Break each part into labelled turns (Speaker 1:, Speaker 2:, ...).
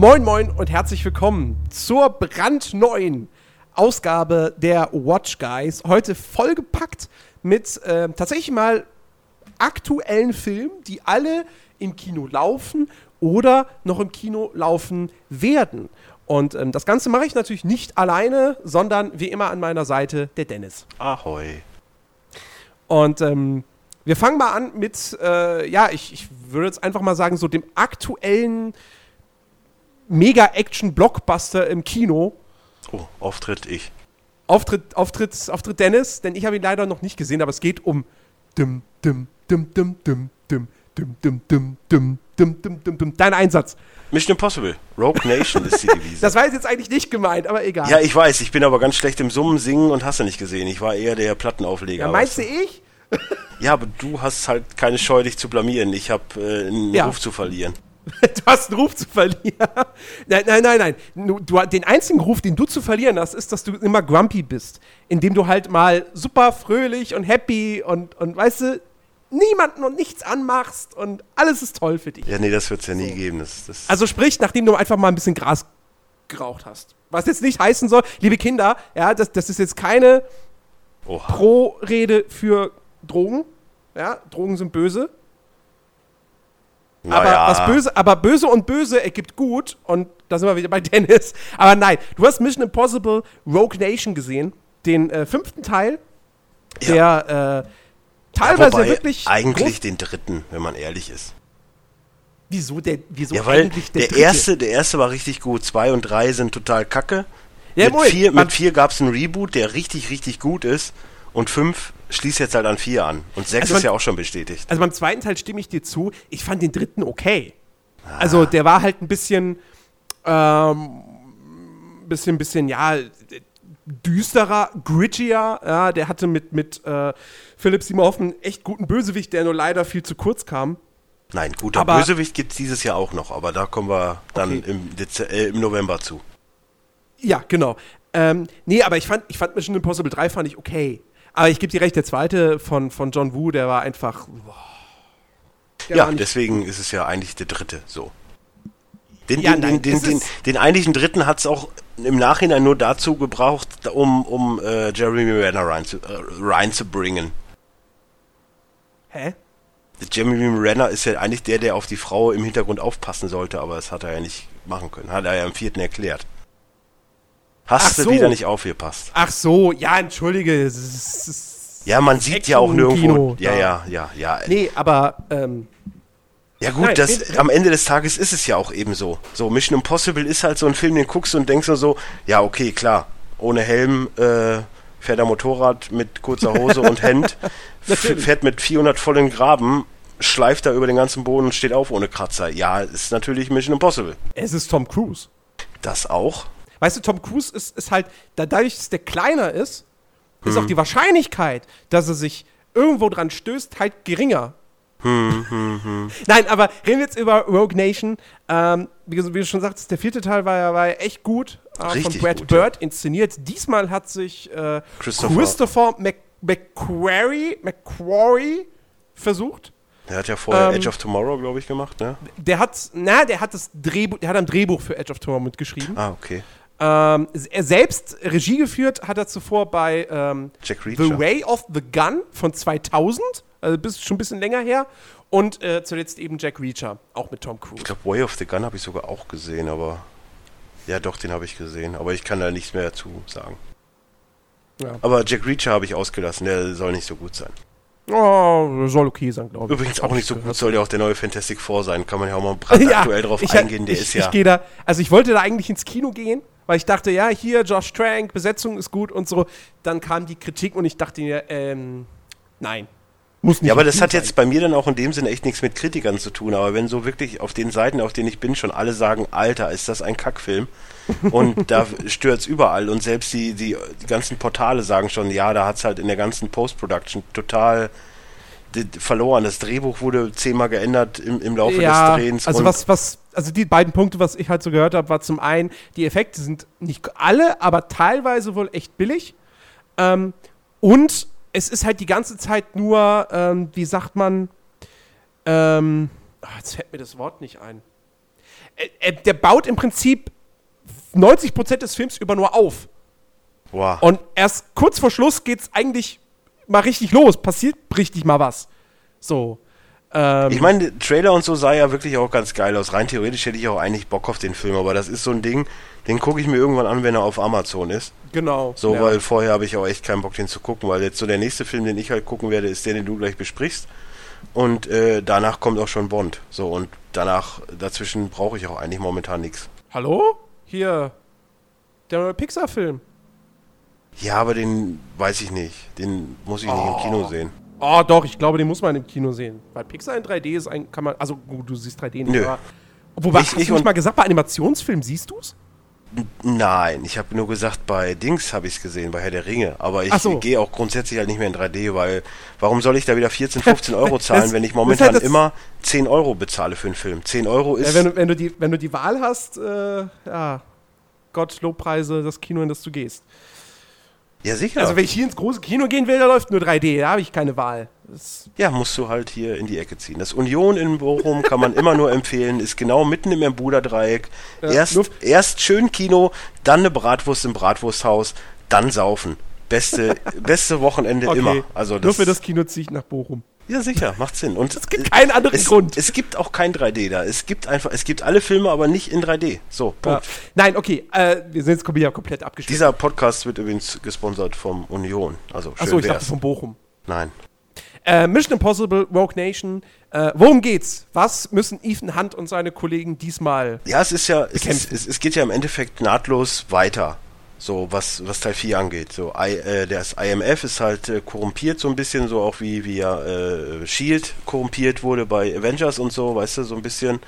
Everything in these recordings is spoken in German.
Speaker 1: Moin Moin und herzlich willkommen zur brandneuen Ausgabe der Watch Guys. Heute vollgepackt mit äh, tatsächlich mal aktuellen Filmen, die alle im Kino laufen oder noch im Kino laufen werden. Und ähm, das Ganze mache ich natürlich nicht alleine, sondern wie immer an meiner Seite der Dennis.
Speaker 2: Ahoi.
Speaker 1: Und ähm, wir fangen mal an mit, äh, ja, ich, ich würde jetzt einfach mal sagen, so dem aktuellen Mega-Action-Blockbuster im Kino.
Speaker 2: Oh, Auftritt ich.
Speaker 1: Auftritt, Auftritt, Auftritt Dennis, denn ich habe ihn leider noch nicht gesehen, aber es geht um dim, dim, dim, dim, dim, dim, dim, dim, dim, dim, dim, dim, dim, dim. Dein Einsatz.
Speaker 2: Mission Impossible. Rogue Nation ist die Devise.
Speaker 1: Das war jetzt eigentlich nicht gemeint, aber egal.
Speaker 2: Ja, ich weiß, ich bin aber ganz schlecht im Summen, Singen und hast du nicht gesehen. Ich war eher der Plattenaufleger.
Speaker 1: Ja, meinst du ich?
Speaker 2: Ja, aber du hast halt keine Scheu, dich zu blamieren. Ich habe äh, einen
Speaker 1: Ja.
Speaker 2: Ruf zu verlieren.
Speaker 1: Du hast einen Ruf zu verlieren. Nein, nein, nein, nein. Du, den einzigen Ruf, den du zu verlieren hast, ist, dass du immer grumpy bist. Indem du halt mal super fröhlich und happy und, und weißt du, niemanden und nichts anmachst und alles ist toll für dich.
Speaker 2: Ja, nee, das wird's ja nie geben. Das, das
Speaker 1: Also sprich, nachdem du einfach mal ein bisschen Gras geraucht hast. Was jetzt nicht heißen soll, liebe Kinder, ja, das, das ist jetzt keine. Pro-Rede für Drogen. Ja, Drogen sind böse. Aber,
Speaker 2: Naja.
Speaker 1: was böse, aber böse und böse ergibt gut. Und da sind wir wieder bei Dennis. Aber nein, du hast Mission Impossible Rogue Nation gesehen. Den äh, fünften Teil, der äh, teilweise
Speaker 2: Wobei
Speaker 1: wirklich.
Speaker 2: eigentlich
Speaker 1: groß-
Speaker 2: den dritten, wenn man ehrlich ist.
Speaker 1: Wieso, der, wieso
Speaker 2: Ja, weil
Speaker 1: eigentlich
Speaker 2: der,
Speaker 1: dritte?
Speaker 2: erste, der erste war richtig gut. Zwei und drei sind total kacke.
Speaker 1: Ja,
Speaker 2: mit, vier, mit vier gab's einen Reboot, der richtig, richtig gut ist. Und fünf schließt jetzt halt an vier an. Und sechs
Speaker 1: Also
Speaker 2: ist ja auch schon bestätigt.
Speaker 1: Also beim zweiten Teil stimme ich dir zu. Ich fand den dritten okay.
Speaker 2: Ah.
Speaker 1: Also der war halt ein bisschen, ähm, bisschen, bisschen, ja, düsterer, grittier. Ja, der hatte mit, mit äh, Philipp Simon einen echt guten Bösewicht, der nur leider viel zu kurz kam.
Speaker 2: Nein, guter
Speaker 1: Aber-
Speaker 2: Bösewicht gibt's dieses Jahr auch noch, aber da kommen wir dann
Speaker 1: Okay.
Speaker 2: im, Dez äh, im November zu.
Speaker 1: Ja, genau. Ähm, nee, aber ich fand, ich fand Mission Impossible 3 fand ich okay. Aber ich gebe dir recht, der zweite von, von John Woo, der war einfach. Boah, der
Speaker 2: ja,
Speaker 1: war
Speaker 2: deswegen ist es ja eigentlich der dritte so. Den,
Speaker 1: Ja,
Speaker 2: den,
Speaker 1: nein,
Speaker 2: den,
Speaker 1: es
Speaker 2: den, den, eigentlichen dritten hat's auch im Nachhinein nur dazu gebraucht, um, um äh, Jeremy Renner reinzu, äh, reinzubringen.
Speaker 1: Hä?
Speaker 2: Jeremy Renner ist ja eigentlich der, der auf die Frau im Hintergrund aufpassen sollte, aber das hat er ja nicht machen können. Hat er ja im vierten erklärt. Hast
Speaker 1: Ach
Speaker 2: du
Speaker 1: so.
Speaker 2: wieder nicht aufgepasst?
Speaker 1: Ach so, ja, entschuldige. es ist- es ist-
Speaker 2: Ja, man sieht ja auch nirgendwo.
Speaker 1: Action-Kino,
Speaker 2: Ja,
Speaker 1: ja.
Speaker 2: ja, ja.
Speaker 1: Nee, aber ähm,
Speaker 2: Ja gut,
Speaker 1: Nein,
Speaker 2: das, am Ende des Tages ist es ja auch eben so. So, Mission Impossible ist halt so ein Film, den guckst du und denkst so, ja okay, klar, ohne Helm, äh, fährt er Motorrad mit kurzer Hose und Hemd, fährt mit 400 vollen Graben, schleift da über den ganzen Boden und steht auf ohne Kratzer. Ja, ist natürlich Mission Impossible.
Speaker 1: es ist Tom Cruise.
Speaker 2: Das auch.
Speaker 1: Weißt du, Tom Cruise ist, ist halt, da- dadurch, dass der kleiner ist, ist
Speaker 2: Hm.
Speaker 1: auch die Wahrscheinlichkeit, dass er sich irgendwo dran stößt, halt geringer.
Speaker 2: Hm,
Speaker 1: Nein, aber reden wir jetzt über Rogue Nation. Ähm, wie, wie du schon sagtest, der vierte Teil war ja, war ja echt gut. Äh, von Brad
Speaker 2: gut,
Speaker 1: Bird inszeniert. Diesmal hat sich äh,
Speaker 2: Christopher.
Speaker 1: Christopher Mc, McQuarrie, McQuarrie versucht.
Speaker 2: Der hat ja vorher
Speaker 1: Ähm,
Speaker 2: Edge of Tomorrow, glaube ich, gemacht, ne?
Speaker 1: Der hat, na, der hat das Drehbuch, der hat am Drehbuch für Edge of Tomorrow mitgeschrieben.
Speaker 2: Ah, okay.
Speaker 1: Ähm, er selbst Regie geführt hat er zuvor bei ähm, The. Way of the Gun von 2000, also bis, schon ein bisschen länger her. Und äh, zuletzt eben Jack Reacher, auch mit Tom Cruise.
Speaker 2: Ich glaube, Way of the Gun habe ich sogar auch gesehen, aber. Ja, doch, den habe ich gesehen, aber ich kann da nichts mehr dazu sagen.
Speaker 1: Ja.
Speaker 2: Aber Jack Reacher habe ich ausgelassen, der soll nicht so gut sein.
Speaker 1: Oh, soll okay sein, glaube ich.
Speaker 2: Übrigens auch
Speaker 1: ich
Speaker 2: nicht so gut soll ja auch der neue Fantastic Four sein, kann man ja auch mal brandaktuell drauf
Speaker 1: ich,
Speaker 2: eingehen, der
Speaker 1: ich,
Speaker 2: ist ja.
Speaker 1: Ich gehe da, also ich wollte da eigentlich ins Kino gehen, weil ich dachte, ja, hier Josh Trank, Besetzung ist gut und so. Dann kam die Kritik und ich dachte mir, ähm, nein. Muss nicht
Speaker 2: Ja, aber das hat
Speaker 1: sein.
Speaker 2: jetzt bei mir dann auch in dem Sinne echt nichts mit Kritikern zu tun. Aber wenn so wirklich auf den Seiten, auf denen ich bin, schon alle sagen, Alter, ist das ein Kackfilm? Und da stört's überall. Und selbst die, die, die ganzen Portale sagen schon, ja, da hat's halt in der ganzen Post-Production total verloren. Das Drehbuch wurde zehnmal geändert im, im Laufe
Speaker 1: ja,
Speaker 2: des Drehens.
Speaker 1: also was, was, also die beiden Punkte, was ich halt so gehört habe, war zum einen, die Effekte sind nicht alle, aber teilweise wohl echt billig. Ähm, und es ist halt die ganze Zeit nur, ähm, wie sagt man, ähm, ah, jetzt fällt mir das Wort nicht ein. Äh, äh, der baut im Prinzip 90% des Films über nur auf.
Speaker 2: Boah.
Speaker 1: Und erst kurz vor Schluss geht's eigentlich mal richtig los, passiert richtig mal was. So. Ähm,
Speaker 2: Ich meine, Trailer und so sah ja wirklich auch ganz geil aus. Rein theoretisch hätte ich auch eigentlich Bock auf den Film, aber das ist so ein Ding, den gucke ich mir irgendwann an, wenn er auf Amazon ist.
Speaker 1: genau.
Speaker 2: So,
Speaker 1: ja.
Speaker 2: weil vorher habe ich auch echt keinen Bock, den zu gucken, weil jetzt so der nächste Film, den ich halt gucken werde, ist der, den du gleich besprichst. Und äh, danach kommt auch schon Bond. So, und danach, dazwischen brauche ich auch eigentlich momentan nichts.
Speaker 1: Hallo? Hier. Der neue Pixar-Film.
Speaker 2: Ja, aber den weiß ich nicht. Den muss ich nicht im Kino sehen.
Speaker 1: Oh, doch, ich glaube, den muss man im Kino sehen. Weil Pixar in 3D ist ein, kann man, also gut, du siehst 3D nicht,
Speaker 2: Nö.
Speaker 1: aber. Wobei,
Speaker 2: Ich-
Speaker 1: hast
Speaker 2: ich
Speaker 1: du mal gesagt, bei Animationsfilmen siehst du's?
Speaker 2: Nein, ich habe nur gesagt, bei Dings habe ich es gesehen, bei Herr der Ringe. Aber ich
Speaker 1: so.
Speaker 2: gehe auch grundsätzlich halt nicht mehr in 3D, weil warum soll ich da wieder 14, 15 Euro zahlen,
Speaker 1: Das-
Speaker 2: wenn ich momentan
Speaker 1: halt
Speaker 2: immer 10 Euro bezahle für einen Film? 10 Euro ist.
Speaker 1: Ja, wenn, du, wenn, du die, wenn du die Wahl hast, äh, ja, Gott, Lobpreise, das Kino, in das du gehst.
Speaker 2: Ja, sicher.
Speaker 1: Also, wenn ich hier ins große Kino gehen will, da läuft nur 3D, da habe ich keine Wahl. Das,
Speaker 2: Ja, musst du halt hier in die Ecke ziehen. Das Union in Bochum kann man immer nur empfehlen, ist genau mitten im Bermuda-Dreieck.
Speaker 1: Ja,
Speaker 2: erst,
Speaker 1: nur-
Speaker 2: erst schön Kino, dann eine Bratwurst im Bratwursthaus, dann saufen. Beste, beste Wochenende
Speaker 1: okay.
Speaker 2: immer. Also
Speaker 1: nur
Speaker 2: das,
Speaker 1: für das Kino ziehe ich nach Bochum.
Speaker 2: Ja, sicher, macht Sinn. Und
Speaker 1: Es gibt keinen anderen
Speaker 2: es,
Speaker 1: Grund.
Speaker 2: Es gibt auch kein 3D da. Es gibt einfach, es gibt alle Filme, aber nicht in 3D. So,
Speaker 1: Ja.
Speaker 2: Punkt.
Speaker 1: Nein, okay, äh, wir sind jetzt kom- ja komplett abgeschlossen.
Speaker 2: Dieser Podcast wird übrigens gesponsert vom Union. Also schön
Speaker 1: Achso, ich dachte
Speaker 2: wär's.
Speaker 1: von Bochum.
Speaker 2: Nein.
Speaker 1: Äh, Mission Impossible, Rogue Nation. Äh, worum geht's? Was müssen Ethan Hunt und seine Kollegen diesmal?
Speaker 2: Ja, es ist ja, es, ist, es, es geht ja im Endeffekt nahtlos weiter. So, was, was Teil 4 angeht. So, I, äh, das IMF ist halt äh, korrumpiert so ein bisschen, so auch wie, wie ja äh, Shield korrumpiert wurde bei Avengers und so, weißt du, so ein bisschen.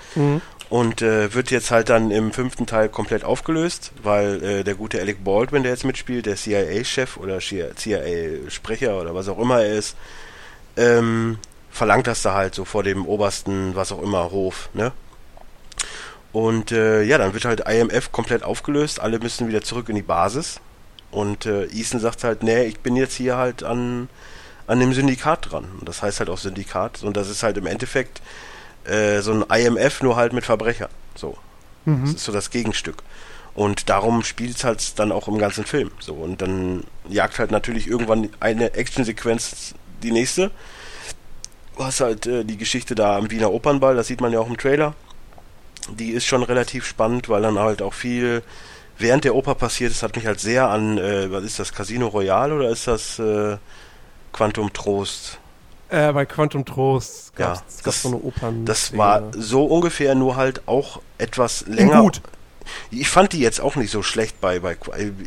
Speaker 2: Und äh, wird jetzt halt dann im fünften Teil komplett aufgelöst, weil äh, der gute Alec Baldwin, der jetzt mitspielt, der CIA-Chef oder CIA-Sprecher oder was auch immer er ist, ähm, verlangt das da halt so vor dem obersten, was auch immer, Hof, ne? Und äh, ja, dann wird halt IMF komplett aufgelöst, alle müssen wieder zurück in die Basis. Und äh, Ethan sagt halt, nee, ich bin jetzt hier halt an, an dem Syndikat dran. Und das heißt halt auch Syndikat. Und das ist halt im Endeffekt äh, so ein IMF nur halt mit Verbrechern. So. Das ist so das Gegenstück. Und darum spielt es halt dann auch im ganzen Film. So. Und dann jagt halt natürlich irgendwann eine Actionsequenz die nächste. Du hast halt äh, die Geschichte da am Wiener Opernball, das sieht man ja auch im Trailer. Die ist schon relativ spannend, weil dann halt auch viel während der Oper passiert ist, hat mich halt sehr an, äh, was ist das, Casino Royale oder ist das äh, Quantum Trost?
Speaker 1: Äh, bei Quantum Trost
Speaker 2: Ja,
Speaker 1: gab's, gab's
Speaker 2: das-
Speaker 1: so eine Opern.
Speaker 2: Das war so ungefähr, nur halt auch etwas länger.
Speaker 1: gut.
Speaker 2: Ich fand die jetzt auch nicht so schlecht bei, bei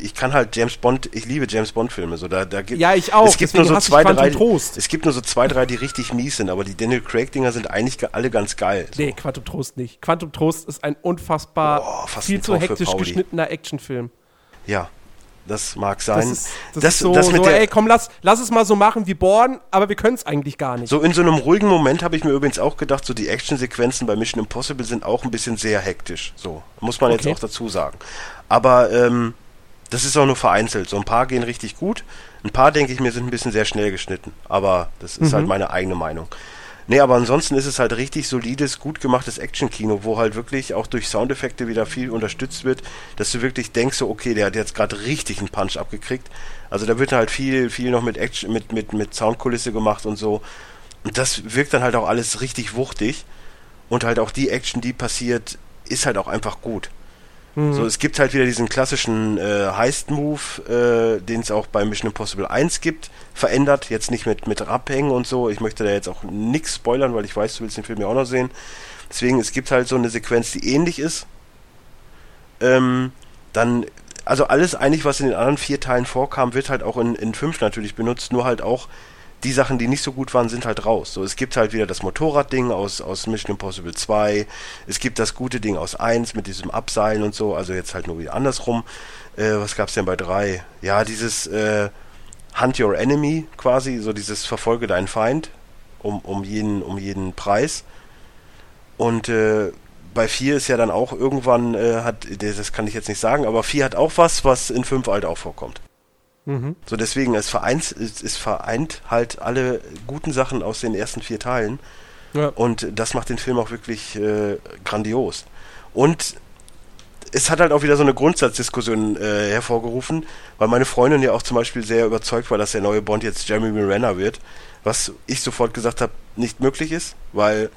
Speaker 2: ich kann halt James Bond, ich liebe James Bond Filme, so da, da gibt
Speaker 1: Ja, ich auch,
Speaker 2: Es gibt
Speaker 1: deswegen
Speaker 2: nur so zwei, drei,
Speaker 1: Trost.
Speaker 2: es gibt nur so zwei, drei, die richtig mies sind, aber die Daniel Craig Dinger sind eigentlich ge- alle ganz geil. So.
Speaker 1: Nee, Quantum Trost nicht. Quantum Trost ist ein unfassbar
Speaker 2: fast
Speaker 1: viel
Speaker 2: ein
Speaker 1: zu hektisch geschnittener Actionfilm.
Speaker 2: Ja, das mag
Speaker 1: Das
Speaker 2: sein.
Speaker 1: ist, das
Speaker 2: das,
Speaker 1: ist so,
Speaker 2: das mit
Speaker 1: so
Speaker 2: der,
Speaker 1: ey, komm, lass, lass es mal so machen wie Born, aber wir können es eigentlich gar nicht.
Speaker 2: So in so einem ruhigen Moment habe ich mir übrigens auch gedacht, so die Actionsequenzen bei Mission Impossible sind auch ein bisschen sehr hektisch. So, muss man
Speaker 1: Okay.
Speaker 2: jetzt auch dazu sagen. Aber ähm, das ist auch nur vereinzelt. So ein paar gehen richtig gut. Ein paar, denke ich mir, sind ein bisschen sehr schnell geschnitten. Aber das ist halt meine eigene Meinung. Nee, aber ansonsten ist es halt richtig solides, gut gemachtes Action-Kino, wo halt wirklich auch durch Soundeffekte wieder viel unterstützt wird, dass du wirklich denkst, so, okay, der hat jetzt gerade richtig einen Punch abgekriegt. Also da wird halt viel, viel noch mit Action, mit, mit, mit Soundkulisse gemacht und so. Und das wirkt dann halt auch alles richtig wuchtig. Und halt auch die Action, die passiert, ist halt auch einfach gut. So, es gibt halt wieder diesen klassischen äh, Heist-Move, äh, den es auch bei Mission Impossible 1 gibt, verändert, jetzt nicht mit, mit Abhängen und so. Ich möchte da jetzt auch nichts spoilern, weil ich weiß, du willst den Film ja auch noch sehen. Deswegen, es gibt halt so eine Sequenz, die ähnlich ist. Ähm, dann, also alles eigentlich, was in den anderen vier Teilen vorkam, wird halt auch in, in fünf natürlich benutzt, nur halt auch die Sachen, die nicht so gut waren, sind halt raus. So, es gibt halt wieder das Motorradding aus, aus Mission Impossible 2, es gibt das gute Ding aus 1 mit diesem Abseilen und so, also jetzt halt nur wieder andersrum. Äh, was gab's denn bei 3? Ja, dieses äh, Hunt Your Enemy quasi, so dieses Verfolge deinen Feind um, um, jeden, um jeden Preis. Und äh, bei 4 ist ja dann auch irgendwann, äh, hat, das kann ich jetzt nicht sagen, aber 4 hat auch was, was in 5 halt auch vorkommt. Mhm. So deswegen, es vereint, es, es, vereint halt alle guten Sachen aus den ersten vier Teilen. Ja. Und das macht den Film auch wirklich äh, grandios. Und es hat halt auch wieder so eine Grundsatzdiskussion äh, hervorgerufen, weil meine Freundin ja auch zum Beispiel sehr überzeugt war, dass der neue Bond jetzt Jeremy Renner wird, was ich sofort gesagt habe, nicht möglich ist, weil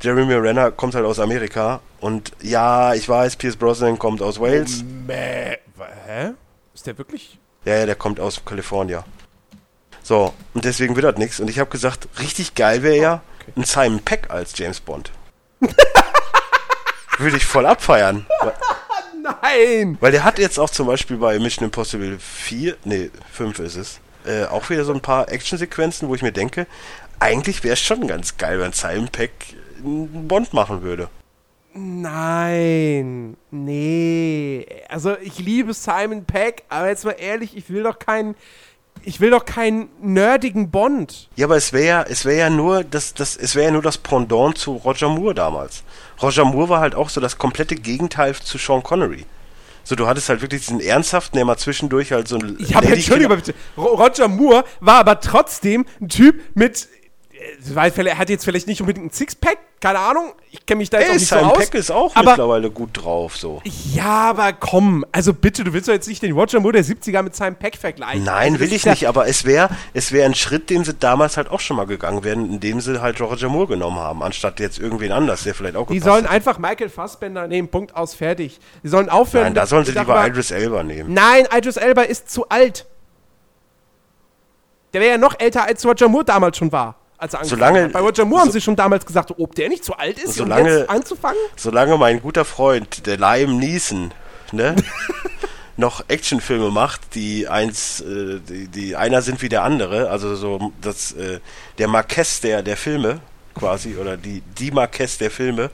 Speaker 2: Jeremy Renner kommt halt aus Amerika und ja, ich weiß, Pierce Brosnan kommt aus Wales.
Speaker 1: Mäh, hä? Ist der wirklich?
Speaker 2: Ja, ja, der kommt aus Kalifornien. So, und deswegen wird das nichts. Und ich habe gesagt, richtig geil wäre ja okay. ein Simon Peck als James Bond. Würde ich voll abfeiern.
Speaker 1: Nein!
Speaker 2: Weil der hat jetzt auch zum Beispiel bei Mission Impossible 4, nee, 5 ist es, äh, auch wieder so ein paar Actionsequenzen, wo ich mir denke, eigentlich wäre es schon ganz geil, wenn Simon Peck einen Bond machen würde.
Speaker 1: Nein, nee. Also ich liebe Simon Peck, aber jetzt mal ehrlich, ich will doch keinen, ich will doch keinen nerdigen Bond.
Speaker 2: Ja, aber es wäre, es wäre ja nur das, das, es wäre ja nur das Pendant zu Roger Moore damals. Roger Moore war halt auch so das komplette Gegenteil zu Sean Connery. So, du hattest halt wirklich diesen ernsthaften, der mal zwischendurch halt so ein.
Speaker 1: Ich habe Entschuldigung, bitte. Roger Moore war aber trotzdem ein Typ mit weil er hat jetzt vielleicht nicht unbedingt ein Sixpack, keine Ahnung. Ich kenne mich da jetzt Ey, auch nicht so aus. Pack
Speaker 2: ist auch aber, mittlerweile gut drauf, so.
Speaker 1: Ja, aber komm, also bitte, du willst doch jetzt nicht den Roger Moore der 70er mit seinem Pack vergleichen.
Speaker 2: Nein,
Speaker 1: also,
Speaker 2: will ich nicht, aber es wäre es wär ein Schritt, den sie damals halt auch schon mal gegangen wären, indem sie halt Roger Moore genommen haben, anstatt jetzt irgendwen anders, der vielleicht auch
Speaker 1: Die sollen hat. einfach Michael Fassbender nehmen, Punkt aus, fertig. Die sollen aufhören. Nein,
Speaker 2: da sollen sie lieber Idris Elba nehmen.
Speaker 1: Nein, Idris Elba ist zu alt. Der wäre ja noch älter als Roger Moore damals schon war als er
Speaker 2: solange,
Speaker 1: Bei Roger Moore so, haben sie schon damals gesagt, ob der nicht zu alt ist,
Speaker 2: solange,
Speaker 1: um jetzt anzufangen.
Speaker 2: Solange mein guter Freund, der Liam Neeson, ne, noch Actionfilme macht, die eins, äh, die, die, einer sind wie der andere, also so das, äh, der Marquess der, der Filme quasi, oder die, die Marquess der Filme,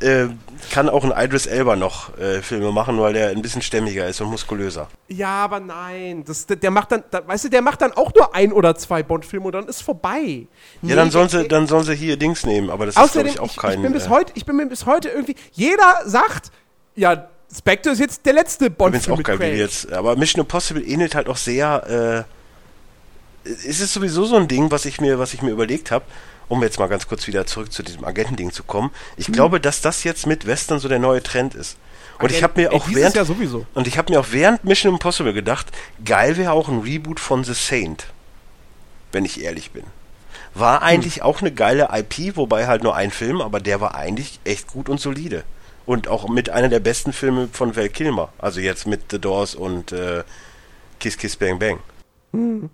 Speaker 2: äh, kann auch ein Idris Elba noch äh, Filme machen, weil der ein bisschen stämmiger ist und muskulöser.
Speaker 1: Ja, aber nein, das, der macht dann, da, weißt du, der macht dann auch nur ein oder zwei Bond-Filme und dann ist vorbei.
Speaker 2: Ja, dann sollen sie, dann sollen sie hier Dings nehmen, aber das Außerdem, ist glaube ich auch kein.
Speaker 1: Ich bin bis äh, heute, ich bin mir bis heute irgendwie, jeder sagt, ja, Spectre ist jetzt der letzte Bond-Film.
Speaker 2: Ich auch geil, jetzt, aber Mission Impossible ähnelt halt auch sehr. Äh, ist es sowieso so ein Ding, was ich mir, was ich mir überlegt habe um jetzt mal ganz kurz wieder zurück zu diesem Agentending zu kommen, ich mhm. glaube, dass das jetzt mit Western so der neue Trend ist. Und Agent, ich habe mir auch ey, während und ich habe mir auch während Mission Impossible gedacht, geil wäre auch ein Reboot von The Saint, wenn ich ehrlich bin. War hm. eigentlich hm. auch eine geile IP, wobei halt nur ein Film, aber der war eigentlich echt gut und solide. Und auch mit einer der besten Filme von Val Kilmer. Also jetzt mit The Doors und äh, Kiss Kiss Bang Bang. Hm.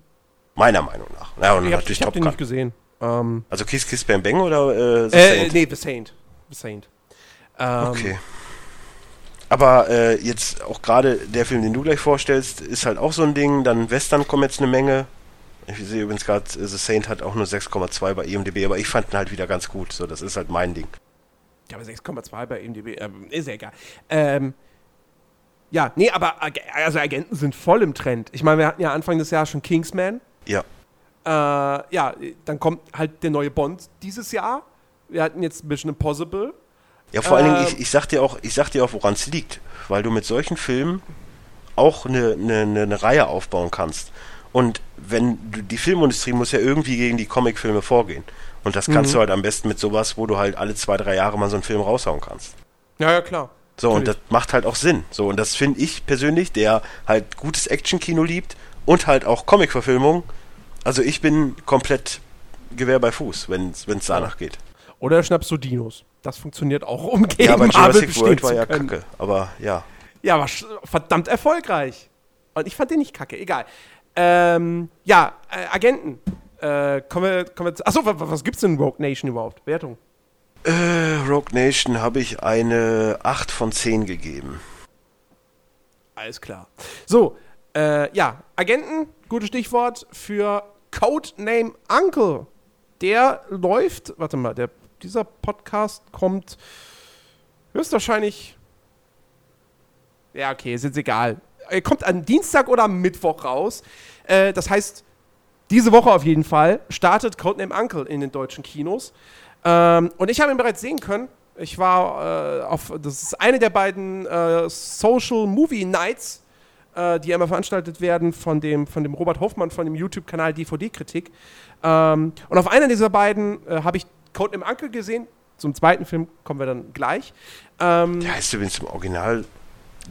Speaker 2: Meiner Meinung nach.
Speaker 1: Ja, und ich habe hab den nicht gesehen.
Speaker 2: Ähm, also Kiss Kiss Bang Bang oder
Speaker 1: äh, The äh, Saint? Nee, The Saint. The Saint.
Speaker 2: Ähm, okay. Aber äh, jetzt auch gerade der Film, den du gleich vorstellst, ist halt auch so ein Ding. Dann Western kommen jetzt eine Menge. Ich sehe übrigens gerade, äh, The Saint hat auch nur 6,2 bei IMDb, aber ich fand ihn halt wieder ganz gut. So, das ist halt mein Ding.
Speaker 1: Ja, aber 6,2 bei IMDb, äh, ist ja egal. Ähm, ja, nee, aber also Agenten sind voll im Trend. Ich meine, wir hatten ja Anfang des Jahres schon Kingsman.
Speaker 2: Ja.
Speaker 1: Äh, ja, dann kommt halt der neue Bond dieses Jahr. Wir hatten jetzt Mission Impossible.
Speaker 2: Ja, vor äh, allen Dingen, ich, ich sag dir auch, ich sag dir auch, woran es liegt. Weil du mit solchen Filmen auch eine, eine, eine Reihe aufbauen kannst. Und wenn du, die Filmindustrie muss ja irgendwie gegen die Comicfilme vorgehen. Und das kannst mhm. du halt am besten mit sowas, wo du halt alle zwei, drei Jahre mal so einen Film raushauen kannst.
Speaker 1: Ja, ja, klar.
Speaker 2: So, Natürlich. und das macht halt auch Sinn. So, und das finde ich persönlich, der halt gutes Actionkino liebt und halt auch Comicverfilmung, also ich bin komplett Gewehr bei Fuß, wenn es danach geht.
Speaker 1: Oder schnappst du Dinos. Das funktioniert auch, um gegen
Speaker 2: ja, aber Marvel Jurassic World war ja kacke, aber ja.
Speaker 1: Ja, war verdammt erfolgreich. Und ich fand den nicht kacke, egal. Ähm, ja, äh, Agenten. Äh, kommen wir, kommen wir Achso, was, was gibt's denn in Rogue Nation überhaupt? Wertung?
Speaker 2: Äh, Rogue Nation habe ich eine 8 von 10 gegeben.
Speaker 1: Alles klar. So, äh, ja, Agenten, gutes Stichwort für Codename Uncle. Der läuft, warte mal, der, dieser Podcast kommt höchstwahrscheinlich. Ja, okay, ist jetzt egal. Er kommt am Dienstag oder am Mittwoch raus. Äh, das heißt, diese Woche auf jeden Fall startet Codename Uncle in den deutschen Kinos. Ähm, und ich habe ihn bereits sehen können. Ich war äh, auf, das ist eine der beiden äh, Social Movie Nights, äh, die immer veranstaltet werden von dem, von dem Robert Hoffmann von dem YouTube-Kanal DVD-Kritik. Ähm, und auf einer dieser beiden äh, habe ich Codename Uncle gesehen. Zum zweiten Film kommen wir dann gleich.
Speaker 2: Ähm, der heißt übrigens im Original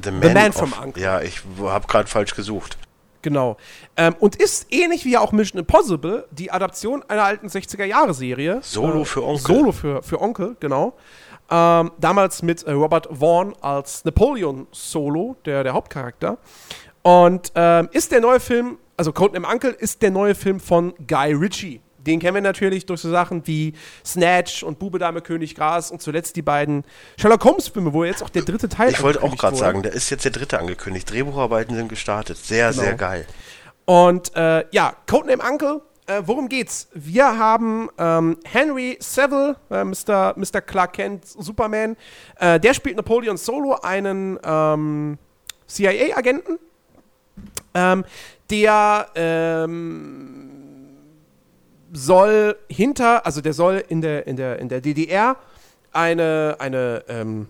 Speaker 1: The Man, The Man from Uncle.
Speaker 2: Ja, ich habe gerade falsch gesucht.
Speaker 1: Genau. Ähm, und ist ähnlich wie auch Mission Impossible die Adaption einer alten 60er-Jahre-Serie.
Speaker 2: Solo äh, für Onkel.
Speaker 1: Solo für, für Onkel, genau. Ähm, damals mit äh, Robert Vaughn als Napoleon Solo, der, der Hauptcharakter. Und ähm, ist der neue Film, also Codename Uncle, ist der neue Film von Guy Ritchie. Den kennen wir natürlich durch so Sachen wie Snatch und Bube, Dame, König, Gras und zuletzt die beiden Sherlock Holmes-Filme, wo jetzt auch der dritte Teil
Speaker 2: Ich wollte auch gerade sagen, da ist jetzt der dritte angekündigt. Drehbucharbeiten sind gestartet. Sehr, genau. sehr geil.
Speaker 1: Und äh, ja, Codename Uncle, äh, worum geht's? Wir haben ähm, Henry Saville, äh, Mr., Mr. Clark Kent, Superman. Äh, der spielt Napoleon Solo, einen ähm, CIA-Agenten, ähm, der ähm, soll hinter, also der soll in der, in der, in der DDR eine, eine, ähm,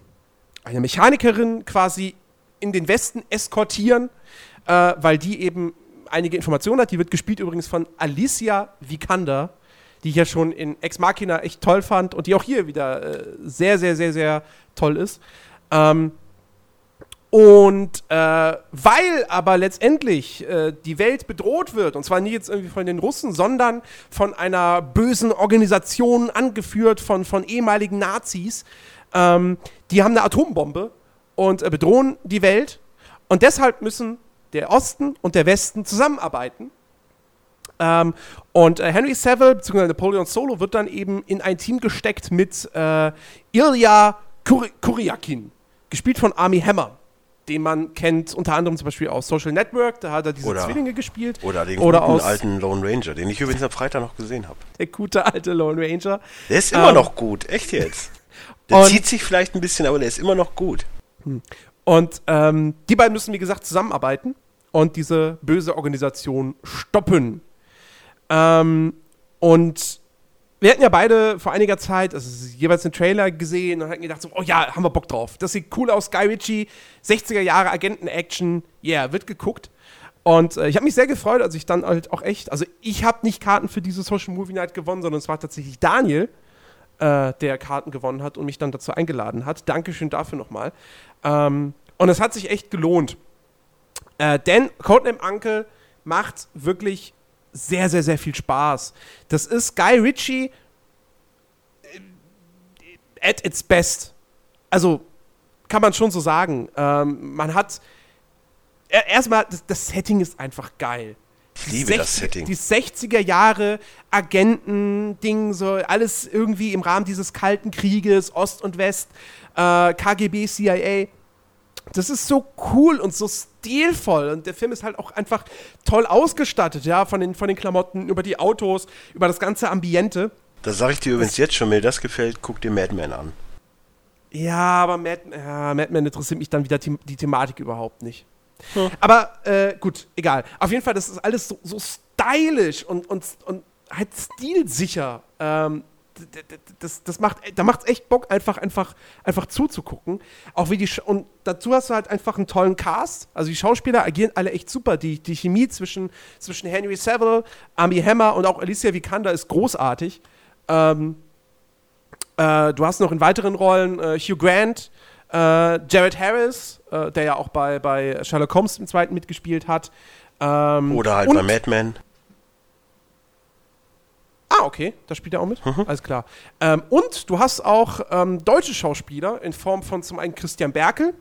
Speaker 1: eine Mechanikerin quasi in den Westen eskortieren, äh, weil die eben einige Informationen hat. Die wird gespielt übrigens von Alicia Vikander, die ich ja schon in Ex Machina echt toll fand und die auch hier wieder äh, sehr, sehr, sehr, sehr toll ist. Ähm, und äh, weil aber letztendlich äh, die Welt bedroht wird, und zwar nicht jetzt irgendwie von den Russen, sondern von einer bösen Organisation angeführt von, von ehemaligen Nazis, ähm, die haben eine Atombombe und äh, bedrohen die Welt. Und deshalb müssen der Osten und der Westen zusammenarbeiten. Ähm, und äh, Henry Saville bzw. Napoleon Solo wird dann eben in ein Team gesteckt mit äh, Ilya Kur Kuryakin, gespielt von Army Hammer den man kennt unter anderem zum Beispiel aus Social Network, da hat er diese oder, Zwillinge gespielt.
Speaker 2: Oder den oder guten alten Lone Ranger, den ich übrigens am Freitag noch gesehen habe.
Speaker 1: Der gute alte Lone Ranger.
Speaker 2: Der ist immer ähm, noch gut, echt jetzt. Der zieht sich vielleicht ein bisschen, aber der ist immer noch gut.
Speaker 1: Hm. Und ähm, die beiden müssen, wie gesagt, zusammenarbeiten und diese böse Organisation stoppen. Ähm, und wir hatten ja beide vor einiger Zeit, also jeweils einen Trailer gesehen und hatten gedacht, so, oh ja, haben wir Bock drauf. Das sieht cool aus, Guy Ritchie, 60er Jahre Agenten-Action, yeah, wird geguckt. Und äh, ich habe mich sehr gefreut, als ich dann halt auch echt, also ich habe nicht Karten für diese Social Movie Night gewonnen, sondern es war tatsächlich Daniel, äh, der Karten gewonnen hat und mich dann dazu eingeladen hat. Dankeschön dafür nochmal. Ähm, und es hat sich echt gelohnt. Äh, denn Codename Uncle macht wirklich sehr, sehr, sehr viel Spaß. Das ist Guy Ritchie äh, at its best. Also kann man schon so sagen. Ähm, man hat erstmal, das, das, Setting ist einfach geil.
Speaker 2: Ich liebe 60, das Setting.
Speaker 1: Die 60er Jahre Agenten-Ding, so alles irgendwie im Rahmen dieses Kalten Krieges, Ost und West, äh, KGB, CIA das ist so cool und so stilvoll. Und der Film ist halt auch einfach toll ausgestattet, ja, von den, von den Klamotten, über die Autos, über das ganze Ambiente.
Speaker 2: Das sage ich dir übrigens jetzt schon, wenn dir das gefällt, guck dir Madman an.
Speaker 1: Ja, aber Mad, ja, Madman interessiert mich dann wieder die, die Thematik überhaupt nicht. Hm. Aber äh, gut, egal. Auf jeden Fall, das ist alles so, so stylisch und, und, und halt stilsicher. Ähm, das, das macht, da macht es echt Bock, einfach, einfach, einfach zuzugucken. Auch wie die, und dazu hast du halt einfach einen tollen Cast. Also die Schauspieler agieren alle echt super. Die, die Chemie zwischen, zwischen Henry Saville, Army Hammer und auch Alicia Vikander ist großartig. Ähm, äh, du hast noch in weiteren Rollen äh, Hugh Grant, äh, Jared Harris, äh, der ja auch bei, bei Sherlock Holmes im zweiten mitgespielt hat.
Speaker 2: Ähm, Oder halt bei Mad Men.
Speaker 1: Ah, okay, da spielt er auch mit. Mhm. Alles klar. Ähm, und du hast auch ähm, deutsche Schauspieler in Form von zum einen Christian Berkel.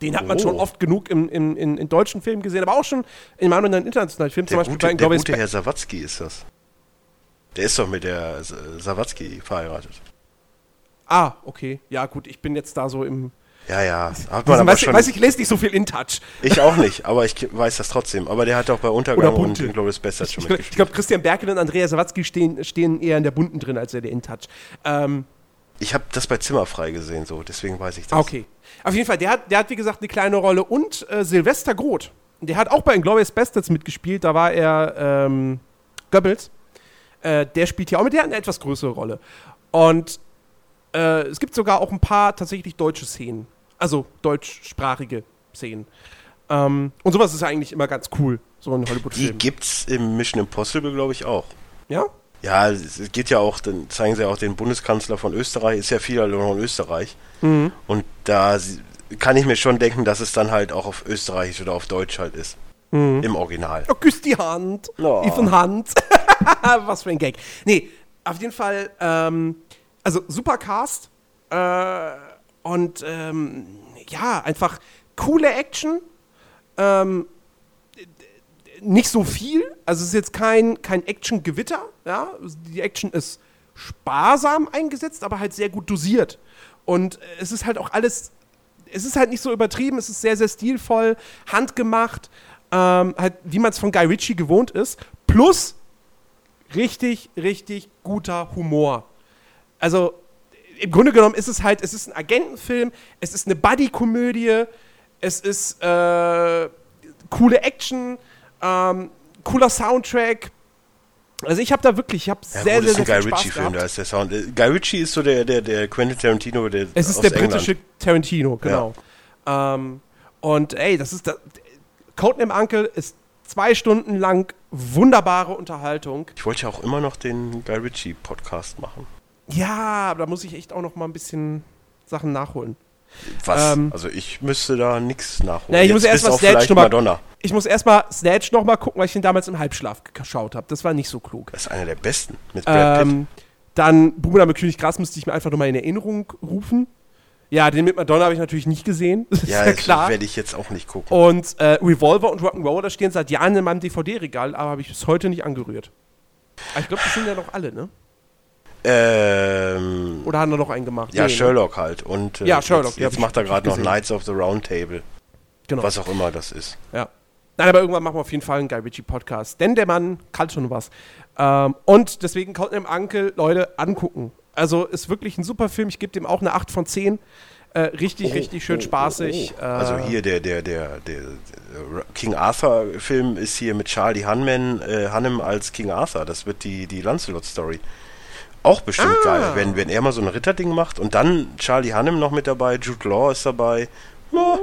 Speaker 1: Den hat man schon oh. oft genug im, im, in, in, deutschen Filmen gesehen, aber auch schon in meinem anderen internationalen Film.
Speaker 2: Der zum Beispiel gute, bei, der gute Herr Sawatzki ist das. Der ist doch mit der Sawatzki verheiratet.
Speaker 1: Ah, okay. Ja, gut, ich bin jetzt da so im.
Speaker 2: Ja, ja. Hat
Speaker 1: Diesen,
Speaker 2: man aber
Speaker 1: weiß,
Speaker 2: schon,
Speaker 1: weiß ich, lese nicht so viel in Touch.
Speaker 2: ich auch nicht, aber ich weiß das trotzdem. Aber der hat auch bei Untergang und
Speaker 1: Bunte.
Speaker 2: Inglourious Basterds schon
Speaker 1: Ich, ich
Speaker 2: mitgespielt.
Speaker 1: glaube, Christian Berkel und Andrea Sawatzki stehen, stehen eher in der bunten drin als in der InTouch. Ähm,
Speaker 2: Ich habe das bei Zimmerfrei gesehen, so, deswegen weiß ich das.
Speaker 1: okay. Auf jeden Fall, der hat, der hat wie gesagt eine kleine Rolle. Und äh, Silvester Groth, der hat auch bei Inglourious Bastards mitgespielt. Da war er ähm, Goebbels. Äh, der spielt hier auch mit, der hat eine etwas größere Rolle. Und äh, es gibt sogar auch ein paar tatsächlich deutsche Szenen. Also deutschsprachige Szenen. Ähm, und sowas ist ja eigentlich immer ganz cool, so ein
Speaker 2: Die
Speaker 1: Hollywood-Film.
Speaker 2: gibt's im Mission Impossible, glaube ich, auch.
Speaker 1: Ja?
Speaker 2: Ja, es es geht ja auch, dann zeigen sie ja auch den Bundeskanzler von Österreich, ist ja viel halt noch in Österreich.
Speaker 1: Mhm.
Speaker 2: Und da kann ich mir schon denken, dass es dann halt auch auf Österreichisch oder auf Deutsch halt ist.
Speaker 1: Mhm.
Speaker 2: Im Original.
Speaker 1: Oh, küss die Hand.
Speaker 2: Oh.
Speaker 1: Ethan Hand. Was für ein Gag. Nee, auf jeden Fall, ähm, also super Cast. Äh, und ähm, ja, einfach coole Action. Ähm, nicht so viel. Also es ist jetzt kein, kein Action-Gewitter. Ja? Die Action ist sparsam eingesetzt, aber halt sehr gut dosiert. Und äh, es ist halt auch alles es ist halt nicht so übertrieben, es ist sehr, sehr stilvoll, handgemacht, ähm, halt, wie man es von Guy Ritchie gewohnt ist. Plus richtig, richtig guter Humor. Also im Grunde genommen ist es halt, es ist ein Agentenfilm, es ist eine Buddy-Komödie, es ist äh, coole Action, ähm, cooler Soundtrack. Also ich habe da wirklich, ich habe
Speaker 2: Ja,
Speaker 1: sehr,
Speaker 2: gut,
Speaker 1: sehr,
Speaker 2: ist ein
Speaker 1: sehr
Speaker 2: Guy
Speaker 1: viel Spaß
Speaker 2: Ritchie-Film, da
Speaker 1: gehabt.
Speaker 2: ist der Sound. Äh, Guy Ritchie ist so der, der, der Quentin Tarantino, der
Speaker 1: Es ist der
Speaker 2: England.
Speaker 1: britische Tarantino, genau. Ähm, und ey, das ist da, Codename Uncle ist zwei Stunden lang wunderbare Unterhaltung.
Speaker 2: Ich wollte ja auch immer noch den Guy Ritchie-Podcast machen.
Speaker 1: Ja, aber da muss ich echt auch noch mal ein bisschen Sachen nachholen.
Speaker 2: Was?
Speaker 1: Ähm,
Speaker 2: also ich müsste da nichts nachholen.
Speaker 1: Na, ich muss erst mal Snatch noch mal-
Speaker 2: Madonna.
Speaker 1: Ich muss erstmal Snatch noch mal gucken, weil ich den damals im Halbschlaf geschaut habe. Das war nicht so klug.
Speaker 2: Das ist einer der besten mit Brad Pitt.
Speaker 1: Ähm, dann Bruder mit König Gras müsste ich mir einfach noch mal in Erinnerung rufen. Ja, den mit Madonna habe ich natürlich nicht gesehen.
Speaker 2: Ja,
Speaker 1: ja klar.
Speaker 2: werde ich jetzt auch nicht gucken.
Speaker 1: Und äh, Revolver und Rock'n'Roll, das stehen seit Jahren in meinem DVD-Regal, aber habe ich bis heute nicht angerührt. Aber ich glaube, das sind ja noch alle, ne?
Speaker 2: Ähm,
Speaker 1: Oder haben wir noch einen gemacht?
Speaker 2: ja,
Speaker 1: Nee, ne?
Speaker 2: Sherlock halt. Und äh,
Speaker 1: Ja, Sherlock,
Speaker 2: jetzt, jetzt macht er gerade noch. Knights of the Round Table.
Speaker 1: Genau.
Speaker 2: Was auch immer das ist.
Speaker 1: Ja. Nein, aber irgendwann machen wir auf jeden Fall einen Guy Ritchie Podcast. Denn der Mann kann schon was. Ähm, und deswegen Codename Uncle, Leute, angucken. Also ist wirklich ein super Film. Ich gebe dem auch eine 8 von 10. Äh, richtig, richtig schön spaßig. Äh,
Speaker 2: Also hier der, der, der, der, King Arthur Film ist hier mit Charlie Hunman, äh, Hannem als King Arthur. Das wird die, die Lancelot Story. Auch bestimmt
Speaker 1: Ah.
Speaker 2: geil, wenn, wenn er mal so ein Ritterding macht und dann Charlie Hannem noch mit dabei, Jude Law ist dabei. Ja.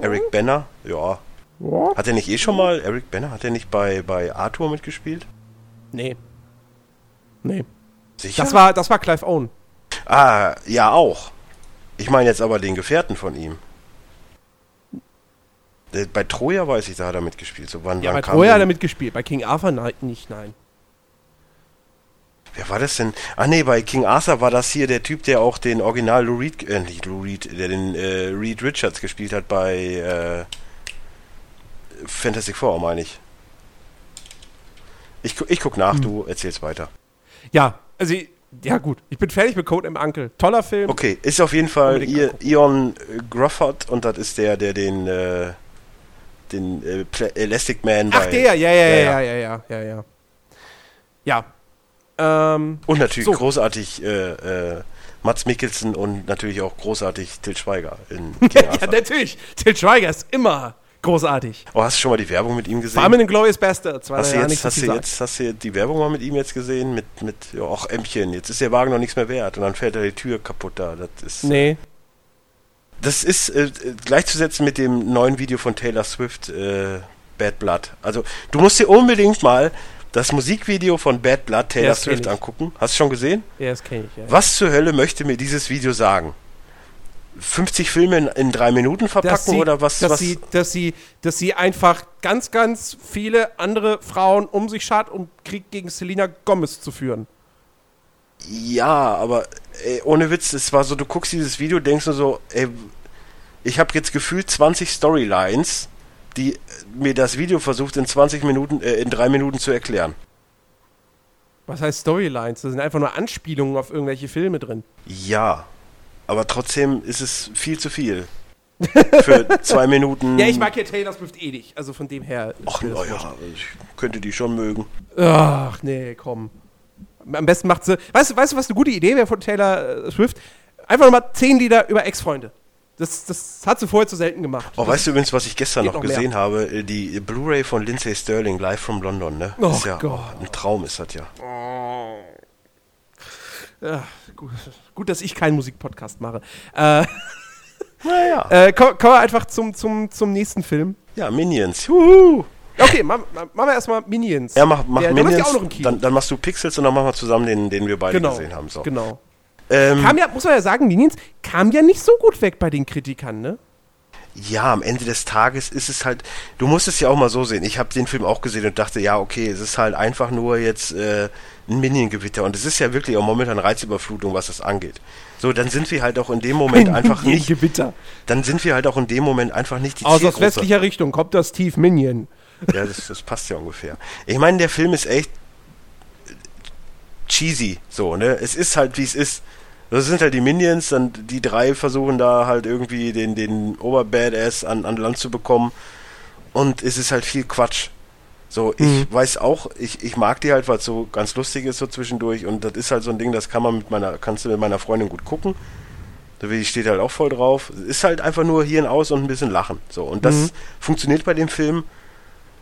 Speaker 2: Eric Banner, ja. Hat er nicht eh schon mal, Eric Banner, hat er nicht bei, bei Arthur mitgespielt?
Speaker 1: Nee. Nee.
Speaker 2: Sicher?
Speaker 1: Das war, das war Clive Owen.
Speaker 2: ah, ja auch. Ich meine jetzt aber den Gefährten von ihm. Bei Troja weiß ich, da hat er mitgespielt. So, wann,
Speaker 1: Ja,
Speaker 2: wann
Speaker 1: bei
Speaker 2: kam
Speaker 1: Troja hat er mitgespielt. Bei King Arthur nein, nicht, nein.
Speaker 2: Wer war das denn? Ah nee, bei King Arthur war das hier der Typ, der auch den Original Lou Reed, äh, nicht Lou Reed, der den äh, Reed Richards gespielt hat bei äh, Fantastic Four, meine ich. Ich, gu- ich guck nach,
Speaker 1: Hm.
Speaker 2: du erzählst weiter.
Speaker 1: Ja, also, ja gut. Ich bin fertig mit Code im Uncle. Toller Film.
Speaker 2: Okay, ist auf jeden Fall I. Ion äh, Grufford und das ist der, der den äh, den äh, Elastic Man
Speaker 1: Ach, der, ja, ja, ja,
Speaker 2: Ja,
Speaker 1: ja, ja, ja, ja, ja. Ja. Ähm,
Speaker 2: und natürlich
Speaker 1: So.
Speaker 2: großartig äh, äh, Mats Mikkelsen und natürlich auch großartig Til Schweiger in
Speaker 1: ja, natürlich. Till Schweiger ist immer großartig.
Speaker 2: Oh, hast du schon mal die Werbung mit ihm gesehen?
Speaker 1: Allem in Glorious Bastards.
Speaker 2: Hast du, jetzt, hast, du jetzt, hast du die Werbung mal mit ihm jetzt gesehen? Mit, mit ja, auch Ämmchen. Jetzt ist der Wagen noch nichts mehr wert und dann fällt er die Tür kaputt da. Das ist,
Speaker 1: Nee.
Speaker 2: das ist äh, gleichzusetzen mit dem neuen Video von Taylor Swift, äh, Bad Blood. Also, du musst dir unbedingt mal das Musikvideo von Bad Blood Taylor
Speaker 1: kenn
Speaker 2: Swift angucken. Hast du schon gesehen?
Speaker 1: Ja, das kenne ich, ja.
Speaker 2: Was zur Hölle möchte mir dieses Video sagen? 50 Filme in, in drei Minuten verpacken
Speaker 1: sie,
Speaker 2: oder was?
Speaker 1: dass,
Speaker 2: was?
Speaker 1: Sie, dass, sie, dass sie einfach ganz, ganz viele andere Frauen um sich schart, um Krieg gegen Selena Gomez zu führen.
Speaker 2: Ja, aber ey, ohne Witz, es war so, du guckst dieses Video, denkst du so, ey, ich habe jetzt gefühlt 20 Storylines, die mir das Video versucht in 20 Minuten, äh, in drei Minuten zu erklären.
Speaker 1: Was heißt Storylines? Das sind einfach nur Anspielungen auf irgendwelche Filme drin.
Speaker 2: Ja, aber trotzdem ist es viel zu viel. Für zwei Minuten.
Speaker 1: Ja, ich mag ja Taylor Swift eh nicht. Also von dem her.
Speaker 2: Ach, naja, ich könnte die schon mögen.
Speaker 1: Ach, nee, komm. Am besten macht sie. Weißt du, weißt du, was eine gute Idee wäre von Taylor äh, Swift? Einfach nochmal zehn Lieder über Ex-Freunde. Das, das hat sie vorher zu selten gemacht.
Speaker 2: Oh,
Speaker 1: das
Speaker 2: weißt du übrigens, was ich gestern noch,
Speaker 1: noch
Speaker 2: gesehen habe? Äh, Die Blu-ray von Lindsay Sterling live from London, ne?
Speaker 1: Oh
Speaker 2: ist ja
Speaker 1: Gott.
Speaker 2: ein Traum ist das ja.
Speaker 1: Ja, gut, gut, dass ich keinen Musikpodcast mache. Äh,
Speaker 2: Naja.
Speaker 1: äh, komm- kommen wir einfach zum, zum, zum nächsten Film.
Speaker 2: Ja, Minions. Juhu.
Speaker 1: Okay, ma, ma, machen wir erstmal Minions.
Speaker 2: Ja, mach, mach
Speaker 1: der, der
Speaker 2: Minions.
Speaker 1: ja im Kino.
Speaker 2: dann, dann machst du Pixels und dann machen wir zusammen den, den wir beide
Speaker 1: genau,
Speaker 2: gesehen haben. So.
Speaker 1: genau.
Speaker 2: Ähm,
Speaker 1: Kam ja, muss man ja sagen, Minions kam ja nicht so gut weg bei den Kritikern, ne?
Speaker 2: ja, am Ende des Tages ist es halt, du musst es ja auch mal so sehen. Ich habe den Film auch gesehen und dachte, ja, okay, es ist halt einfach nur jetzt äh, ein Minion-Gewitter. Und es ist ja wirklich auch momentan Reizüberflutung, was das angeht. So, dann sind wir halt auch in dem Moment einfach nicht,
Speaker 1: Gewitter.
Speaker 2: dann sind wir halt auch in dem Moment einfach nicht die
Speaker 1: Aus, aus
Speaker 2: Zielgruppe.
Speaker 1: westlicher Richtung kommt das Steve Minion.
Speaker 2: Ja, das, das passt ja ungefähr. Ich meine, der Film ist echt cheesy, so, ne? Es ist halt, wie es ist. Das sind halt die Minions, dann die drei versuchen da halt irgendwie den, den Oberbadass an, an Land zu bekommen. Und es ist halt viel Quatsch. So, ich
Speaker 1: Mhm.
Speaker 2: weiß auch, ich, ich mag die halt, weil es so ganz lustig ist so zwischendurch. Und das ist halt so ein Ding, das kann man mit meiner, kannst du mit meiner Freundin gut gucken. Die steht halt auch voll drauf. Ist halt einfach nur Hirn aus und ein bisschen lachen. So, und das
Speaker 1: Mhm.
Speaker 2: funktioniert bei dem Film.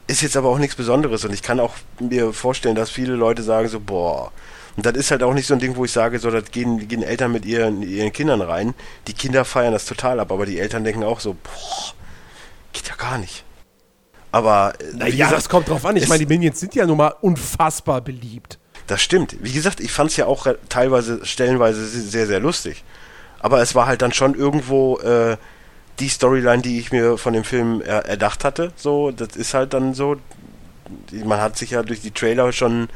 Speaker 2: Ist jetzt aber auch nichts Besonderes und ich kann auch mir vorstellen, dass viele Leute sagen so, boah, und das ist halt auch nicht so ein Ding, wo ich sage, so, das gehen, gehen Eltern mit ihren, ihren Kindern rein. Die Kinder feiern das total ab, aber die Eltern denken auch so, boah, geht ja gar nicht. Aber, äh,
Speaker 1: Naja,
Speaker 2: gesagt,
Speaker 1: das kommt drauf an. Ich meine, die Minions sind ja nun mal unfassbar beliebt.
Speaker 2: das stimmt. Wie gesagt, ich fand es ja auch teilweise, stellenweise sehr, sehr lustig. Aber es war halt dann schon irgendwo äh, die Storyline, die ich mir von dem Film er erdacht hatte. So, das ist halt dann so. Man hat sich ja durch die Trailer schon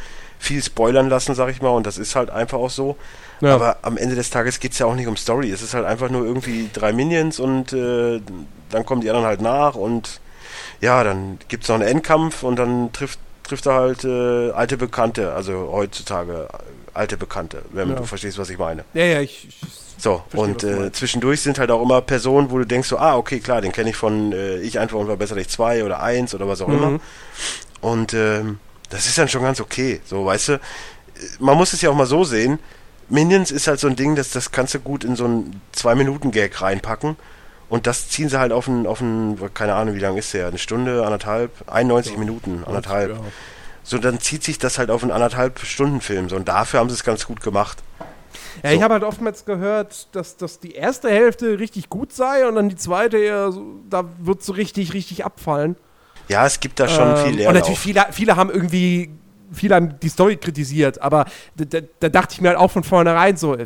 Speaker 2: viel spoilern lassen, sag ich mal, und das ist halt einfach auch so.
Speaker 1: Ja.
Speaker 2: Aber am Ende des Tages geht es ja auch nicht um Story. Es ist halt einfach nur irgendwie drei Minions und äh, dann kommen die anderen halt nach und ja, dann gibt es noch einen Endkampf und dann trifft, trifft er halt äh, alte Bekannte, also heutzutage alte Bekannte, wenn
Speaker 1: Ja.
Speaker 2: du verstehst, was ich meine.
Speaker 1: Ja, ja, ich. ich
Speaker 2: So, und äh, zwischendurch sind halt auch immer Personen, wo du denkst so, ah, okay, klar, den kenne ich von äh, Ich einfach und verbessere dich zwei oder eins oder was auch immer.
Speaker 1: Mhm.
Speaker 2: Und ähm, das ist dann schon ganz okay, so, weißt du. Man muss es ja auch mal so sehen, Minions ist halt so ein Ding, das, das kannst du gut in so einen Zwei-Minuten-Gag reinpacken. Und das ziehen sie halt auf einen, auf einen, keine Ahnung, wie lang ist der? Eine Stunde, anderthalb, 91 Minuten, anderthalb.
Speaker 1: Ja.
Speaker 2: So, dann zieht sich das halt auf einen anderthalb Stunden Film. So, und dafür haben sie es ganz gut gemacht.
Speaker 1: Ja,
Speaker 2: So.
Speaker 1: ich habe halt oftmals gehört, dass, dass die erste Hälfte richtig gut sei und dann die zweite eher so, da wird so richtig, richtig abfallen.
Speaker 2: Ja, es gibt da schon
Speaker 1: Ähm,
Speaker 2: viel
Speaker 1: Und
Speaker 2: Leerlauf.
Speaker 1: natürlich viele, viele haben irgendwie, viele haben die Story kritisiert, aber da, da, da dachte ich mir halt auch von vornherein so,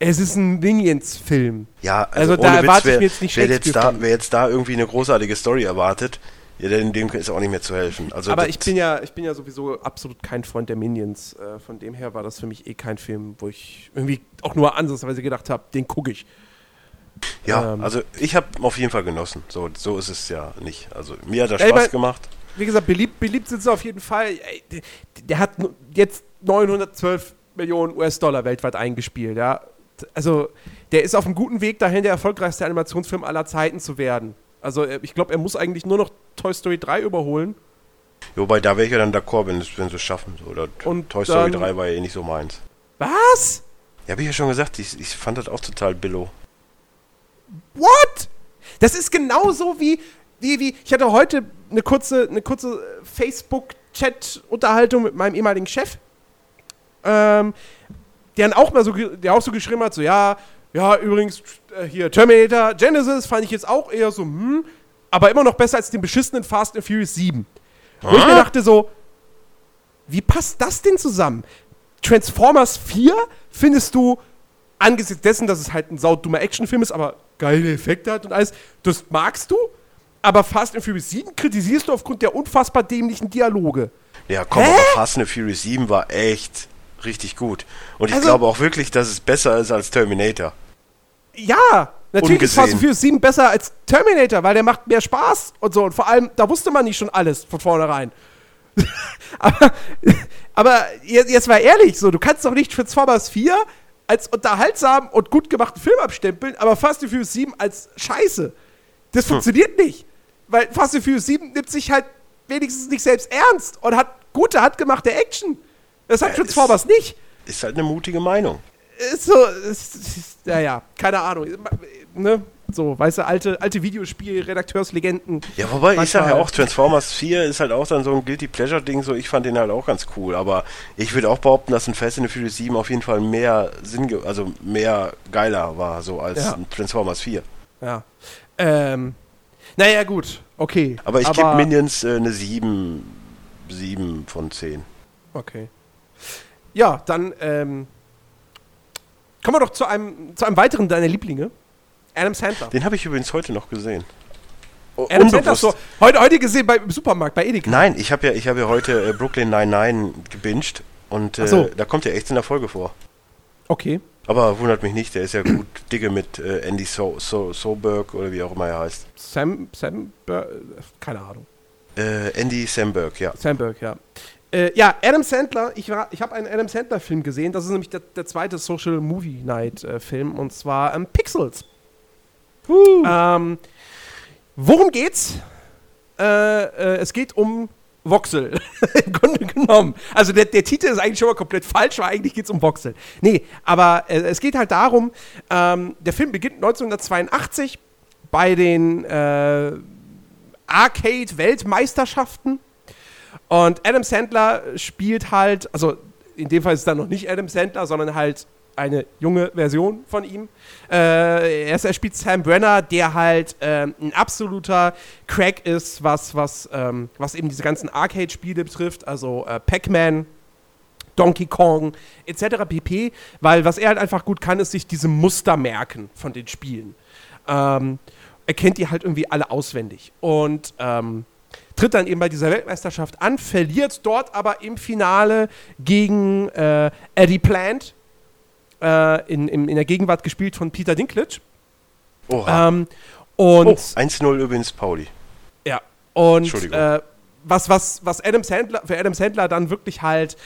Speaker 1: es ist ein Minions-Film.
Speaker 2: Ja,
Speaker 1: Also
Speaker 2: also,
Speaker 1: da erwarte ich mir jetzt nicht
Speaker 2: wer, jetzt da, wer jetzt da irgendwie eine großartige Story erwartet, ja, denn dem ist auch nicht mehr zu helfen. Also
Speaker 1: aber ich bin ja, ich bin ja sowieso absolut kein Freund der Minions. Äh, von dem her war das für mich eh kein Film, wo ich irgendwie auch nur ansatzweise gedacht habe, den gucke ich.
Speaker 2: Ja,
Speaker 1: ähm,
Speaker 2: also ich habe auf jeden Fall genossen. So, so ist es ja nicht. Also mir hat das Spaß
Speaker 1: mein-
Speaker 2: gemacht.
Speaker 1: Wie gesagt, beliebt, beliebt sind sie auf jeden Fall. Ey, der, der hat jetzt 912 Millionen US-Dollar weltweit eingespielt, ja. Also, der ist auf einem guten Weg dahin, der erfolgreichste Animationsfilm aller Zeiten zu werden. Also, äh, ich glaube, er muss eigentlich nur noch Toy Story 3 überholen.
Speaker 2: Wobei, da wäre ich ja dann d'accord, wenn, sie es schaffen. Oder
Speaker 1: Und
Speaker 2: Toy Story
Speaker 1: dann-
Speaker 2: 3 war ja eh nicht so meins.
Speaker 1: Was?
Speaker 2: Ja, habe ich ja schon gesagt, ich, ich fand das auch total billow.
Speaker 1: What? Das ist genauso wie, wie, wie ich hatte heute eine kurze, eine kurze Facebook-Chat-Unterhaltung mit meinem ehemaligen Chef, ähm, der auch mal so, der auch so geschrieben hat, so, ja, ja, übrigens, äh, hier, Terminator Genesis fand ich jetzt auch eher so, hm, aber immer noch besser als den beschissenen Fast and Furious 7. Wo ich mir dachte so, wie passt das denn zusammen? Transformers 4 findest du angesichts dessen, dass es halt ein saudummer Actionfilm ist, aber geile Effekte hat und alles, das magst du, aber Fast and Furious 7 kritisierst du aufgrund der unfassbar dämlichen Dialoge.
Speaker 2: Ja, komm,
Speaker 1: Hä?
Speaker 2: aber Fast and Furious 7 war echt richtig gut. Und ich
Speaker 1: Also-
Speaker 2: glaube auch wirklich, dass es besser ist als Terminator.
Speaker 1: Ja, natürlich ist
Speaker 2: Ungesehen.
Speaker 1: Fast and Furious 7 besser als Terminator, weil der macht mehr Spaß und so. Und vor allem, da wusste man nicht schon alles von vornherein. aber, aber jetzt, jetzt mal ehrlich, so, du kannst doch nicht Transformers 4 als unterhaltsam und gut gemachten Film abstempeln, aber Fast and Furious 7 als Scheiße. Das hm. funktioniert nicht. Weil Fast and Furious 7 nimmt sich halt wenigstens nicht selbst ernst und hat gute, handgemachte Action. Das hat ja, Transformers nicht.
Speaker 2: Ist halt eine mutige Meinung.
Speaker 1: Ist so, ist, ist, ja, ja, keine Ahnung. Ne? So, weißt du, alte, alte Videospiel-Redakteurslegenden.
Speaker 2: Ja, wobei ich sage ja auch, Transformers 4 ist halt auch dann so ein Guilty Pleasure-Ding, so ich fand den halt auch ganz cool, aber ich würde auch behaupten, dass ein Fast and the Furious 7 auf jeden Fall mehr Sinn, also mehr geiler war, so als ja. ein Transformers 4.
Speaker 1: Ja. Ähm, naja, gut, okay.
Speaker 2: Aber ich gebe Minions äh, eine 7, 7 von 10.
Speaker 1: Okay. Ja, dann ähm, kommen wir doch zu einem, zu einem weiteren deiner Lieblinge. Adam Sandler.
Speaker 2: Den habe ich übrigens heute noch gesehen.
Speaker 1: Adam Sandler so heute, heute gesehen beim Supermarkt, bei Edeka.
Speaker 2: Nein, ich habe ja, hab ja heute äh, Brooklyn 99 gebinged und äh, so. da kommt er echt in der Folge vor.
Speaker 1: Okay.
Speaker 2: Aber wundert mich nicht, der ist ja gut dicke mit äh, Andy so so Soberg oder wie auch immer er heißt.
Speaker 1: Sam, Sam, keine Ahnung.
Speaker 2: Äh, Andy Samberg, ja.
Speaker 1: Samberg, ja. Äh, ja, Adam Sandler, ich, ich habe einen Adam Sandler-Film gesehen, das ist nämlich der, der zweite Social Movie Night-Film äh, und zwar ähm, Pixels. Ähm, worum geht's? Äh, äh, es geht um Voxel, im Grunde genommen. Also der, der, Titel ist eigentlich schon mal komplett falsch, weil eigentlich geht es um Voxel. Nee, aber äh, es geht halt darum, ähm, der Film beginnt 1982 bei den äh, Arcade-Weltmeisterschaften und Adam Sandler spielt halt, also in dem Fall ist es dann noch nicht Adam Sandler, sondern halt eine junge Version von ihm. Äh, er, spielt Sam Brenner, der halt ähm, ein absoluter Crack ist, was, was, ähm, was eben diese ganzen Arcade-Spiele betrifft, also äh, Pac-Man, Donkey Kong etc. pp. Weil was er halt einfach gut kann, ist sich diese Muster merken von den Spielen. Ähm, er kennt die halt irgendwie alle auswendig. Und ähm, tritt dann eben bei dieser Weltmeisterschaft an, verliert dort aber im Finale gegen äh, Eddie Plant, äh, in, in, in, der Gegenwart gespielt von Peter Dinklage.
Speaker 2: Oha. Ähm, und oh, 1-0 übrigens Pauli.
Speaker 1: Ja, und äh, was, was, was Adam Sandler, für Adam Sandler dann wirklich halt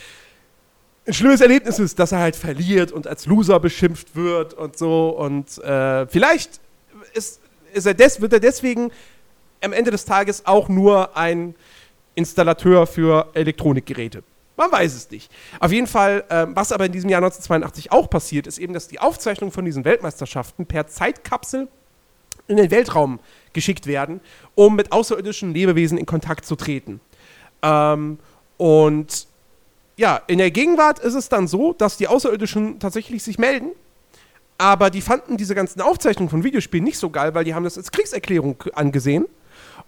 Speaker 1: ein schlimmes Erlebnis ist, dass er halt verliert und als Loser beschimpft wird und so. Und äh, vielleicht ist, ist er des, wird er deswegen am Ende des Tages auch nur ein Installateur für Elektronikgeräte. Man weiß es nicht. Auf jeden Fall, äh, was aber in diesem Jahr 1982 auch passiert, ist eben, dass die Aufzeichnungen von diesen Weltmeisterschaften per Zeitkapsel in den Weltraum geschickt werden, um mit außerirdischen Lebewesen in Kontakt zu treten. Ähm, und ja, in der Gegenwart ist es dann so, dass die Außerirdischen tatsächlich sich melden, aber die fanden diese ganzen Aufzeichnungen von Videospielen nicht so geil, weil die haben das als Kriegserklärung angesehen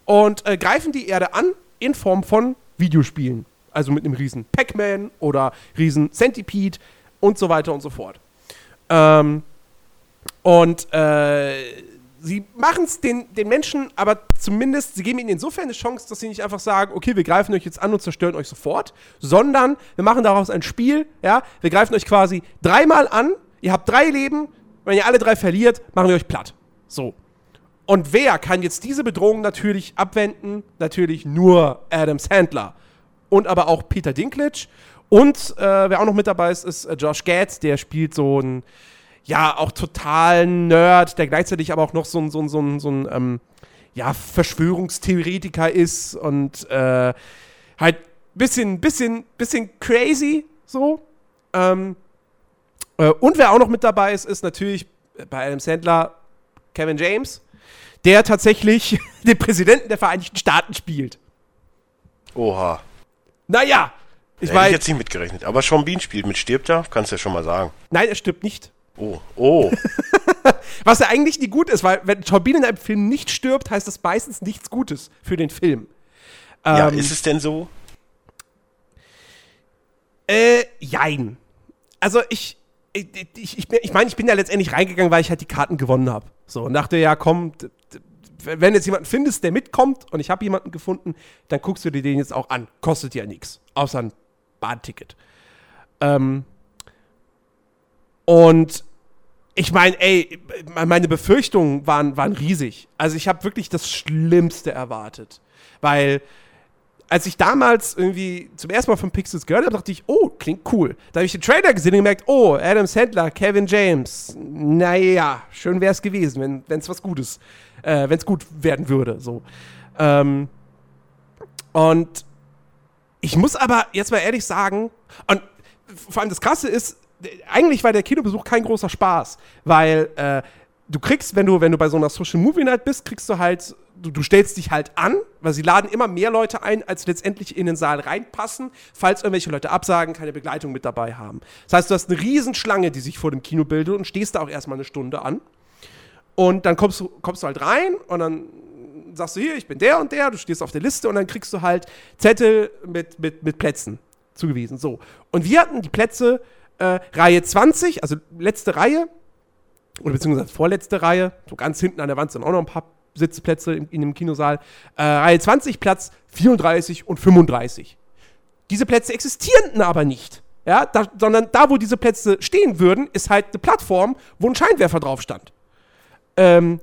Speaker 1: und äh, greifen die Erde an in Form von Videospielen. Also mit einem riesen Pac-Man oder riesen Centipede und so weiter und so fort. Ähm, und äh, sie machen es den, den Menschen, aber zumindest, sie geben ihnen insofern eine Chance, dass sie nicht einfach sagen, okay, wir greifen euch jetzt an und zerstören euch sofort, sondern wir machen daraus ein Spiel, ja, wir greifen euch quasi dreimal an, ihr habt drei Leben, wenn ihr alle drei verliert, machen wir euch platt. So. Und wer kann jetzt diese Bedrohung natürlich abwenden? Natürlich nur Adam Sandler. Und aber auch Peter Dinklage. Und äh, wer auch noch mit dabei ist, ist äh, Josh Gad, der spielt so ein, ja, auch total Nerd, der gleichzeitig aber auch noch so ein, so ein, so ein, so ein ähm, ja, Verschwörungstheoretiker ist und äh, halt bisschen, bisschen, bisschen crazy so. Ähm, äh, und wer auch noch mit dabei ist, ist natürlich bei Adam Sandler Kevin James, der tatsächlich den Präsidenten der Vereinigten Staaten spielt.
Speaker 2: Oha.
Speaker 1: Naja,
Speaker 2: ich meine. jetzt nicht mitgerechnet. Aber Sean Bean spielt mit. Stirbt er? Kannst du ja schon mal sagen.
Speaker 1: Nein, er stirbt nicht.
Speaker 2: Oh, oh.
Speaker 1: Was ja eigentlich nie gut ist, weil wenn Sean Bean in einem Film nicht stirbt, heißt das meistens nichts Gutes für den Film.
Speaker 2: Ja, ähm, ist es denn so?
Speaker 1: Äh, jein. Also ich, ich, ich, ich, ich meine, ich bin ja letztendlich reingegangen, weil ich halt die Karten gewonnen habe. So, und dachte, ja, komm, wenn jetzt jemanden findest, der mitkommt und ich habe jemanden gefunden, dann guckst du dir den jetzt auch an. Kostet ja nichts, außer ein Bahnticket. Ähm, und ich meine, ey, meine Befürchtungen waren, waren riesig. Also ich habe wirklich das Schlimmste erwartet. Weil als ich damals irgendwie zum ersten Mal von Pixels gehört habe, dachte ich, oh, klingt cool. Da habe ich den Trailer gesehen und gemerkt, oh, Adam Sandler, Kevin James. Naja, schön wäre es gewesen, wenn es was Gutes, äh, wenn es gut werden würde. So. Ähm, und ich muss aber jetzt mal ehrlich sagen, und vor allem das Krasse ist, eigentlich war der Kinobesuch kein großer Spaß, weil äh, du kriegst, wenn du, wenn du bei so einer Social Movie Night bist, kriegst du halt, du, du stellst dich halt an, weil sie laden immer mehr Leute ein, als letztendlich in den Saal reinpassen, falls irgendwelche Leute absagen, keine Begleitung mit dabei haben. Das heißt, du hast eine Riesenschlange, die sich vor dem Kino bildet und stehst da auch erstmal eine Stunde an. Und dann kommst du, kommst du halt rein und dann sagst du hier, ich bin der und der, du stehst auf der Liste und dann kriegst du halt Zettel mit, mit, mit Plätzen zugewiesen. So. Und wir hatten die Plätze äh, Reihe 20, also letzte Reihe, oder beziehungsweise vorletzte Reihe, so ganz hinten an der Wand sind auch noch ein paar Sitzplätze in, in dem Kinosaal. Äh, Reihe 20, Platz 34 und 35. Diese Plätze existierten aber nicht. Ja, da, sondern da, wo diese Plätze stehen würden, ist halt eine Plattform, wo ein Scheinwerfer drauf stand. Ähm,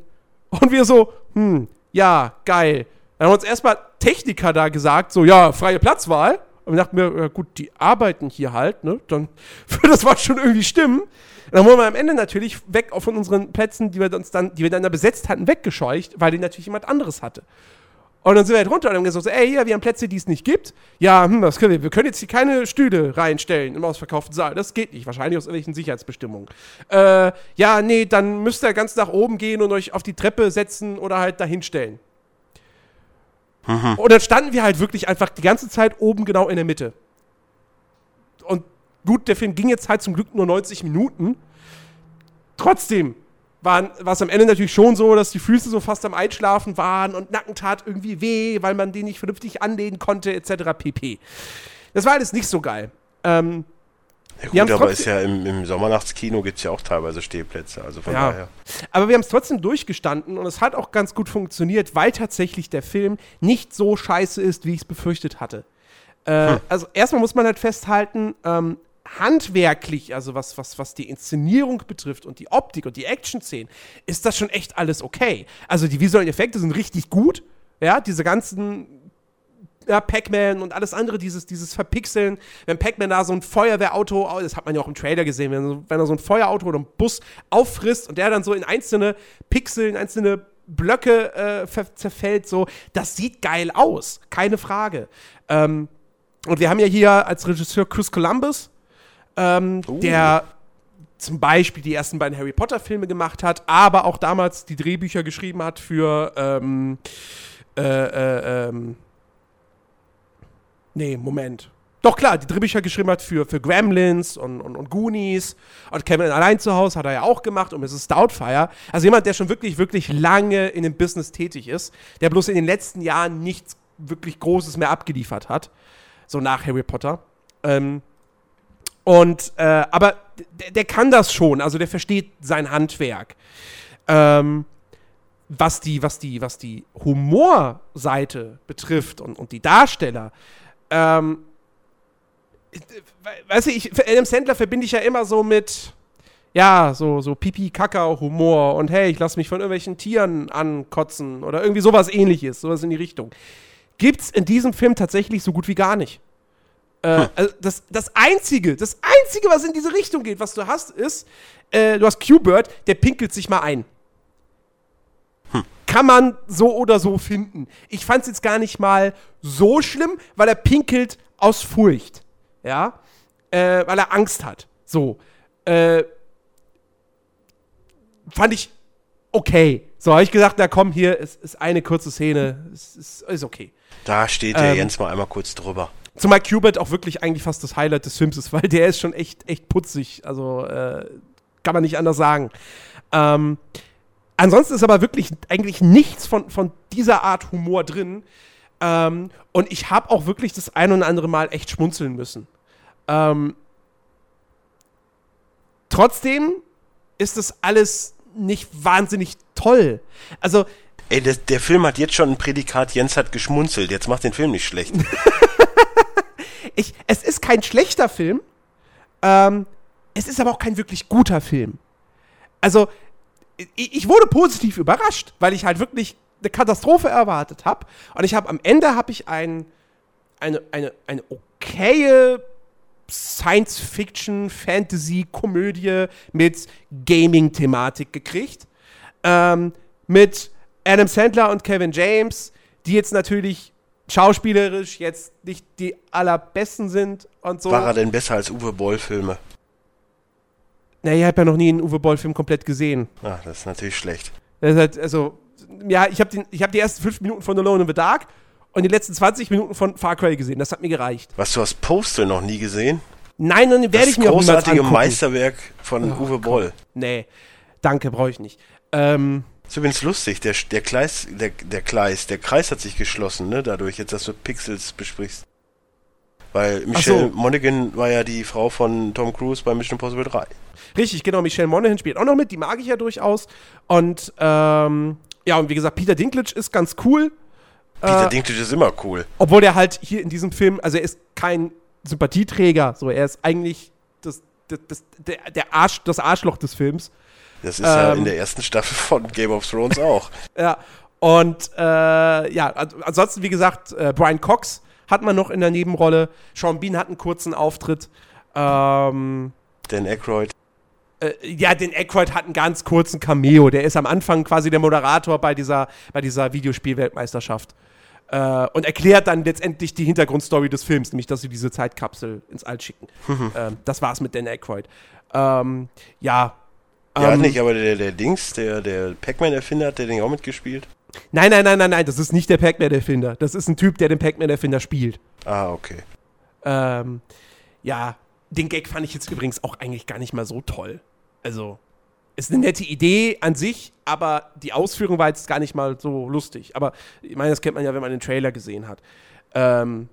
Speaker 1: und wir so, hm, ja, geil. Dann haben uns erstmal Techniker da gesagt, so, ja, freie Platzwahl. Und wir dachten mir, ja, gut, die arbeiten hier halt, ne? Dann würde das was schon irgendwie stimmen. Und dann wurden wir am Ende natürlich weg von unseren Plätzen, die wir uns dann, die wir dann da besetzt hatten, weggescheucht, weil die natürlich jemand anderes hatte. Und dann sind wir halt runter und haben gesagt, so, ey, hier, wir haben Plätze, die es nicht gibt. Ja, hm, was können wir? Wir können jetzt hier keine Stühle reinstellen im ausverkauften Saal. Das geht nicht, wahrscheinlich aus irgendwelchen Sicherheitsbestimmungen. Äh, ja, nee, dann müsst ihr ganz nach oben gehen und euch auf die Treppe setzen oder halt dahinstellen. Mhm. Und dann standen wir halt wirklich einfach die ganze Zeit oben genau in der Mitte. Gut, der Film ging jetzt halt zum Glück nur 90 Minuten. Trotzdem war es am Ende natürlich schon so, dass die Füße so fast am Einschlafen waren und Nacken tat irgendwie weh, weil man den nicht vernünftig anlehnen konnte, etc. pp. Das war alles nicht so geil. Ähm,
Speaker 2: ja gut, aber ist ja im, im Sommernachtskino gibt es ja auch teilweise Stehplätze, also von ja. daher.
Speaker 1: Aber wir haben es trotzdem durchgestanden und es hat auch ganz gut funktioniert, weil tatsächlich der Film nicht so scheiße ist, wie ich es befürchtet hatte. Äh, hm. Also erstmal muss man halt festhalten, ähm, handwerklich, also was, was, was die Inszenierung betrifft und die Optik und die Action-Szenen, ist das schon echt alles okay. Also die visuellen Effekte sind richtig gut. Ja, diese ganzen ja, Pac-Man und alles andere, dieses, dieses Verpixeln, wenn Pac-Man da so ein Feuerwehrauto, das hat man ja auch im Trailer gesehen, wenn, wenn er so ein Feuerauto oder einen Bus auffrisst und der dann so in einzelne Pixel, in einzelne Blöcke äh, zerfällt, so, das sieht geil aus, keine Frage. Ähm, und wir haben ja hier als Regisseur Chris Columbus, ähm, uh. der zum Beispiel die ersten beiden Harry Potter-Filme gemacht hat, aber auch damals die Drehbücher geschrieben hat für ähm, äh, äh, ähm, Nee, Moment. Doch klar, die Drehbücher geschrieben hat für, für Gremlins und, und, und Goonies. Und Kevin allein zu Hause hat er ja auch gemacht und Mrs. Doubtfire. Also jemand, der schon wirklich, wirklich lange in dem Business tätig ist, der bloß in den letzten Jahren nichts wirklich Großes mehr abgeliefert hat. So nach Harry Potter. Ähm, und, äh, aber der, der, kann das schon, also der versteht sein Handwerk. Ähm, was die, was die, was die Humorseite betrifft und, und die Darsteller, ähm, weißt du, ich, Adam Sandler verbinde ich ja immer so mit, ja, so, so Pipi-Kakao-Humor und hey, ich lasse mich von irgendwelchen Tieren ankotzen oder irgendwie sowas ähnliches, sowas in die Richtung. Gibt's in diesem Film tatsächlich so gut wie gar nicht. Äh, also das, das Einzige, das Einzige, was in diese Richtung geht, was du hast, ist, äh, du hast Q-Bird, der pinkelt sich mal ein. Hm. Kann man so oder so finden. Ich fand es jetzt gar nicht mal so schlimm, weil er pinkelt aus Furcht. Ja. Äh, weil er Angst hat. So. Äh, fand ich okay. So, habe ich gesagt, na komm, hier ist, ist eine kurze Szene. Ist, ist, ist okay.
Speaker 2: Da steht der ähm, Jens mal einmal kurz drüber.
Speaker 1: Zumal Cubert auch wirklich eigentlich fast das Highlight des Films ist, weil der ist schon echt, echt putzig. Also äh, kann man nicht anders sagen. Ähm, ansonsten ist aber wirklich eigentlich nichts von, von dieser Art Humor drin. Ähm, und ich habe auch wirklich das ein oder andere Mal echt schmunzeln müssen. Ähm, trotzdem ist das alles nicht wahnsinnig toll. Also.
Speaker 2: Ey, der, der Film hat jetzt schon ein Prädikat, Jens hat geschmunzelt. Jetzt macht den Film nicht schlecht.
Speaker 1: ich, es ist kein schlechter Film. Ähm, es ist aber auch kein wirklich guter Film. Also, ich, ich wurde positiv überrascht, weil ich halt wirklich eine Katastrophe erwartet habe. Und ich habe am Ende habe ich einen eine, eine, eine okaye Science-Fiction, Fantasy-Komödie mit Gaming-Thematik gekriegt. Ähm, mit Adam Sandler und Kevin James, die jetzt natürlich schauspielerisch jetzt nicht die allerbesten sind und so.
Speaker 2: War er denn besser als Uwe Boll-Filme?
Speaker 1: Naja, ich habe ja noch nie einen Uwe Boll-Film komplett gesehen.
Speaker 2: Ah, das ist natürlich schlecht.
Speaker 1: Das ist halt, also, ja, ich habe hab die ersten fünf Minuten von Alone in the Dark und die letzten 20 Minuten von Far Cry gesehen. Das hat mir gereicht.
Speaker 2: Was, du hast Postal noch nie gesehen?
Speaker 1: Nein, dann werde ich mir
Speaker 2: auch
Speaker 1: niemals
Speaker 2: Das großartige. Meisterwerk von
Speaker 1: Oh,
Speaker 2: Uwe Boll.
Speaker 1: Nee, danke, brauche ich nicht. Ähm,
Speaker 2: Ist übrigens lustig, der, der Kleis, der, der Kleis, der Kreis hat sich geschlossen, ne, dadurch, jetzt, dass du Pixels besprichst. Weil Michelle
Speaker 1: so.
Speaker 2: Monaghan war ja die Frau von Tom Cruise bei Mission Impossible 3.
Speaker 1: richtig, genau, Michelle Monaghan spielt auch noch mit, die mag ich ja durchaus. Und, ähm, ja, und wie gesagt, Peter Dinklage ist ganz cool.
Speaker 2: Peter
Speaker 1: Äh,
Speaker 2: Dinklage ist immer cool.
Speaker 1: Obwohl er halt hier in diesem Film, also er ist kein Sympathieträger, so er ist eigentlich das, das, das, der, der Arsch, das Arschloch des Films.
Speaker 2: Das ist ja
Speaker 1: ähm,
Speaker 2: in der ersten Staffel von Game of Thrones auch.
Speaker 1: Ja. Und äh, ja, an- ansonsten, wie gesagt, äh, Brian Cox hat man noch in der Nebenrolle. Sean Bean hat einen kurzen Auftritt. Ähm,
Speaker 2: Dan Aykroyd.
Speaker 1: äh, ja, den Aykroyd hat einen ganz kurzen Cameo. Der ist am Anfang quasi der Moderator bei dieser, bei dieser Videospielweltmeisterschaft. Äh, und erklärt dann letztendlich die Hintergrundstory des Films, nämlich, dass sie diese Zeitkapsel ins All schicken. ähm, das war's mit Dan Aykroyd. Ähm, ja.
Speaker 2: Hat
Speaker 1: ähm,
Speaker 2: nicht, aber der, der Dings, der, der Pac-Man-Erfinder, hat der den auch mitgespielt?
Speaker 1: Nein, nein, nein, nein, nein, das ist nicht der Pac-Man-Erfinder. Das ist ein Typ, der den Pac-Man-Erfinder spielt.
Speaker 2: Ah, okay.
Speaker 1: Ähm, ja, den Gag fand ich jetzt übrigens auch eigentlich gar nicht mal so toll. Also, ist eine nette Idee an sich, aber die Ausführung war jetzt gar nicht mal so lustig. Aber ich meine, das kennt man ja, wenn man den Trailer gesehen hat. Ähm,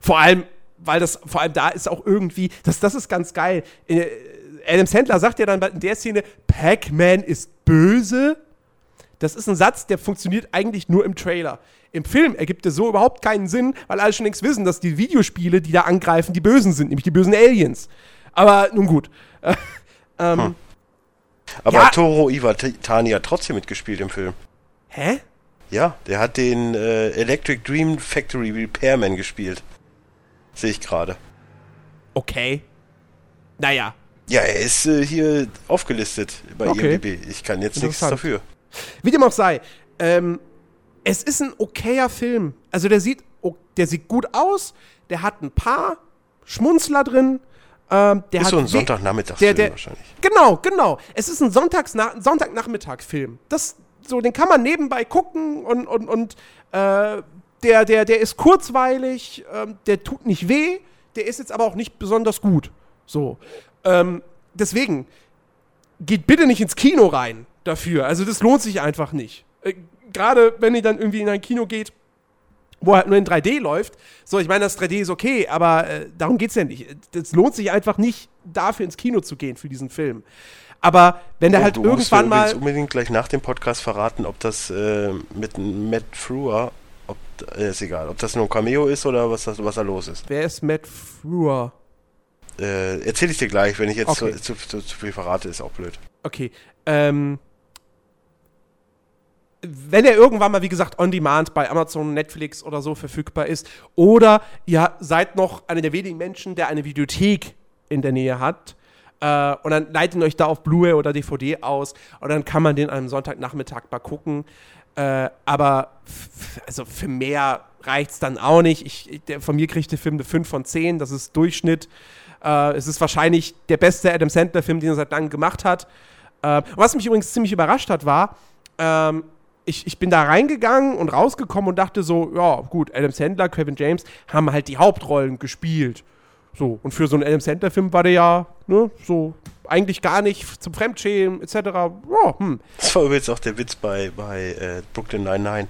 Speaker 1: vor allem, weil das, vor allem da ist auch irgendwie, das, das ist ganz geil. Äh, Adam Sandler sagt ja dann in der Szene, Pac-Man ist böse. Das ist ein Satz, der funktioniert eigentlich nur im Trailer. Im Film ergibt er so überhaupt keinen Sinn, weil alle schon längst wissen, dass die Videospiele, die da angreifen, die Bösen sind, nämlich die bösen Aliens. Aber nun gut. Äh, ähm,
Speaker 2: Aber
Speaker 1: Ja.
Speaker 2: Toro Iwatani hat trotzdem mitgespielt im Film.
Speaker 1: Hä?
Speaker 2: Ja, der hat den äh, Electric Dream Factory Repairman gespielt. Sehe ich gerade.
Speaker 1: Okay. Naja.
Speaker 2: Ja, er ist äh, hier aufgelistet bei
Speaker 1: Okay.
Speaker 2: IMDb. Ich kann jetzt nichts dafür.
Speaker 1: Wie dem auch sei. Ähm, es ist ein okayer Film. Also der sieht, der sieht gut aus. Der hat ein paar Schmunzler drin. Ähm, der
Speaker 2: Ist
Speaker 1: hat
Speaker 2: so ein Sonntagnachmittagsfilm wahrscheinlich.
Speaker 1: Genau, genau. Es ist ein Sonntagsna Sonntagnachmittag-Film. Das, so, den kann man nebenbei gucken und, und, und äh, der, der, der ist kurzweilig, ähm, der tut nicht weh, der ist jetzt aber auch nicht besonders gut. So. Ähm, deswegen, geht bitte nicht ins Kino rein dafür. Also das lohnt sich einfach nicht. Äh, Gerade wenn ihr dann irgendwie in ein Kino geht, wo halt nur in 3D läuft. So, ich meine, das 3D ist okay, aber äh, darum geht's ja nicht. Es lohnt sich einfach nicht, dafür ins Kino zu gehen für diesen Film. Aber wenn der
Speaker 2: Oh,
Speaker 1: halt irgendwann mal.
Speaker 2: unbedingt gleich nach dem Podcast verraten, ob das äh, mit Matt Frewer, ob, äh, ist egal, ob das nur ein Cameo ist oder was, das, was da los ist.
Speaker 1: Wer ist Matt Frewer?
Speaker 2: Äh, erzähl ich dir gleich, wenn ich jetzt
Speaker 1: Okay.
Speaker 2: zu, zu, zu, zu viel verrate, ist auch blöd.
Speaker 1: Okay. Ähm. Wenn er irgendwann mal, wie gesagt, on demand bei Amazon, Netflix oder so verfügbar ist, oder ihr seid noch einer der wenigen Menschen, der eine Videothek in der Nähe hat, äh, und dann leitet ihn euch da auf Blu-ray oder DVD aus, und dann kann man den am Sonntagnachmittag mal gucken. Äh, aber also für mehr reicht's dann auch nicht. Ich, der, von mir kriegt der Film eine 5 von 10, das ist Durchschnitt. Äh, es ist wahrscheinlich der beste Adam Sandler-Film, den er seit langem gemacht hat. Ähm, was mich übrigens ziemlich überrascht hat, war, ähm, ich, ich bin da reingegangen und rausgekommen und dachte so, ja, gut, Adam Sandler, Kevin James haben halt die Hauptrollen gespielt. So, und für so einen Adam Sandler-Film war der ja, ne, so eigentlich gar nicht zum Fremdschämen etc. Ja, hm.
Speaker 2: Das war übrigens auch der Witz bei, bei äh, Brooklyn 99.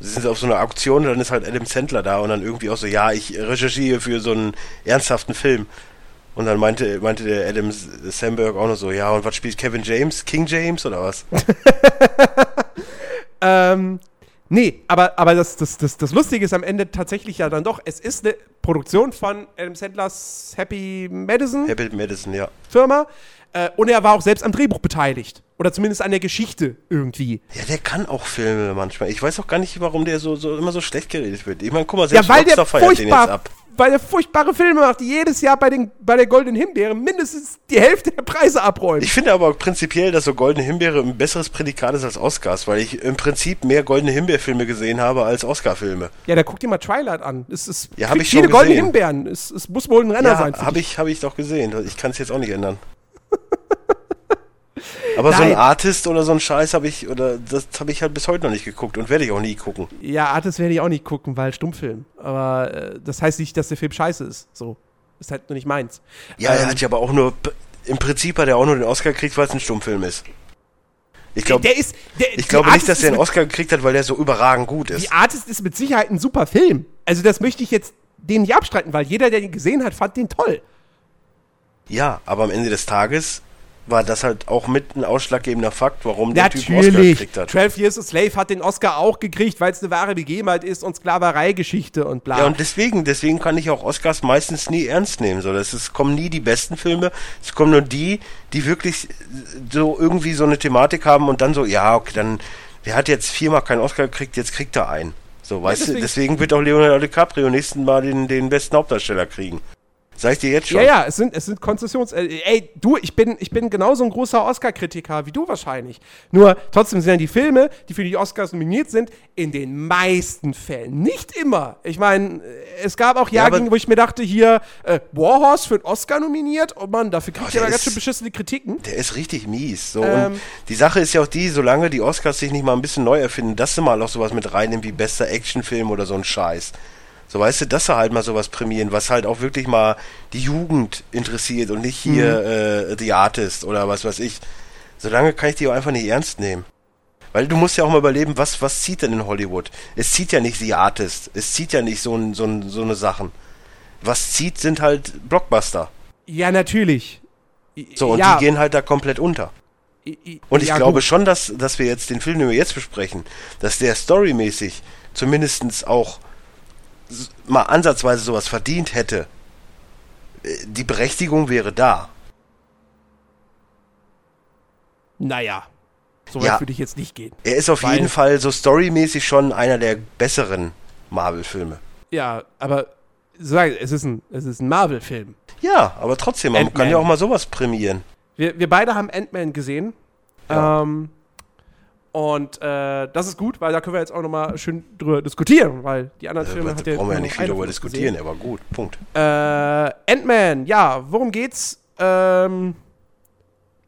Speaker 2: Sie sind auf so einer Auktion und dann ist halt Adam Sandler da und dann irgendwie auch so, ja, ich recherchiere für so einen ernsthaften Film. Und dann meinte, meinte der Adam S- Sandberg auch noch so, ja, und was spielt Kevin James? King James oder was?
Speaker 1: Ähm, nee, aber, aber das, das, das, das Lustige ist am Ende tatsächlich ja dann doch, es ist eine Produktion von Adam Sandlers Happy Madison
Speaker 2: Happy Madison, ja.
Speaker 1: Firma äh, und er war auch selbst am Drehbuch beteiligt. Oder zumindest an der Geschichte irgendwie.
Speaker 2: Ja, der kann auch Filme manchmal. Ich weiß auch gar nicht, warum der so, so immer so schlecht geredet wird. Ich meine, guck mal,
Speaker 1: Ja,
Speaker 2: selbst
Speaker 1: weil der
Speaker 2: feiert den jetzt
Speaker 1: furchtbar,
Speaker 2: ab.
Speaker 1: weil der furchtbare Filme macht, die jedes Jahr bei, den, bei der Goldenen Himbeere mindestens die Hälfte der Preise abräumen.
Speaker 2: Ich finde aber prinzipiell, dass so Goldene Himbeere ein besseres Prädikat ist als Oscars, weil ich im Prinzip mehr Goldene Himbeerfilme gesehen habe als Oscar-Filme.
Speaker 1: ja, da guck dir mal Twilight an. Es, es
Speaker 2: Ja, hab
Speaker 1: kriegt
Speaker 2: ich schon
Speaker 1: viele Goldene
Speaker 2: gesehen.
Speaker 1: Himbeeren. Es, es muss wohl ein Renner sein.
Speaker 2: Ja,
Speaker 1: für
Speaker 2: habe ich, hab ich doch gesehen. Ich kann es jetzt auch nicht ändern. Aber so ein
Speaker 1: Nein.
Speaker 2: Artist oder so ein Scheiß habe ich, oder das habe ich halt bis heute noch nicht geguckt und werde ich auch nie gucken.
Speaker 1: Ja, Artis werde ich auch nicht gucken, weil Stummfilm. Aber äh, das heißt nicht, dass der Film scheiße ist. So. Ist halt nur nicht meins.
Speaker 2: Ja, er
Speaker 1: Ähm,
Speaker 2: hat ja aber auch nur, im Prinzip hat er auch nur den Oscar gekriegt, weil es ein Stummfilm ist. Ich glaube
Speaker 1: der ist, der,
Speaker 2: ich glaube nicht,
Speaker 1: Artist
Speaker 2: dass er den Oscar gekriegt hat, weil der so überragend gut ist.
Speaker 1: Die Artist ist mit Sicherheit ein super Film. Also das möchte ich jetzt den nicht abstreiten, weil jeder, der den gesehen hat, fand den toll.
Speaker 2: Ja, aber am Ende des Tages war das halt auch mit ein ausschlaggebender Fakt, warum der Typ Oscar gekriegt hat.
Speaker 1: 12 Years a Slave hat den Oscar auch gekriegt, weil es eine wahre Begebenheit ist und Sklavereigeschichte und bla.
Speaker 2: Ja, und deswegen, deswegen kann ich auch Oscars meistens nie ernst nehmen. So, das ist, kommen nie die besten Filme, es kommen nur die, die wirklich so irgendwie so eine Thematik haben und dann so, ja, okay, dann, der hat jetzt viermal keinen Oscar gekriegt, jetzt kriegt er einen. So, weißt
Speaker 1: deswegen-
Speaker 2: du, deswegen wird auch Leonardo DiCaprio nächsten Mal den, den besten Hauptdarsteller kriegen. Sag ich dir jetzt schon.
Speaker 1: Ja, ja, es sind, es sind Konzessions. Äh, ey, du, ich bin, ich bin genauso ein großer Oscar-Kritiker wie du wahrscheinlich. Nur trotzdem sind ja die Filme, die für die Oscars nominiert sind, in den meisten Fällen. Nicht immer. Ich meine, es gab auch Jahre, wo ich mir dachte, hier, äh, Warhorse für einen Oscar nominiert. Oh Mann, dafür kriegt
Speaker 2: Oh, der
Speaker 1: aber ganz schön beschissene Kritiken.
Speaker 2: Der ist richtig mies. So.
Speaker 1: Ähm.
Speaker 2: und die Sache ist ja auch die, solange die Oscars sich nicht mal ein bisschen neu erfinden, dass sie mal auch sowas mit reinnehmen wie bester Actionfilm oder so ein Scheiß. So weißt du, dass sie halt mal sowas prämieren, was halt auch wirklich mal die Jugend interessiert und nicht hier
Speaker 1: Mhm.
Speaker 2: äh, The Artist oder was weiß ich. Solange kann ich die auch einfach nicht ernst nehmen. Weil du musst ja auch mal überleben, was, was zieht denn in Hollywood? Es zieht ja nicht The Artist, es zieht ja nicht so, so, so eine Sachen. Was zieht, sind halt Blockbuster.
Speaker 1: Ja, natürlich.
Speaker 2: So, und
Speaker 1: ja,
Speaker 2: die gehen halt da komplett unter. Und ich
Speaker 1: ja,
Speaker 2: glaube
Speaker 1: gut.
Speaker 2: schon, dass, dass wir jetzt den Film, den wir jetzt besprechen, dass der storymäßig zumindestens auch mal ansatzweise sowas verdient hätte. Äh, Die Berechtigung wäre da.
Speaker 1: Naja, so weit
Speaker 2: Ja.
Speaker 1: würde ich jetzt nicht gehen.
Speaker 2: Er ist auf
Speaker 1: Weil-
Speaker 2: jeden Fall so storymäßig schon einer der besseren Marvel-Filme.
Speaker 1: Ja, aber sag, es ist ein, es ist ein Marvel-Film.
Speaker 2: Ja, aber trotzdem, man kann ja auch mal sowas prämieren.
Speaker 1: Wir, wir beide haben Ant-Man gesehen.
Speaker 2: Ja.
Speaker 1: Ähm, und äh, das ist gut, weil da können wir jetzt auch nochmal schön drüber diskutieren, weil die anderen Filme hat
Speaker 2: da brauchen wir ja nicht viel
Speaker 1: uns
Speaker 2: diskutieren,
Speaker 1: gesehen.
Speaker 2: aber gut, Punkt.
Speaker 1: Äh, Ant-Man, ja, worum geht's? Ähm,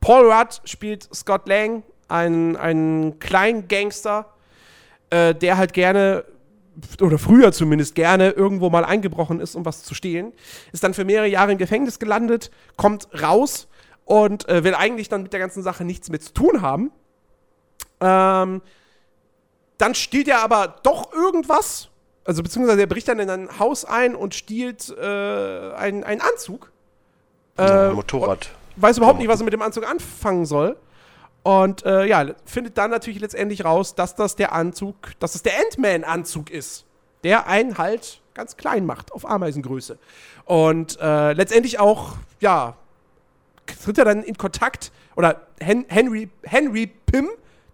Speaker 1: Paul Rudd spielt Scott Lang, einen, einen kleinen Gangster, äh, der halt gerne, oder früher zumindest gerne, irgendwo mal eingebrochen ist, um was zu stehlen. Ist dann für mehrere Jahre im Gefängnis gelandet, kommt raus und äh, will eigentlich dann mit der ganzen Sache nichts mehr zu tun haben. Ähm, dann stiehlt er aber doch irgendwas. Also beziehungsweise er bricht dann in ein Haus ein und stiehlt äh, einen, einen Anzug.
Speaker 2: Ja,
Speaker 1: Äh,
Speaker 2: Motorrad.
Speaker 1: weiß überhaupt nicht, was er mit dem Anzug anfangen soll. Und äh, ja, findet dann natürlich letztendlich raus, dass das der Anzug, dass es der Ant-Man-Anzug ist, der einen halt ganz klein macht, auf Ameisengröße. Und äh, letztendlich auch, ja, tritt er dann in Kontakt, oder Hen Henry, Henry Pym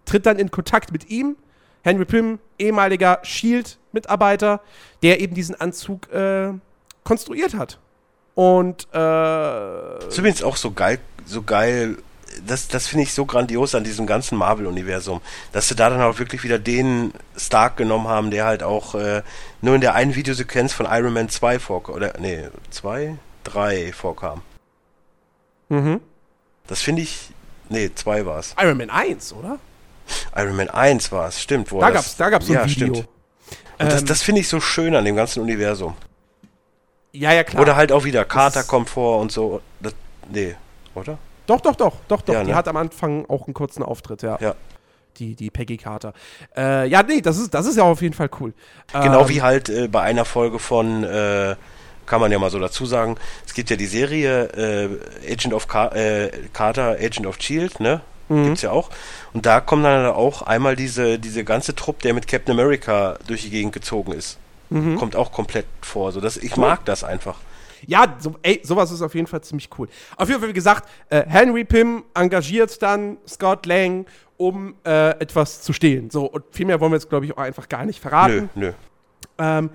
Speaker 1: tritt dann in Kontakt mit ihm. Henry Pym, ehemaliger Shield-Mitarbeiter, der eben diesen Anzug äh, konstruiert hat. Und äh,
Speaker 2: ist übrigens auch so geil, so geil, das, das finde ich so grandios an diesem ganzen Marvel-Universum, dass sie da dann auch wirklich wieder den Stark genommen haben, der halt auch äh, nur in der einen Videosequenz von Iron Man 2 vorkam, oder, nee, 2, 3 vorkam.
Speaker 1: mhm.
Speaker 2: Das finde ich, nee, 2 war es.
Speaker 1: Iron Man 1, oder?
Speaker 2: Iron Man 1 war es, stimmt. Wo
Speaker 1: Da gab's, da gab's so ein
Speaker 2: ja,
Speaker 1: Video.
Speaker 2: Stimmt. Und das,
Speaker 1: Ähm,
Speaker 2: das finde ich so schön an dem ganzen Universum.
Speaker 1: Ja, ja, klar.
Speaker 2: Oder halt auch wieder Carter kommt vor und so. Das, nee, oder?
Speaker 1: doch, doch, doch, doch, doch.
Speaker 2: Ja,
Speaker 1: Die
Speaker 2: ne?
Speaker 1: hat am Anfang auch einen kurzen Auftritt, ja.
Speaker 2: Ja.
Speaker 1: Die, die Peggy Carter. Äh, ja, nee, das ist, das ist ja auf jeden Fall cool.
Speaker 2: Genau
Speaker 1: Ähm,
Speaker 2: wie halt äh, bei einer Folge von, äh, kann man ja mal so dazu sagen, es gibt ja die Serie äh, Agent of Car äh, Carter, Agent of Shield, ne?
Speaker 1: Mhm.
Speaker 2: Gibt's ja auch. Und da kommt dann auch einmal diese, diese ganze Trupp, der mit Captain America durch die Gegend gezogen ist.
Speaker 1: Mhm.
Speaker 2: Kommt auch komplett vor. So dass ich mag das einfach.
Speaker 1: Ja, so, ey, sowas ist auf jeden Fall ziemlich cool. Auf jeden Fall, wie gesagt, äh, Henry Pym engagiert dann Scott Lang, um äh, etwas zu stehlen. So, und viel mehr wollen wir jetzt, glaube ich, auch einfach gar nicht verraten.
Speaker 2: Nö, nö.
Speaker 1: Ähm,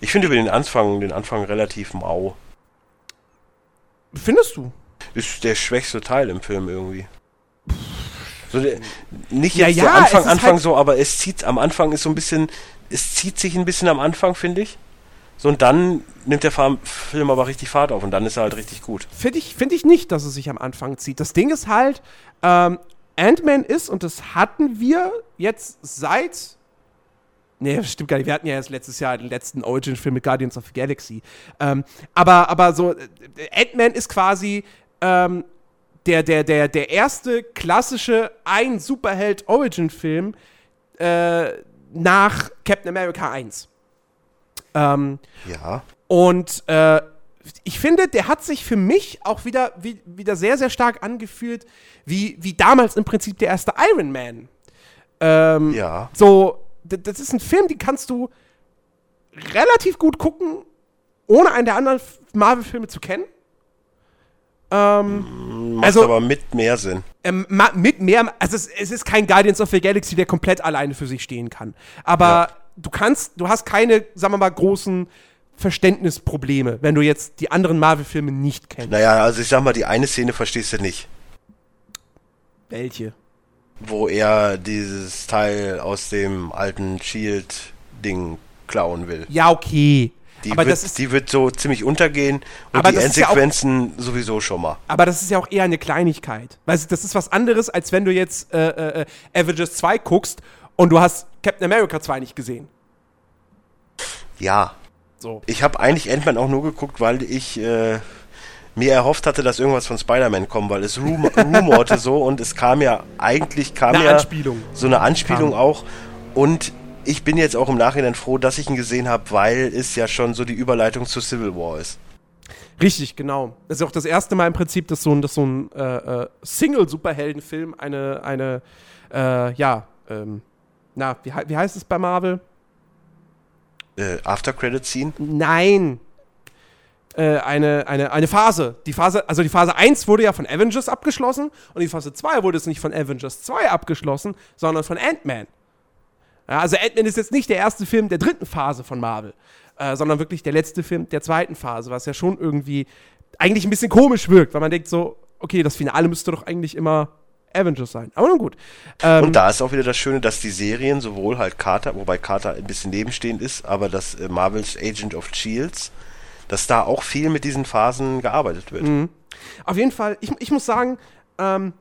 Speaker 2: Ich finde über den Anfang, den Anfang relativ mau.
Speaker 1: findest du?
Speaker 2: Ist der schwächste Teil im Film irgendwie. So der, nicht
Speaker 1: Ja,
Speaker 2: jetzt
Speaker 1: ja, es
Speaker 2: Anfang, Anfang
Speaker 1: halt-
Speaker 2: so, aber es zieht am Anfang ist so ein bisschen, es zieht sich ein bisschen am Anfang, finde ich. So und dann nimmt der Film aber richtig Fahrt auf und dann ist er halt richtig gut.
Speaker 1: Finde ich, find ich nicht, dass es sich am Anfang zieht. Das Ding ist halt, ähm, Ant-Man ist, und das hatten wir jetzt seit. Nee, das stimmt gar nicht. Wir hatten ja erst letztes Jahr den letzten Origin-Film mit Guardians of the Galaxy. Ähm, aber, aber so, äh, Ant-Man ist quasi ähm, der, der, der, der erste klassische Ein-Superheld-Origin-Film äh, nach Captain America 1. Ähm,
Speaker 2: Ja.
Speaker 1: und äh, ich finde, der hat sich für mich auch wieder, wie, wieder sehr, sehr stark angefühlt, wie, wie damals im Prinzip der erste Iron Man. Ähm,
Speaker 2: Ja.
Speaker 1: So, das ist ein Film, den kannst du relativ gut gucken, ohne einen der anderen Marvel-Filme zu kennen. Ähm,
Speaker 2: Macht
Speaker 1: Also-
Speaker 2: aber mit mehr Sinn.
Speaker 1: ähm, mit mehr, also es, es ist kein Guardians of the Galaxy, der komplett alleine für sich stehen kann. Aber
Speaker 2: Ja.
Speaker 1: du kannst, du hast keine, sagen wir mal, großen Verständnisprobleme, wenn du jetzt die anderen Marvel-Filme nicht kennst.
Speaker 2: Naja, also ich sag mal, die eine Szene verstehst du nicht,
Speaker 1: Welche?
Speaker 2: wo er dieses Teil aus dem alten Shield-Ding klauen will.
Speaker 1: Ja, okay.
Speaker 2: Die,
Speaker 1: aber,
Speaker 2: wird,
Speaker 1: das ist,
Speaker 2: die wird so ziemlich untergehen und
Speaker 1: Aber
Speaker 2: die
Speaker 1: ist ja
Speaker 2: Endsequenzen sowieso schon mal.
Speaker 1: aber das ist ja auch eher eine Kleinigkeit. Weißt du, das ist was anderes, als wenn du jetzt äh, äh, Avengers 2 guckst und du hast Captain America 2 nicht gesehen.
Speaker 2: Ja,
Speaker 1: So.
Speaker 2: ich habe eigentlich Ant-Man auch nur geguckt, weil ich äh, mir erhofft hatte, dass irgendwas von Spider-Man kommt, weil es rum rumorte so und es kam ja, eigentlich kam
Speaker 1: Eine
Speaker 2: ja
Speaker 1: Anspielung.
Speaker 2: so eine Anspielung
Speaker 1: Kam.
Speaker 2: auch und ich bin jetzt auch im Nachhinein froh, dass ich ihn gesehen habe, weil es ja schon so die Überleitung zu Civil War ist.
Speaker 1: Richtig, genau. Das ist auch das erste Mal im Prinzip, dass so ein, dass so ein äh, äh, Single-Superheldenfilm eine, eine, äh, ja, ähm, na, wie, wie heißt es bei Marvel?
Speaker 2: Äh, After Credit Scene?
Speaker 1: Nein. Äh, eine, eine, eine Phase. Die Phase, also die Phase 1 wurde ja von Avengers abgeschlossen und die Phase 2 wurde es nicht von Avengers 2 abgeschlossen, sondern von Ant-Man. Ja, also Ant-Man ist jetzt nicht der erste Film der dritten Phase von Marvel, äh, sondern wirklich der letzte Film der zweiten Phase, was ja schon irgendwie eigentlich ein bisschen komisch wirkt, weil man denkt so, okay, das Finale müsste doch eigentlich immer Avengers sein. Aber nun gut. Ähm,
Speaker 2: Und da ist auch wieder das Schöne, dass die Serien sowohl halt Carter, wobei Carter ein bisschen nebenstehend ist, aber das äh, Marvel's Agent of Shields, dass da auch viel mit diesen Phasen gearbeitet wird.
Speaker 1: Mhm. Auf jeden Fall, ich, ich muss sagen, ähm,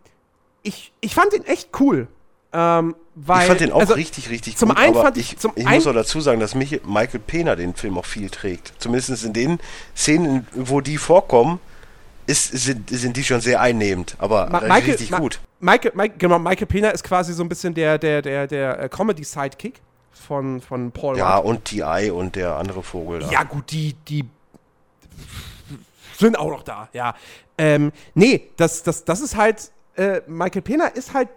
Speaker 1: ich, ich fand den echt cool. Ähm, weil,
Speaker 2: ich fand den auch
Speaker 1: also,
Speaker 2: richtig, richtig
Speaker 1: zum
Speaker 2: gut.
Speaker 1: einen
Speaker 2: aber
Speaker 1: fand ich-
Speaker 2: ich, ich muss auch dazu sagen, dass mich, Michael Pena den Film auch viel trägt. Zumindest in den Szenen, wo die vorkommen, ist, sind, sind die schon sehr einnehmend, aber
Speaker 1: Ma- Michael-
Speaker 2: richtig
Speaker 1: Ma-
Speaker 2: gut.
Speaker 1: Michael, Mike, genau, Michael Pena ist quasi so ein bisschen der, der, der, der äh, Comedy-Sidekick von, von Paul
Speaker 2: Ja,
Speaker 1: Rudd.
Speaker 2: und T.I. und der andere Vogel da.
Speaker 1: Ja, gut, die, die sind auch noch da, ja. Ähm, nee, das, das, das ist halt, äh, Michael Pena ist halt,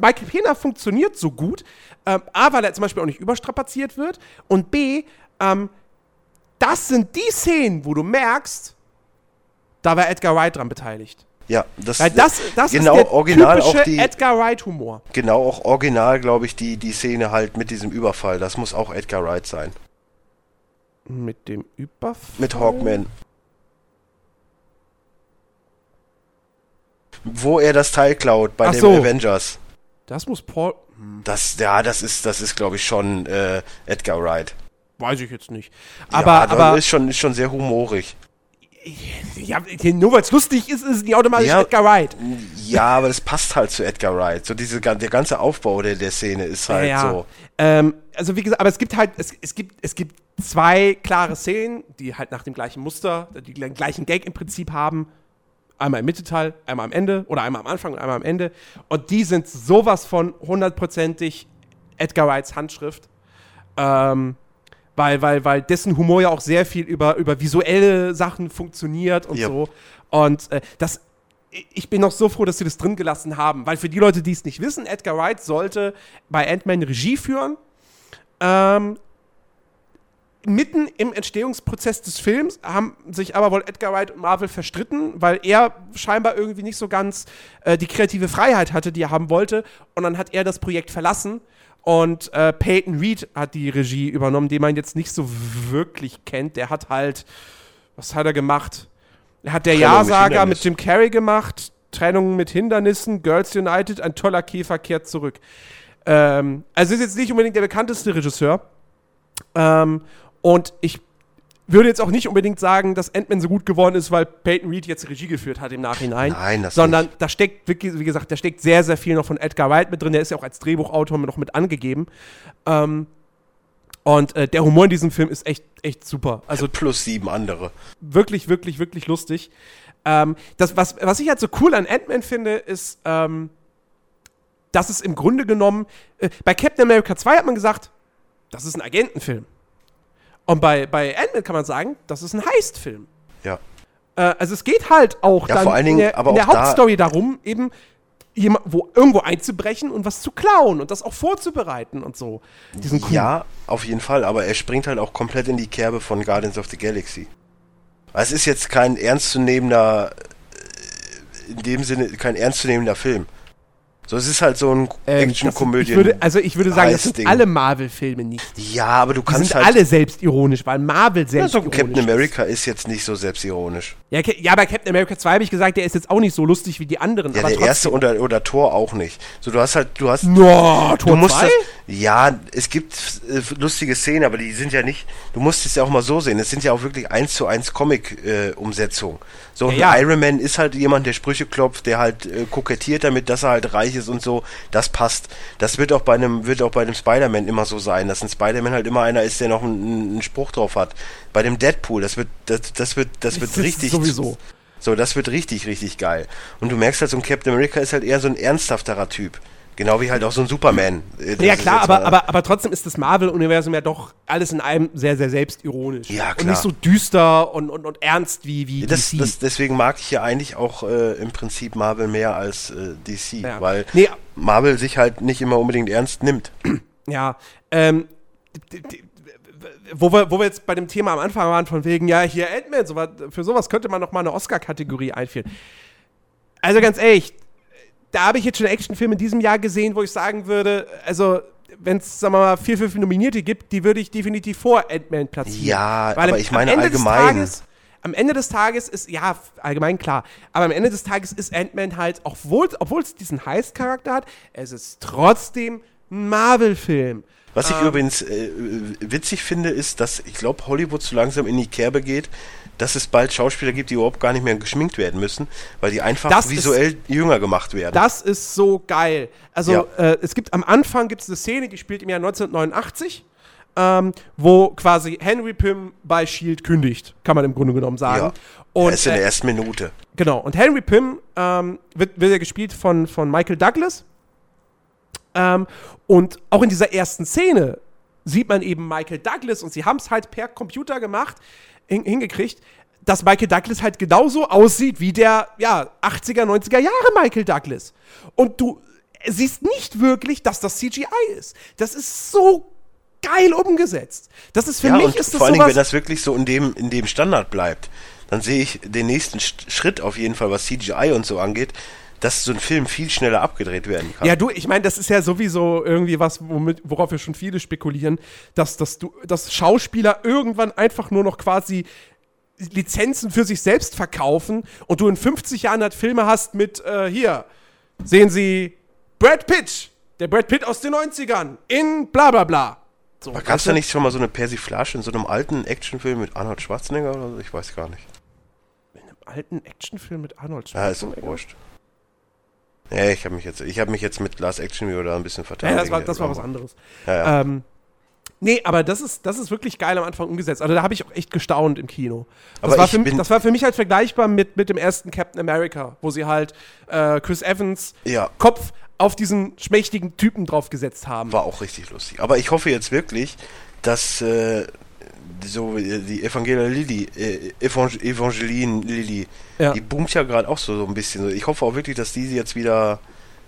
Speaker 1: Michael Pena funktioniert so gut, ähm, A, weil er zum Beispiel auch nicht überstrapaziert wird und B, ähm, das sind die Szenen, wo du merkst, da war Edgar Wright dran beteiligt.
Speaker 2: Ja, das,
Speaker 1: Weil das, das
Speaker 2: genau
Speaker 1: ist der
Speaker 2: original
Speaker 1: typische
Speaker 2: auch die
Speaker 1: Edgar Wright-Humor.
Speaker 2: genau auch original, glaube ich, die die Szene halt mit diesem Überfall. Das muss auch Edgar Wright sein.
Speaker 1: Mit dem Überfall?
Speaker 2: Mit Hawkman. Wo er das Teil klaut bei
Speaker 1: Ach
Speaker 2: den
Speaker 1: so.
Speaker 2: Avengers.
Speaker 1: Das muss Paul.
Speaker 2: Das, ja, das ist, das ist, glaube ich, schon äh, Edgar Wright.
Speaker 1: Weiß ich jetzt nicht.
Speaker 2: Ja,
Speaker 1: Aber,
Speaker 2: das
Speaker 1: aber
Speaker 2: ist schon, ist schon sehr humorig.
Speaker 1: ja, nur weil es lustig ist, ist es nicht automatisch
Speaker 2: Ja.
Speaker 1: Edgar Wright.
Speaker 2: Ja, aber das passt halt zu Edgar Wright. So diese, der ganze Aufbau der, der Szene ist halt
Speaker 1: ja.
Speaker 2: so.
Speaker 1: Ähm, also wie gesagt, aber es gibt halt, es, es, gibt, es gibt zwei klare Szenen, die halt nach dem gleichen Muster, die den gleichen Gag im Prinzip haben. Einmal im Mittelteil, einmal am Ende oder einmal am Anfang und einmal am Ende. Und die sind sowas von hundertprozentig Edgar Wrights Handschrift. Ähm, weil, weil, weil dessen Humor ja auch sehr viel über, über visuelle Sachen funktioniert und
Speaker 2: Ja.
Speaker 1: so. Und äh, das, ich bin noch so froh, dass sie das drin gelassen haben, weil für die Leute, die es nicht wissen, Edgar Wright sollte bei Ant-Man Regie führen. Ähm, mitten im Entstehungsprozess des Films haben sich aber wohl Edgar Wright und Marvel verstritten, weil er scheinbar irgendwie nicht so ganz äh, die kreative Freiheit hatte, die er haben wollte. Und dann hat er das Projekt verlassen. Und äh, Peyton Reed hat die Regie übernommen, den man jetzt nicht so wirklich kennt. Der hat halt, was hat er gemacht? Er hat der Ja-Sager mit, mit Jim Carrey gemacht, Trennung mit Hindernissen, Girls United, ein toller Käfer kehrt zurück. Ähm, also ist jetzt nicht unbedingt der bekannteste Regisseur. Ähm, und ich würde jetzt auch nicht unbedingt sagen, dass Ant-Man so gut geworden ist, weil Peyton Reed jetzt Regie geführt hat im Nachhinein.
Speaker 2: Nein, das
Speaker 1: Sondern
Speaker 2: nicht.
Speaker 1: da steckt, wie gesagt, da steckt sehr, sehr viel noch von Edgar Wright mit drin. Der ist ja auch als Drehbuchautor noch mit angegeben. Ähm, und äh, der Humor in diesem Film ist echt, echt super. Also
Speaker 2: plus sieben andere.
Speaker 1: Wirklich, wirklich, wirklich lustig. Ähm, das, was, was ich halt so cool an Ant-Man finde, ist, ähm, dass es im Grunde genommen, äh, bei Captain America 2 hat man gesagt, das ist ein Agentenfilm. Und bei, bei Ant-Man kann man sagen, das ist ein Heist-Film.
Speaker 2: Ja.
Speaker 1: Äh, also es geht halt auch
Speaker 2: Ja,
Speaker 1: dann
Speaker 2: vor allen Dingen
Speaker 1: in der,
Speaker 2: aber
Speaker 1: in der
Speaker 2: auch da-
Speaker 1: Hauptstory darum, eben jemand, wo, irgendwo einzubrechen und was zu klauen und das auch vorzubereiten und so. Diesen Coup.
Speaker 2: Ja, auf jeden Fall, aber er springt halt auch komplett in die Kerbe von Guardians of the Galaxy. Es ist jetzt kein ernstzunehmender, äh, in dem Sinne, kein ernstzunehmender Film. So, es ist halt so ein
Speaker 1: Ähm, würde, Also ich würde sagen, das sind alle Marvel-Filme nicht.
Speaker 2: ja, aber du
Speaker 1: Die
Speaker 2: kannst
Speaker 1: sind
Speaker 2: halt.
Speaker 1: alle selbstironisch, weil Marvel
Speaker 2: ja,
Speaker 1: selbst
Speaker 2: so Captain America ist jetzt nicht so selbstironisch.
Speaker 1: Ja, ja, bei Captain America 2 habe ich gesagt, der ist jetzt auch nicht so lustig wie die anderen.
Speaker 2: Ja,
Speaker 1: aber
Speaker 2: der
Speaker 1: trotzdem.
Speaker 2: erste oder, oder Thor auch nicht. So, du hast halt, du hast.
Speaker 1: No,
Speaker 2: Du
Speaker 1: Tor
Speaker 2: musst
Speaker 1: 2?
Speaker 2: das, ja, es gibt äh, lustige Szenen, aber die sind ja nicht, du musst es ja auch mal so sehen, es sind ja auch wirklich eins zu eins Comic-Umsetzungen. so, ein
Speaker 1: Ja, ja.
Speaker 2: Iron Man ist halt jemand, der Sprüche klopft, der halt äh, kokettiert damit, dass er halt reich ist und so, das passt. Das wird auch bei einem, wird auch bei einem Spider-Man immer so sein, dass ein Spider-Man halt immer einer ist, der noch einen, einen Spruch drauf hat. Bei dem Deadpool, das wird, das, das wird, das wird
Speaker 1: Das
Speaker 2: richtig,
Speaker 1: sowieso.
Speaker 2: so, das wird richtig, richtig geil. Und du merkst halt, so ein Captain America ist halt eher so ein ernsthafterer Typ. Genau wie halt auch so ein Superman. Äh, das
Speaker 1: Ja klar, aber, aber, aber trotzdem ist das Marvel-Universum ja doch alles in einem sehr, sehr selbstironisch.
Speaker 2: Ja,
Speaker 1: Und
Speaker 2: klar.
Speaker 1: nicht so düster und, und, und ernst wie, wie
Speaker 2: Das,
Speaker 1: DC.
Speaker 2: das, deswegen mag ich ja eigentlich auch äh, im Prinzip Marvel mehr als äh, DC,
Speaker 1: Ja.
Speaker 2: weil
Speaker 1: Nee.
Speaker 2: Marvel sich halt nicht immer unbedingt ernst nimmt.
Speaker 1: Ja, ähm, wo wir, wo wir jetzt bei dem Thema am Anfang waren, von wegen, ja, hier Ant-Man, sowas, für sowas könnte man noch mal eine Oscar-Kategorie einführen. Also ganz ehrlich, da habe ich jetzt schon Actionfilme in diesem Jahr gesehen, wo ich sagen würde, also wenn es, sagen wir mal, vier, fünf Nominierte gibt, die würde ich definitiv vor Ant-Man platzieren.
Speaker 2: Ja,
Speaker 1: Weil
Speaker 2: aber
Speaker 1: am-
Speaker 2: ich meine
Speaker 1: am
Speaker 2: allgemein.
Speaker 1: Tages, am Ende des Tages ist, ja, allgemein klar, aber am Ende des Tages ist Ant-Man halt, obwohl es diesen Heist-Charakter hat, es ist trotzdem ein Marvel-Film.
Speaker 2: Was
Speaker 1: Ähm.
Speaker 2: ich übrigens äh, witzig finde, ist, dass ich glaube, Hollywood so langsam in die Kerbe geht, dass es bald Schauspieler gibt, die überhaupt gar nicht mehr geschminkt werden müssen, weil die einfach
Speaker 1: Das ist-
Speaker 2: visuell jünger gemacht werden.
Speaker 1: Das ist so geil. Also
Speaker 2: Ja.
Speaker 1: äh, es gibt am Anfang gibt es eine Szene, die spielt im Jahr 1989, ähm, wo quasi Henry Pym bei Shield kündigt, kann man im Grunde genommen sagen.
Speaker 2: ja.
Speaker 1: Und
Speaker 2: er ist in der ersten Minute.
Speaker 1: genau. Und Henry Pym ähm, wird, wird ja gespielt von von Michael Douglas. Ähm, und auch in dieser ersten Szene sieht man eben Michael Douglas und sie haben es halt per Computer gemacht, hin, hingekriegt, dass Michael Douglas halt genauso aussieht wie der, ja, 80er, 90er Jahre Michael Douglas. Und du siehst nicht wirklich, dass das CGI ist. Das ist so geil umgesetzt. Das ist für
Speaker 2: ja,
Speaker 1: mich ist das
Speaker 2: vor allen Dingen, wenn das wirklich so in dem, in dem Standard bleibt, dann sehe ich den nächsten Sch- Schritt auf jeden Fall, was CGI und so angeht, dass so ein Film viel schneller abgedreht werden kann.
Speaker 1: Ja, du, ich meine, das ist ja sowieso irgendwie was, womit, worauf wir schon viele spekulieren, dass, dass, du, dass Schauspieler irgendwann einfach nur noch quasi Lizenzen für sich selbst verkaufen und du in 50 Jahren halt Filme hast mit, äh, hier, sehen Sie Brad Pitt, der Brad Pitt aus den 90ern, in bla bla bla. So,
Speaker 2: Gab es da nicht schon mal so eine Persiflage in so einem alten Actionfilm mit Arnold Schwarzenegger oder so? Ich weiß gar nicht.
Speaker 1: In einem alten Actionfilm mit Arnold
Speaker 2: Ja, ist doch
Speaker 1: Schwarzenegger?
Speaker 2: wurscht. Ja, ich habe mich jetzt, ich habe mich jetzt mit Last Action Hero da ein bisschen
Speaker 1: Ja,
Speaker 2: verteidigt.
Speaker 1: das war, das war was anderes.
Speaker 2: Ja, ja.
Speaker 1: Ähm, nee, aber das ist, das ist wirklich geil am Anfang umgesetzt. Also da habe ich auch echt gestaunt im Kino. Das,
Speaker 2: Aber
Speaker 1: war für, das war für mich halt vergleichbar mit, mit dem ersten Captain America, wo sie halt äh, Chris Evans
Speaker 2: Ja.
Speaker 1: Kopf auf diesen schmächtigen Typen draufgesetzt haben.
Speaker 2: War auch richtig lustig. Aber ich hoffe jetzt wirklich, dass äh, so äh, die Evangelia Lilly, äh, Evang Evangeline Lilly,
Speaker 1: Ja.
Speaker 2: die boomt ja gerade auch so, so ein bisschen. Ich hoffe auch wirklich, dass die sie jetzt wieder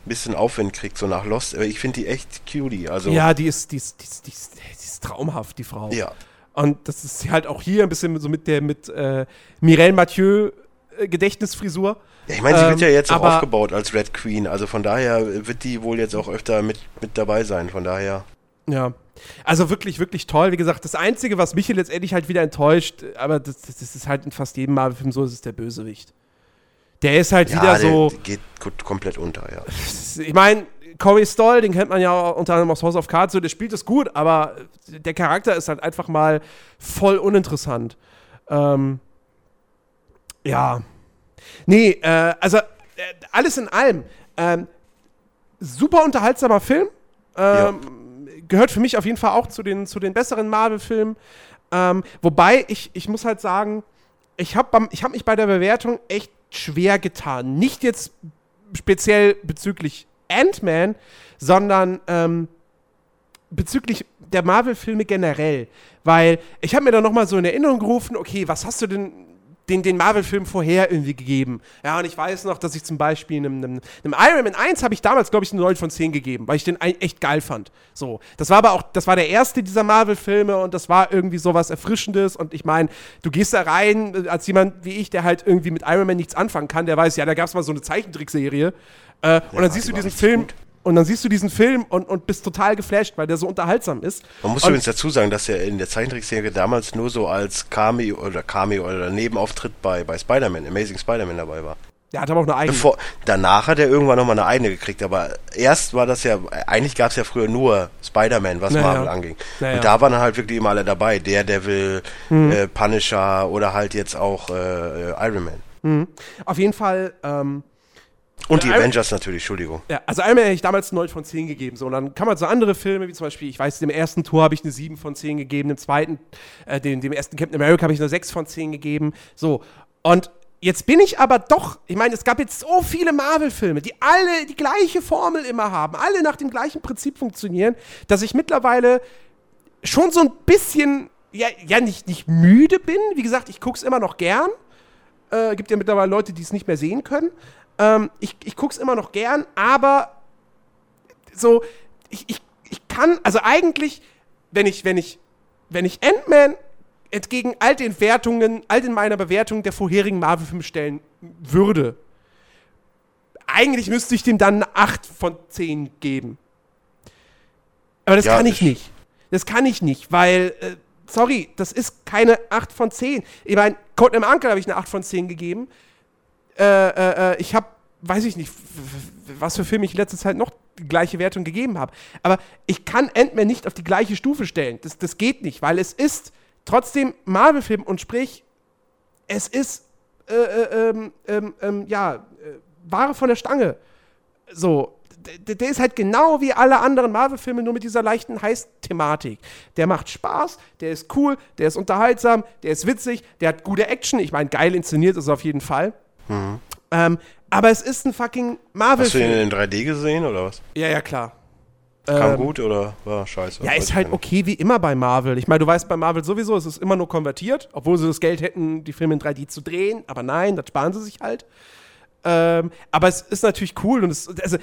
Speaker 2: ein bisschen Aufwind kriegt, so nach Lost. Aber ich finde die echt cutie. Also
Speaker 1: ja, die ist, die, ist, die, ist, die, ist, die ist traumhaft, die Frau.
Speaker 2: ja.
Speaker 1: Und das ist halt auch hier ein bisschen so mit der mit äh, Mireille Mathieu äh, Gedächtnisfrisur.
Speaker 2: Ja, ich meine, sie wird ja
Speaker 1: Ähm,
Speaker 2: jetzt auch aufgebaut als Red Queen, also von daher wird die wohl jetzt auch öfter mit, mit dabei sein, von daher.
Speaker 1: Ja. Also wirklich, wirklich toll. Wie gesagt, das Einzige, was mich hier letztendlich halt wieder enttäuscht, aber das, das ist halt in fast jedem Marvel-Film so, ist es der Bösewicht. Der ist halt
Speaker 2: Ja,
Speaker 1: wieder
Speaker 2: der
Speaker 1: so.
Speaker 2: geht komplett unter, ja.
Speaker 1: Ich meine, Corey Stoll, den kennt man ja unter anderem aus House of Cards, so, der spielt es gut, aber der Charakter ist halt einfach mal voll uninteressant. Ähm, ja. Nee, äh, also äh, alles in allem. Ähm, super unterhaltsamer Film. Ähm, Gehört für mich auf jeden Fall auch zu den, zu den besseren Marvel-Filmen. Ähm, wobei, ich, ich muss halt sagen, ich habe hab mich bei der Bewertung echt schwer getan. Nicht jetzt speziell bezüglich Ant-Man, sondern ähm, bezüglich der Marvel-Filme generell. Weil ich habe mir dann noch mal so in Erinnerung gerufen, okay, was hast du denn den, den Marvel-Film vorher irgendwie gegeben? Ja, und ich weiß noch, dass ich zum Beispiel einem, einem, einem Iron Man 1 habe ich damals, glaube ich, eine 9 von 10 gegeben, weil ich den echt geil fand. So, das war aber auch, das war der erste dieser Marvel-Filme und das war irgendwie sowas Erfrischendes und ich meine, du gehst da rein äh, als jemand wie ich, der halt irgendwie mit Iron Man nichts anfangen kann, der weiß, ja, da gab es mal so eine Zeichentrickserie äh, und dann siehst du diesen Film
Speaker 2: gut.
Speaker 1: Und dann siehst du diesen Film und, und bist total geflasht, weil der so unterhaltsam ist.
Speaker 2: Man muss
Speaker 1: und,
Speaker 2: übrigens dazu sagen, dass er in der Zeichentrickserie damals nur so als Cameo oder Cameo oder Nebenauftritt bei, bei Spider-Man, Amazing Spider-Man dabei war.
Speaker 1: Der hat aber auch eine eigene.
Speaker 2: Bevor, danach hat er irgendwann nochmal eine eigene gekriegt, aber erst war das ja, eigentlich gab es ja früher nur Spider-Man, was
Speaker 1: Naja.
Speaker 2: Marvel anging.
Speaker 1: Naja.
Speaker 2: Und da waren halt wirklich immer alle dabei, Daredevil,
Speaker 1: Mhm.
Speaker 2: äh, Punisher oder halt jetzt auch äh, Iron Man.
Speaker 1: Auf jeden Fall, ähm,
Speaker 2: Und die Avengers natürlich, Entschuldigung.
Speaker 1: ja, also einmal hätte ich damals eine 9 von 10 gegeben. So, und dann kann man so andere Filme, wie zum Beispiel, ich weiß, dem ersten Tor habe ich eine 7 von 10 gegeben, dem zweiten, äh, dem, dem ersten Captain America habe ich eine 6 von 10 gegeben. So. Und jetzt bin ich aber doch, ich meine, es gab jetzt so viele Marvel-Filme, die alle die gleiche Formel immer haben, alle nach dem gleichen Prinzip funktionieren, dass ich mittlerweile schon so ein bisschen, ja, ja nicht, nicht müde bin. Wie gesagt, ich gucke es immer noch gern. Äh, gibt ja mittlerweile Leute, die es nicht mehr sehen können. Ähm, ich ich gucke es immer noch gern, aber so, ich, ich, ich kann, also eigentlich, wenn ich, wenn ich, wenn ich Ant-Man entgegen all den Wertungen, all den meiner Bewertungen der vorherigen Marvel-Filme stellen würde, eigentlich müsste ich dem dann eine 8 von 10 geben. Aber das
Speaker 2: Ja,
Speaker 1: kann ich
Speaker 2: ich-
Speaker 1: nicht. Das kann ich nicht, weil, äh, sorry, das ist keine 8 von 10. Ich meine, Code im Uncle habe ich eine 8 von 10 gegeben. Äh, äh, äh, ich habe, weiß ich nicht, was für Filme ich in letzter Zeit noch die gleiche Wertung gegeben habe. Aber ich kann Ant-Man nicht auf die gleiche Stufe stellen. Das, das geht nicht, weil es ist trotzdem Marvel-Film und sprich, es ist, äh, äh, ähm, ähm, ähm, ja, äh, Ware von der Stange. So, d- der ist halt genau wie alle anderen Marvel-Filme, nur mit dieser leichten Heiß-Thematik. Der macht Spaß, der ist cool, der ist unterhaltsam, der ist witzig, der hat gute Action. Ich meine, geil inszeniert ist er auf jeden Fall. Ähm, aber es ist ein fucking
Speaker 2: Mhm. Hast du den
Speaker 1: Marvel-Film.
Speaker 2: in 3D gesehen oder was?
Speaker 1: Ja, ja, klar.
Speaker 2: Kam
Speaker 1: Ähm,
Speaker 2: gut oder war scheiße?
Speaker 1: Ja, ist halt okay wie immer bei Marvel. Ich meine, du weißt bei Marvel sowieso, es ist immer nur konvertiert, obwohl sie das Geld hätten, die Filme in 3D zu drehen. Aber nein, das sparen sie sich halt. Ähm, aber es ist natürlich cool und es, also,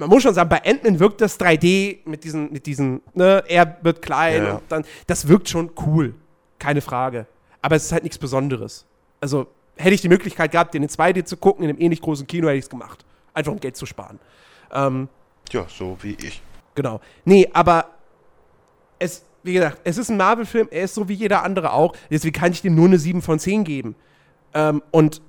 Speaker 1: man muss schon sagen, bei Ant-Man wirkt das 3D mit diesen, mit diesen, ne, er wird klein
Speaker 2: Ja,
Speaker 1: und dann, das wirkt schon cool. Keine Frage. Aber es ist halt nichts Besonderes. Also, hätte ich die Möglichkeit gehabt, den in 2D zu gucken, in einem ähnlich großen Kino, hätte ich es gemacht. Einfach um Geld zu sparen. Ähm,
Speaker 2: Ja, so wie ich.
Speaker 1: Genau. Nee, aber es, wie gesagt, es ist ein Marvel-Film, er ist so wie jeder andere auch. Deswegen kann ich dem nur eine 7 von 10 geben. Ähm, und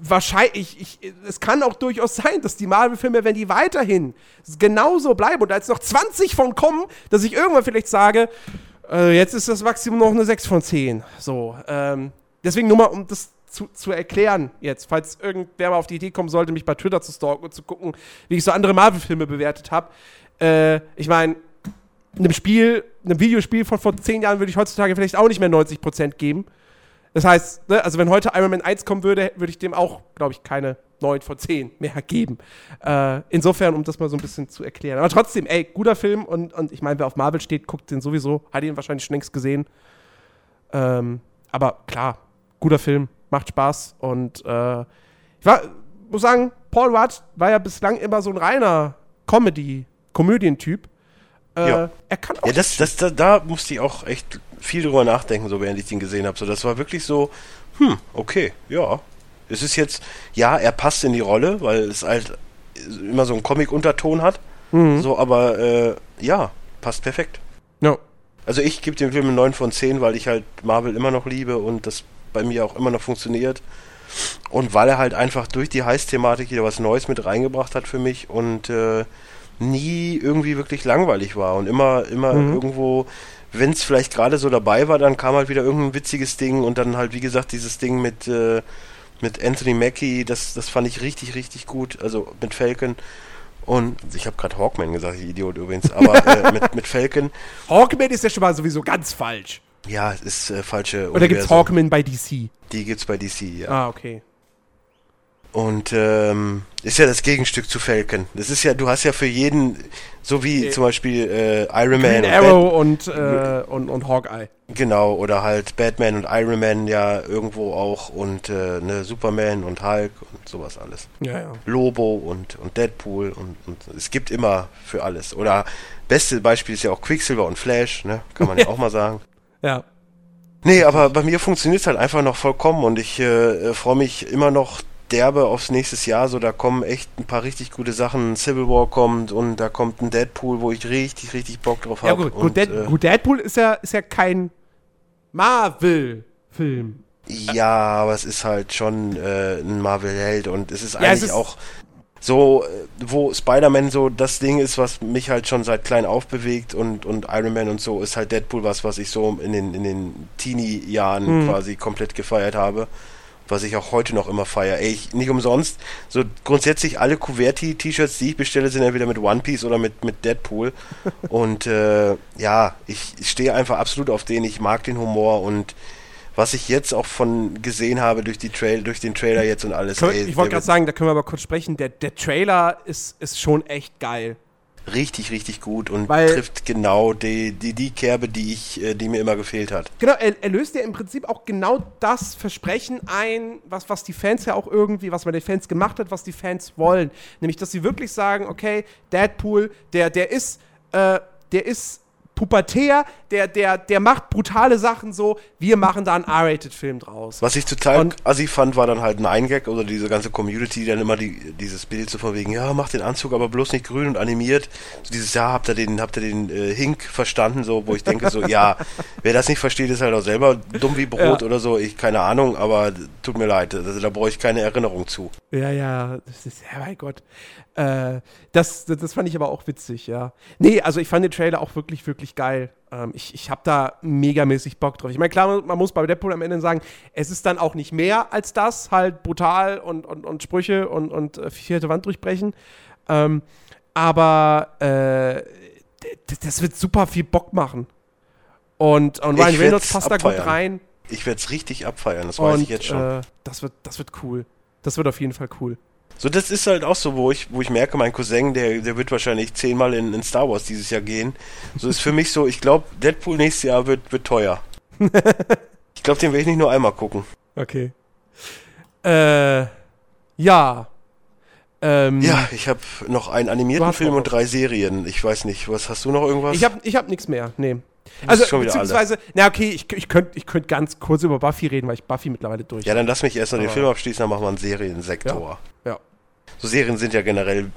Speaker 1: wahrscheinlich, ich, es kann auch durchaus sein, dass die Marvel-Filme, wenn die weiterhin genauso bleiben und da jetzt noch 20 von kommen, dass ich irgendwann vielleicht sage, äh, jetzt ist das Maximum noch eine 6 von 10. So, ähm, deswegen nur mal, um das zu, zu erklären jetzt, falls irgendwer mal auf die Idee kommen sollte, mich bei Twitter zu stalken und zu gucken, wie ich so andere Marvel-Filme bewertet habe. Äh, ich meine, einem Spiel, einem Videospiel von vor 10 Jahren würde ich heutzutage vielleicht auch nicht mehr 90% geben. Das heißt, ne, also wenn heute Iron Man 1 kommen würde, würde ich dem auch, glaube ich, keine 9 von 10 mehr geben. Äh, insofern, um das mal so ein bisschen zu erklären. Aber trotzdem, ey, guter Film und, und ich meine, wer auf Marvel steht, guckt den sowieso. Hat ihn wahrscheinlich schon längst gesehen. Ähm, aber klar, guter Film, macht Spaß und äh, ich war, muss sagen, Paul Rudd war ja bislang immer so ein reiner Comedy, Komödientyp. Äh,
Speaker 2: Ja.
Speaker 1: Er kann auch
Speaker 2: Ja, das, das, da, da musste ich auch echt viel drüber nachdenken, so während ich den gesehen habe. So, das war wirklich so, hm, okay, ja. Es ist jetzt, ja, er passt in die Rolle, weil es halt immer so einen Comic-Unterton hat. Mhm. So, aber äh, ja, passt perfekt.
Speaker 1: Ja.
Speaker 2: Also ich gebe dem Film eine 9 von 10, weil ich halt Marvel immer noch liebe und das bei mir auch immer noch funktioniert. Und weil er halt einfach durch die Heiß-Thematik wieder was Neues mit reingebracht hat für mich und äh, nie irgendwie wirklich langweilig war und immer, immer mhm. irgendwo, wenn es vielleicht gerade so dabei war, dann kam halt wieder irgendein witziges Ding und dann halt, wie gesagt, dieses Ding mit, äh, mit Anthony Mackie, das, das fand ich richtig, richtig gut, also mit Falcon. Und ich habe gerade Hawkman gesagt, ich Idiot übrigens, aber äh, mit, mit Falcon.
Speaker 1: Hawkman ist ja schon mal sowieso ganz falsch.
Speaker 2: Ja, ist äh, falsche.
Speaker 1: Oder gibt es Hawkman bei DC?
Speaker 2: Die gibt's bei DC, ja.
Speaker 1: Ah, okay.
Speaker 2: Und ähm, ist ja das Gegenstück zu Falcon. Das ist ja, du hast ja für jeden, so wie äh, zum Beispiel äh, Iron Man
Speaker 1: und Arrow und, äh, und, und Hawkeye.
Speaker 2: Genau, oder halt Batman und Iron Man ja irgendwo auch und äh, ne, Superman und Hulk und sowas alles.
Speaker 1: Ja, ja.
Speaker 2: Lobo und, und Deadpool und, und es gibt immer für alles. Oder beste Beispiel ist ja auch Quicksilver und Flash, ne? Kann man ja auch mal sagen.
Speaker 1: Ja.
Speaker 2: Nee, aber bei mir funktioniert es halt einfach noch vollkommen und ich äh, freue mich immer noch derbe aufs nächste Jahr. So, da kommen echt ein paar richtig gute Sachen. Civil War kommt und da kommt ein Deadpool, wo ich richtig, richtig Bock drauf habe.
Speaker 1: Ja, gut, gut, Dead, äh, gut, Deadpool ist ja, ist ja kein Marvel-Film.
Speaker 2: Ja, aber es ist halt schon äh, ein Marvel-Held und es ist ja, eigentlich es ist auch so, äh, wo Spider-Man so das Ding ist, was mich halt schon seit klein auf bewegt und, und Iron Man und so, ist halt Deadpool was, was ich so in den, in den Teenie-Jahren mhm. quasi komplett gefeiert habe. Was ich auch heute noch immer feiere. Ey, ich, nicht umsonst. So grundsätzlich alle Kuverti-T-Shirts, die ich bestelle, sind entweder mit One Piece oder mit, mit Deadpool. und äh, ja, ich, ich stehe einfach absolut auf den. Ich mag den Humor und was ich jetzt auch von gesehen habe durch, die Trail, durch den Trailer jetzt und alles.
Speaker 1: Ey, ich wollte gerade sagen, da können wir aber kurz sprechen. Der, der Trailer ist, ist schon echt geil.
Speaker 2: Richtig, richtig gut und Weil, trifft genau die, die, die Kerbe, die ich, äh, die mir immer gefehlt hat.
Speaker 1: Genau, er, er löst ja im Prinzip auch genau das Versprechen ein, was, was die Fans ja auch irgendwie, was man den Fans gemacht hat, was die Fans wollen. Nämlich, dass sie wirklich sagen, okay, Deadpool, der, der ist, äh, der ist pubertär, der, der, der macht brutale Sachen so, wir machen da einen R-Rated-Film draus.
Speaker 2: Was ich total und, assi fand, war dann halt ein Eingag oder diese ganze Community, die dann immer die, dieses Bild so von wegen, ja, macht den Anzug aber bloß nicht grün und animiert. So dieses, ja, habt ihr den, habt ihr den äh, Hink verstanden, so, wo ich denke so, ja, wer das nicht versteht, ist halt auch selber dumm wie Brot ja. oder so, ich, keine Ahnung, aber tut mir leid, also, da brauche ich keine Erinnerung zu.
Speaker 1: Ja, ja, das ist, ja, mein Gott. Äh, das, das fand ich aber auch witzig, ja. Nee, also ich fand den Trailer auch wirklich, wirklich geil. Ähm, ich ich habe da megamäßig Bock drauf. Ich meine, klar, man muss bei Deadpool am Ende sagen, es ist dann auch nicht mehr als das, halt brutal und, und, und Sprüche und, und äh, vierte Wand durchbrechen. Ähm, aber äh, das wird super viel Bock machen. Und, und Ryan Reynolds passt abfeiern. da gut rein.
Speaker 2: Ich werde es richtig abfeiern, das weiß und, ich jetzt schon.
Speaker 1: Äh, das, wird, das wird cool. Das wird auf jeden Fall cool.
Speaker 2: So, das ist halt auch so, wo ich, wo ich merke, mein Cousin, der, der wird wahrscheinlich zehnmal in, in Star Wars dieses Jahr gehen. So ist für mich so, ich glaube, Deadpool nächstes Jahr wird, wird teuer. ich glaube, den werde ich nicht nur einmal gucken.
Speaker 1: Okay. Äh, ja.
Speaker 2: Ähm, ja, ich habe noch einen animierten Film und drei Serien. Ich weiß nicht, was hast du noch irgendwas?
Speaker 1: Ich habe ich hab nichts mehr, nee. Also, beziehungsweise, alle. na okay, ich, ich könnte ich könnt ganz kurz über Buffy reden, weil ich Buffy mittlerweile durch
Speaker 2: Ja, dann lass mich erst noch den Film abschließen, dann machen wir einen Seriensektor.
Speaker 1: Ja. ja.
Speaker 2: So Serien sind ja generell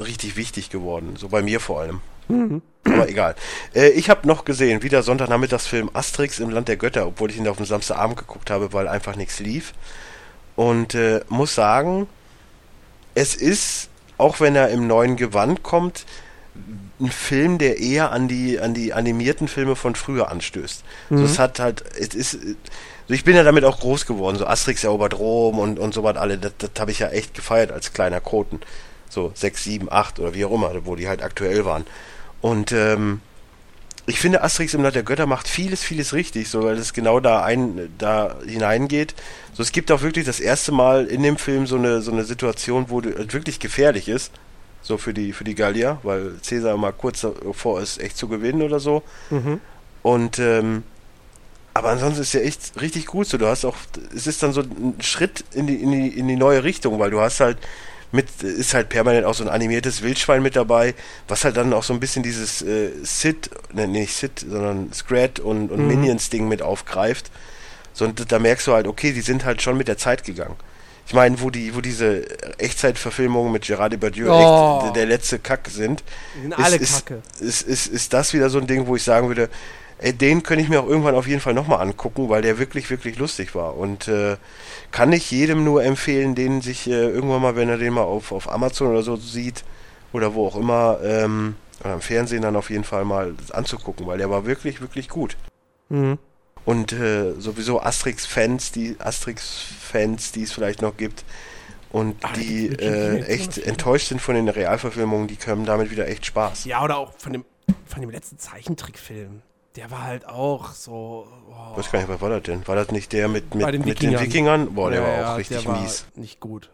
Speaker 2: richtig wichtig geworden, so bei mir vor allem. Mhm. Aber egal. Äh, ich habe noch gesehen, wieder Sonntagnachmittagsfilm Asterix im Land der Götter, obwohl ich ihn auf dem Samstagabend geguckt habe, weil einfach nichts lief. Und äh, muss sagen, es ist, auch wenn er im neuen Gewand kommt, ein Film, der eher an die, an die animierten Filme von früher anstößt. Mhm. So, es hat halt, es ist, also ich bin ja damit auch groß geworden, so Asterix erobert Rom und, und so was alle, das, das habe ich ja echt gefeiert als kleiner Kroten. So 6, 7, 8 oder wie auch immer, wo die halt aktuell waren. Und ähm, ich finde, Asterix im Land der Götter macht vieles, vieles richtig, so weil es genau da ein, da hineingeht. So, es gibt auch wirklich das erste Mal in dem Film so eine, so eine Situation, wo es wirklich gefährlich ist so für die, für die Gallier, weil Cäsar mal kurz davor ist, echt zu gewinnen oder so. Mhm. Und ähm, aber ansonsten ist ja echt richtig gut so. Du hast auch, es ist dann so ein Schritt in die, in die, in die neue Richtung, weil du hast halt mit ist halt permanent auch so ein animiertes Wildschwein mit dabei, was halt dann auch so ein bisschen dieses äh, Sid, ne, nicht Sid, sondern Scrat und, und
Speaker 1: Mhm.
Speaker 2: Minions-Ding mit aufgreift. So, und da merkst du halt, okay, die sind halt schon mit der Zeit gegangen. Ich meine, wo die, wo diese Echtzeitverfilmungen mit Gerard Depardieu
Speaker 1: Oh.
Speaker 2: echt der letzte Kack sind,
Speaker 1: Die sind alle
Speaker 2: ist,
Speaker 1: kacke.
Speaker 2: Ist, ist, ist das wieder so ein Ding, wo ich sagen würde, den könnte ich mir auch irgendwann auf jeden Fall nochmal angucken, weil der wirklich, wirklich lustig war. Und äh, kann ich jedem nur empfehlen, den sich äh, irgendwann mal, wenn er den mal auf, auf Amazon oder so sieht, oder wo auch immer, ähm, oder im Fernsehen dann auf jeden Fall mal anzugucken, weil der war wirklich, wirklich gut.
Speaker 1: Mhm.
Speaker 2: Und äh, sowieso Asterix-Fans, die Asterix-Fans, die es vielleicht noch gibt und
Speaker 1: da
Speaker 2: die
Speaker 1: wirklich
Speaker 2: äh, echt enttäuscht sind von den Realverfilmungen, die haben damit wieder echt Spaß.
Speaker 1: Ja, oder auch von dem, von dem letzten Zeichentrickfilm. Der war halt auch so.
Speaker 2: Ich
Speaker 1: Oh,
Speaker 2: weiß gar nicht, was war das denn? War das nicht der mit, mit,
Speaker 1: den
Speaker 2: mit den
Speaker 1: Wikingern.
Speaker 2: Wikingern? Boah, der
Speaker 1: ja,
Speaker 2: war auch richtig
Speaker 1: der war
Speaker 2: mies.
Speaker 1: Nicht gut.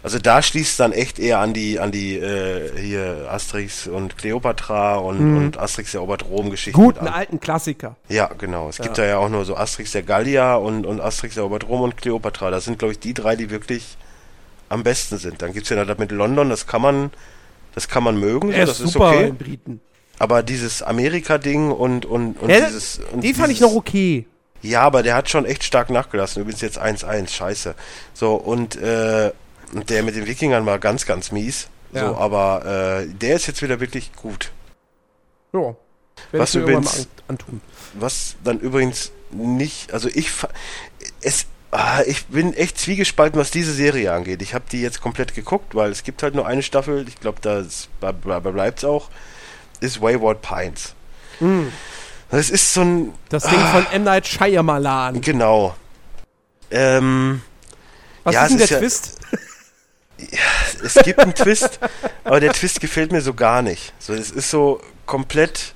Speaker 2: Also da schließt es dann echt eher an die, an die äh, hier Asterix und Cleopatra und,
Speaker 1: Mhm.
Speaker 2: und Asterix erobert Rom-Geschichten
Speaker 1: Guten alten Klassiker.
Speaker 2: Ja, genau. Es gibt
Speaker 1: Ja.
Speaker 2: da ja auch nur so Asterix der Gallier und, und Asterix erobert Rom und Cleopatra. Das sind, glaube ich, die drei, die wirklich am besten sind. Dann gibt's ja noch das mit London, das kann man, das kann man mögen, so,
Speaker 1: Er
Speaker 2: das
Speaker 1: ist
Speaker 2: ist
Speaker 1: super
Speaker 2: okay.
Speaker 1: in Briten.
Speaker 2: Aber dieses Amerika-Ding und, und, und
Speaker 1: Ja,
Speaker 2: dieses. Und
Speaker 1: Den fand ich noch okay.
Speaker 2: Ja, aber der hat schon echt stark nachgelassen. Übrigens jetzt 1-1, scheiße. So, und äh, der mit den Wikingern war ganz, ganz mies.
Speaker 1: Ja.
Speaker 2: So, aber äh, der ist jetzt wieder wirklich gut.
Speaker 1: Ja.
Speaker 2: Was übrigens-
Speaker 1: antun.
Speaker 2: Was dann übrigens nicht, also ich es ah, ich bin echt zwiegespalten, was diese Serie angeht. Ich habe die jetzt komplett geguckt, weil es gibt halt nur eine Staffel. Ich glaube, da bleibt es auch. Ist Wayward Pines.
Speaker 1: Hm.
Speaker 2: Das ist so ein
Speaker 1: Das Ding
Speaker 2: Ah.
Speaker 1: von M. Night Shyamalan.
Speaker 2: genau. Ähm,
Speaker 1: Was
Speaker 2: ja,
Speaker 1: ist denn der
Speaker 2: ja-
Speaker 1: Twist?
Speaker 2: es gibt einen Twist, aber der Twist gefällt mir so gar nicht. So, es ist so komplett.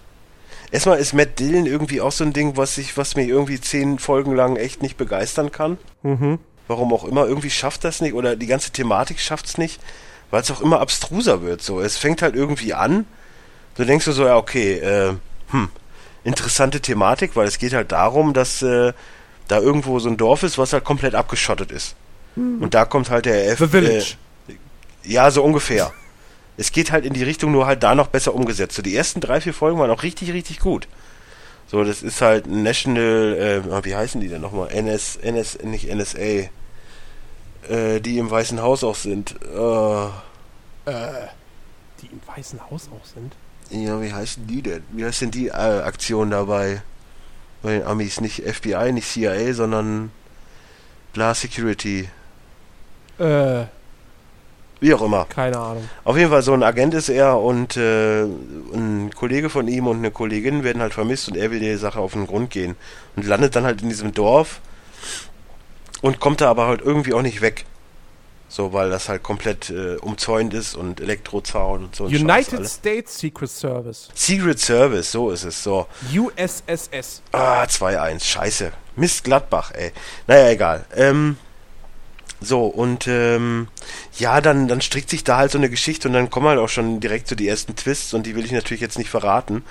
Speaker 2: Erstmal ist Matt Dillon irgendwie auch so ein Ding, was ich, was mir irgendwie zehn Folgen lang echt nicht begeistern kann.
Speaker 1: Mhm.
Speaker 2: Warum auch immer, irgendwie schafft das nicht oder die ganze Thematik schafft es nicht, weil es auch immer abstruser wird. So, es fängt halt irgendwie an. Du denkst du so, ja, okay, äh, hm, interessante Thematik, weil es geht halt darum, dass äh, da irgendwo so ein Dorf ist, was halt komplett abgeschottet ist. Und da kommt halt der F.
Speaker 1: The Village.
Speaker 2: Äh, ja, so ungefähr. Es geht halt in die Richtung, nur halt da noch besser umgesetzt. So, die ersten drei, vier Folgen waren auch richtig, richtig gut. So, das ist halt National, äh, wie heißen die denn nochmal? NS, NS, nicht NSA. Äh, die im Weißen Haus auch sind. Äh,
Speaker 1: die im Weißen Haus auch sind.
Speaker 2: Ja, wie heißen die denn? Wie heißt denn die äh, Aktion dabei? Bei den Amis nicht FBI, nicht CIA, sondern Bla Security.
Speaker 1: Äh,
Speaker 2: Wie auch immer.
Speaker 1: keine Ahnung.
Speaker 2: Auf jeden Fall so ein Agent ist er und äh, ein Kollege von ihm und eine Kollegin werden halt vermisst und er will die Sache auf den Grund gehen und landet dann halt in diesem Dorf und kommt da aber halt irgendwie auch nicht weg. So, weil das halt komplett äh, umzäunt ist und Elektrozaun und so.
Speaker 1: United
Speaker 2: alles.
Speaker 1: States Secret Service.
Speaker 2: Secret Service, so ist es, so.
Speaker 1: USSS.
Speaker 2: Ah, 2-1, scheiße. Mist Gladbach, ey. Naja, egal. Ähm, so, und ähm, ja, dann, dann strickt sich da halt so eine Geschichte und dann kommen halt auch schon direkt so die ersten Twists und die will ich natürlich jetzt nicht verraten.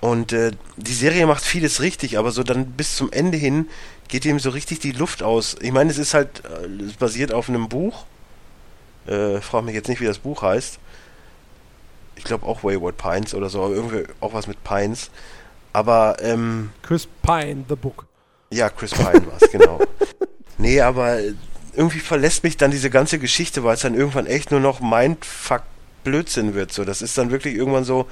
Speaker 2: Und äh, die Serie macht vieles richtig, aber so dann bis zum Ende hin geht ihm so richtig die Luft aus. Ich meine, es ist halt, äh, es basiert auf einem Buch. Äh, frag mich jetzt nicht, wie das Buch heißt. Ich glaube auch Wayward Pines oder so, aber irgendwie auch was mit Pines. Aber, ähm,
Speaker 1: Chris Pine, The Book.
Speaker 2: ja, Chris Pine war es, genau. Nee, aber irgendwie verlässt mich dann diese ganze Geschichte, weil es dann irgendwann echt nur noch Mindfuck Blödsinn wird. So, das ist dann wirklich irgendwann so,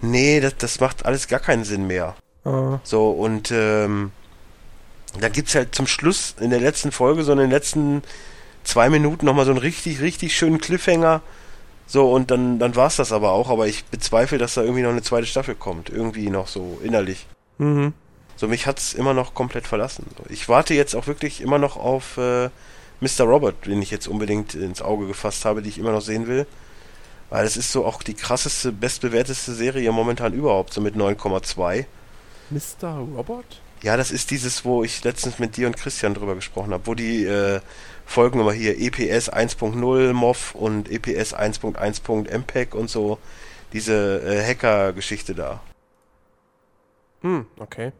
Speaker 2: nee, das, das macht alles gar keinen Sinn mehr.
Speaker 1: Äh,
Speaker 2: So, und ähm, da gibt's halt zum Schluss in der letzten Folge, so in den letzten zwei Minuten nochmal so einen richtig, richtig schönen Cliffhanger. So, und dann, dann war's das aber auch, aber ich bezweifle, dass da irgendwie noch eine zweite Staffel kommt. Irgendwie noch so innerlich.
Speaker 1: mhm.
Speaker 2: So, mich hat's immer noch komplett verlassen. Ich warte jetzt auch wirklich immer noch auf äh, Mr. Robert, den ich jetzt unbedingt ins Auge gefasst habe, die ich immer noch sehen will. Weil es ist so auch die krasseste, bestbewerteste Serie momentan überhaupt, so mit 9,2.
Speaker 1: Mr. Robot?
Speaker 2: Ja, das ist dieses, wo ich letztens mit dir und Christian drüber gesprochen habe, wo die äh, Folgen immer hier EPS 1.0 MOV und EPS 1.1. MPEG und so, diese äh, Hacker-Geschichte da.
Speaker 1: Hm, okay.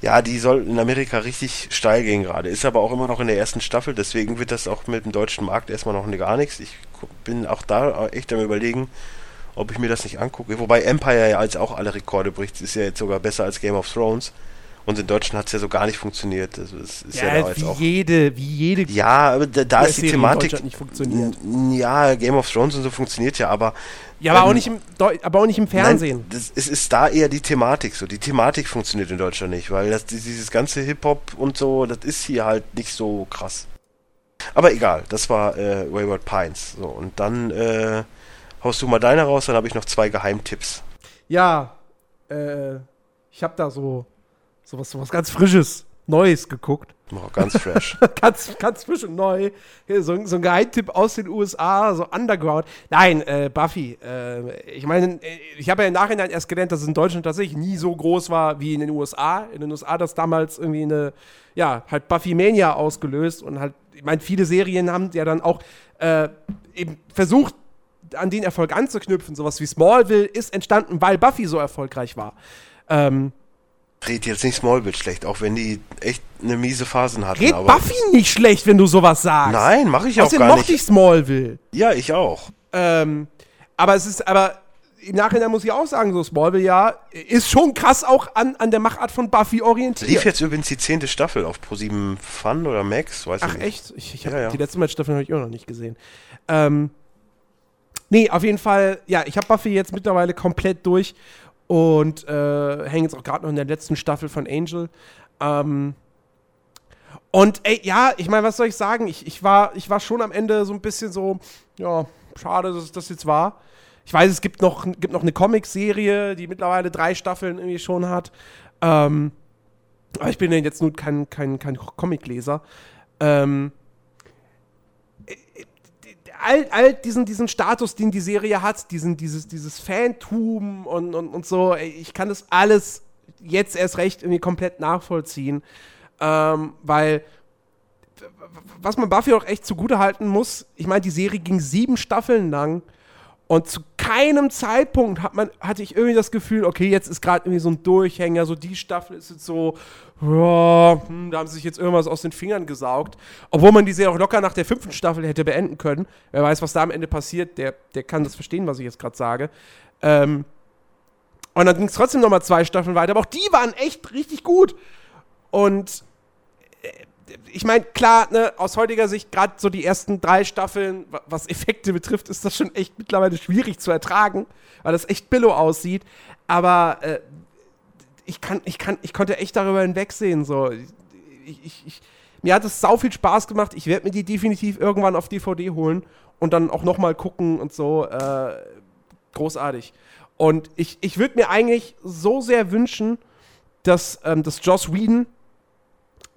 Speaker 2: Ja, die soll in Amerika richtig steil gehen gerade. Ist aber auch immer noch in der ersten Staffel, deswegen wird das auch mit dem deutschen Markt erstmal noch gar nichts. Ich bin auch da echt am überlegen, ob ich mir das nicht angucke. Wobei Empire ja als auch alle Rekorde bricht, ist ja jetzt sogar besser als Game of Thrones. Und in Deutschland hat es ja so gar nicht funktioniert. Also es ist ja,
Speaker 1: ja da wie auch jede, wie jede.
Speaker 2: Ja, aber da, da ist die Thematik.
Speaker 1: nicht funktioniert.
Speaker 2: Ja, Game of Thrones und so funktioniert ja, aber.
Speaker 1: Ja, aber, ähm, auch, nicht im, aber auch nicht im Fernsehen.
Speaker 2: Nein, das, es ist da eher die Thematik so. Die Thematik funktioniert in Deutschland nicht, weil das, dieses ganze Hip-Hop und so, das ist hier halt nicht so krass. Aber egal, das war äh, Wayward Pines. So, und dann äh, haust du mal deine raus, dann habe ich noch zwei Geheimtipps.
Speaker 1: Ja, äh, ich habe da so sowas, sowas ganz Frisches, Neues geguckt.
Speaker 2: Oh, ganz fresh.
Speaker 1: ganz, ganz frisch und neu. So, so, ein Geheimtipp aus den USA, so Underground. Nein, äh, Buffy. Äh, ich meine, äh, ich habe ja im Nachhinein erst gelernt, dass es in Deutschland tatsächlich nie so groß war wie in den USA. In den USA das damals irgendwie eine, ja, halt Buffy Mania ausgelöst und halt, ich meine, viele Serien haben ja dann auch äh, eben versucht, an den Erfolg anzuknüpfen. Sowas wie Smallville ist entstanden, weil Buffy so erfolgreich war. Ähm,
Speaker 2: Red jetzt nicht Smallville schlecht, auch wenn die echt eine miese Phasen hatten.
Speaker 1: Red Buffy nicht schlecht, wenn du sowas sagst.
Speaker 2: Nein, mache ich auch
Speaker 1: Außerdem
Speaker 2: gar
Speaker 1: mochte
Speaker 2: nicht.
Speaker 1: ich Smallville.
Speaker 2: Ja, ich auch.
Speaker 1: Ähm, aber es ist, aber im Nachhinein muss ich auch sagen, so Smallville ja, ist schon krass auch an, an der Machart von Buffy orientiert.
Speaker 2: Lief jetzt übrigens die zehnte Staffel auf Pro7 Fun oder Max, weiß
Speaker 1: Ach,
Speaker 2: ich nicht.
Speaker 1: echt? Ich, ich hab,
Speaker 2: Ja, ja.
Speaker 1: Die letzte Mal Staffel habe ich auch noch nicht gesehen. Ähm, nee, auf jeden Fall, ja, ich habe Buffy jetzt mittlerweile komplett durch und äh, hänge jetzt auch gerade noch in der letzten Staffel von Angel. Ähm, und ey, ja, ich meine, was soll ich sagen? Ich, ich, war, ich war schon am Ende so ein bisschen so, ja, schade, dass das jetzt war. Ich weiß, es gibt noch, gibt noch eine Comic-Serie, die mittlerweile drei Staffeln irgendwie schon hat. Ähm, aber ich bin ja jetzt nur kein, kein, kein Comicleser. Ähm, all, all diesen, diesen Status, den die Serie hat, diesen, dieses, dieses Fantum und, und, und so, ich kann das alles jetzt erst recht irgendwie komplett nachvollziehen. Ähm, weil was man Buffy auch echt zugute halten muss, ich meine, die Serie ging sieben Staffeln lang und zu keinem Zeitpunkt hat man, hatte ich irgendwie das Gefühl, okay, jetzt ist gerade irgendwie so ein Durchhänger, so die Staffel ist jetzt so, ja, hm, da haben sie sich jetzt irgendwas aus den Fingern gesaugt. Obwohl man die Serie auch locker nach der fünften Staffel hätte beenden können. Wer weiß, was da am Ende passiert, der, der kann das verstehen, was ich jetzt gerade sage. Ähm, und dann ging es trotzdem nochmal zwei Staffeln weiter, aber auch die waren echt richtig gut. Und ich meine, klar, ne, aus heutiger Sicht, gerade so die ersten drei Staffeln, wa- was Effekte betrifft, ist das schon echt mittlerweile schwierig zu ertragen, weil das echt billow aussieht. Aber äh, ich kann, ich kann, ich konnte echt darüber hinwegsehen. So. Ich, ich, ich, mir hat es sau viel Spaß gemacht. Ich werde mir die definitiv irgendwann auf DVD holen und dann auch noch mal gucken und so. Äh, großartig. Und ich, ich würde mir eigentlich so sehr wünschen, dass, ähm, dass Joss Whedon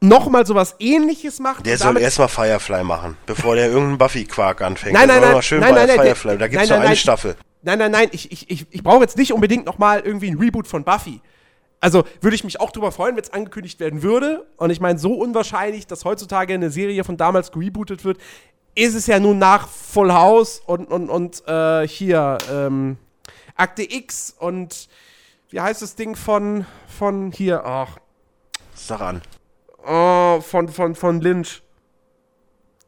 Speaker 1: noch mal sowas ähnliches macht.
Speaker 2: Der soll erstmal Firefly machen, bevor der irgendeinen Buffy-Quark anfängt.
Speaker 1: Nein, nein, nein,
Speaker 2: schön
Speaker 1: nein,
Speaker 2: bei
Speaker 1: nein, nein,
Speaker 2: Firefly.
Speaker 1: der-
Speaker 2: Da gibt es nur eine
Speaker 1: nein.
Speaker 2: Staffel.
Speaker 1: Nein, nein, nein, ich, ich, ich, ich brauche jetzt nicht unbedingt noch mal irgendwie ein Reboot von Buffy. Also würde ich mich auch drüber freuen, wenn es angekündigt werden würde. Und ich meine, so unwahrscheinlich, dass heutzutage eine Serie von damals gerebootet wird, ist es ja nun nach Full House und, und, und äh, hier ähm, Akte X und wie heißt das Ding von, von hier, ach,
Speaker 2: Sag an.
Speaker 1: Oh, von, von, von Lynch.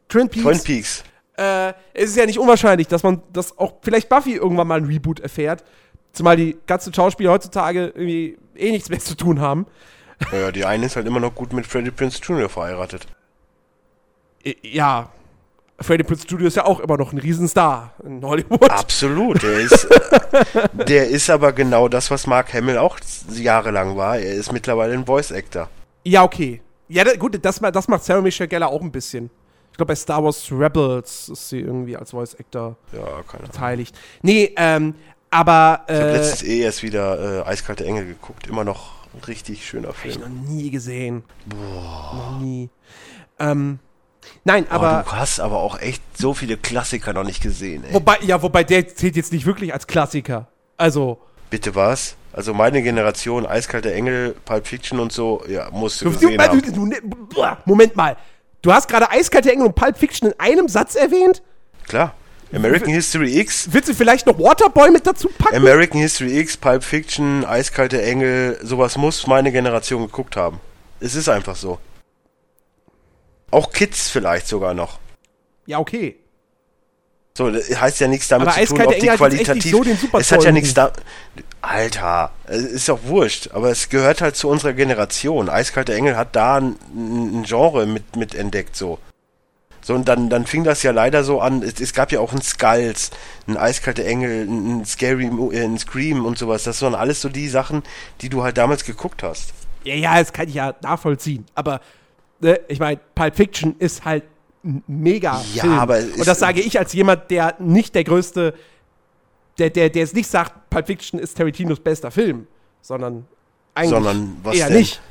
Speaker 1: Twin Peaks.
Speaker 2: Twin Peaks.
Speaker 1: äh, es ist ja nicht unwahrscheinlich, dass man, dass auch vielleicht Buffy irgendwann mal ein Reboot erfährt. Zumal die ganzen Schauspieler heutzutage irgendwie eh nichts mehr zu tun haben.
Speaker 2: Ja, die eine ist halt immer noch gut mit Freddie Prince Jr. verheiratet.
Speaker 1: Ja, Freddie Prinze Studio ist ja auch immer noch ein Riesenstar in Hollywood.
Speaker 2: Absolut. Der ist, der ist aber genau das, was Mark Hamill auch jahrelang war. Er ist mittlerweile ein Voice Actor.
Speaker 1: Ja, okay. Ja, da, gut, das, das macht Sarah Michelle Gellar auch ein bisschen. Ich glaube, bei Star Wars Rebels ist sie irgendwie als Voice Actor
Speaker 2: Ja,
Speaker 1: beteiligt. Nee, ähm, aber
Speaker 2: Ich habe
Speaker 1: äh,
Speaker 2: letztens eh erst wieder äh, Eiskalte Engel geguckt. Immer noch ein richtig schöner
Speaker 1: hab ich
Speaker 2: Film.
Speaker 1: noch nie gesehen. Boah. Noch nie. Ähm, nein,
Speaker 2: Aber
Speaker 1: aber.
Speaker 2: du hast aber auch echt so viele Klassiker noch nicht gesehen, ey.
Speaker 1: Wobei, ja, wobei der zählt jetzt nicht wirklich als Klassiker. Also,
Speaker 2: Bitte was? Also meine Generation, Eiskalter Engel, Pulp Fiction und so, ja, musst du
Speaker 1: du,
Speaker 2: gesehen
Speaker 1: du,
Speaker 2: haben.
Speaker 1: du, Moment mal. Du hast gerade Eiskalte Engel und Pulp Fiction in einem Satz erwähnt?
Speaker 2: Klar. American History X,
Speaker 1: Willst du vielleicht noch Waterboy mit dazu packen?
Speaker 2: American History X, Pulp Fiction, Eiskalte Engel, sowas muss meine Generation geguckt haben. Es ist einfach so. Auch Kids vielleicht sogar noch.
Speaker 1: ja, okay.
Speaker 2: So, das heißt ja nichts damit
Speaker 1: Aber
Speaker 2: zu tun, ob die qualitativ.
Speaker 1: so
Speaker 2: es hat ja nichts da. Alter, ist doch wurscht, aber es gehört halt zu unserer Generation. Eiskalte Engel hat da ein, ein Genre mit, mit entdeckt, so. So, und dann, dann fing das ja leider so an, es, es gab ja auch ein Skulls, ein Eiskalte Engel, ein, Scary, äh, ein Scream und sowas. Das waren alles so die Sachen, die du halt damals geguckt hast.
Speaker 1: Ja, ja, das kann ich ja nachvollziehen. Aber, ne, ich meine, Pulp Fiction ist halt mega
Speaker 2: Ja,
Speaker 1: Film.
Speaker 2: aber
Speaker 1: Und das sage ich als jemand, der nicht der größte, der, der, der es nicht sagt, Pulp Fiction ist Tarantinos bester Film, sondern eigentlich
Speaker 2: Sondern was
Speaker 1: eher
Speaker 2: denn?
Speaker 1: nicht.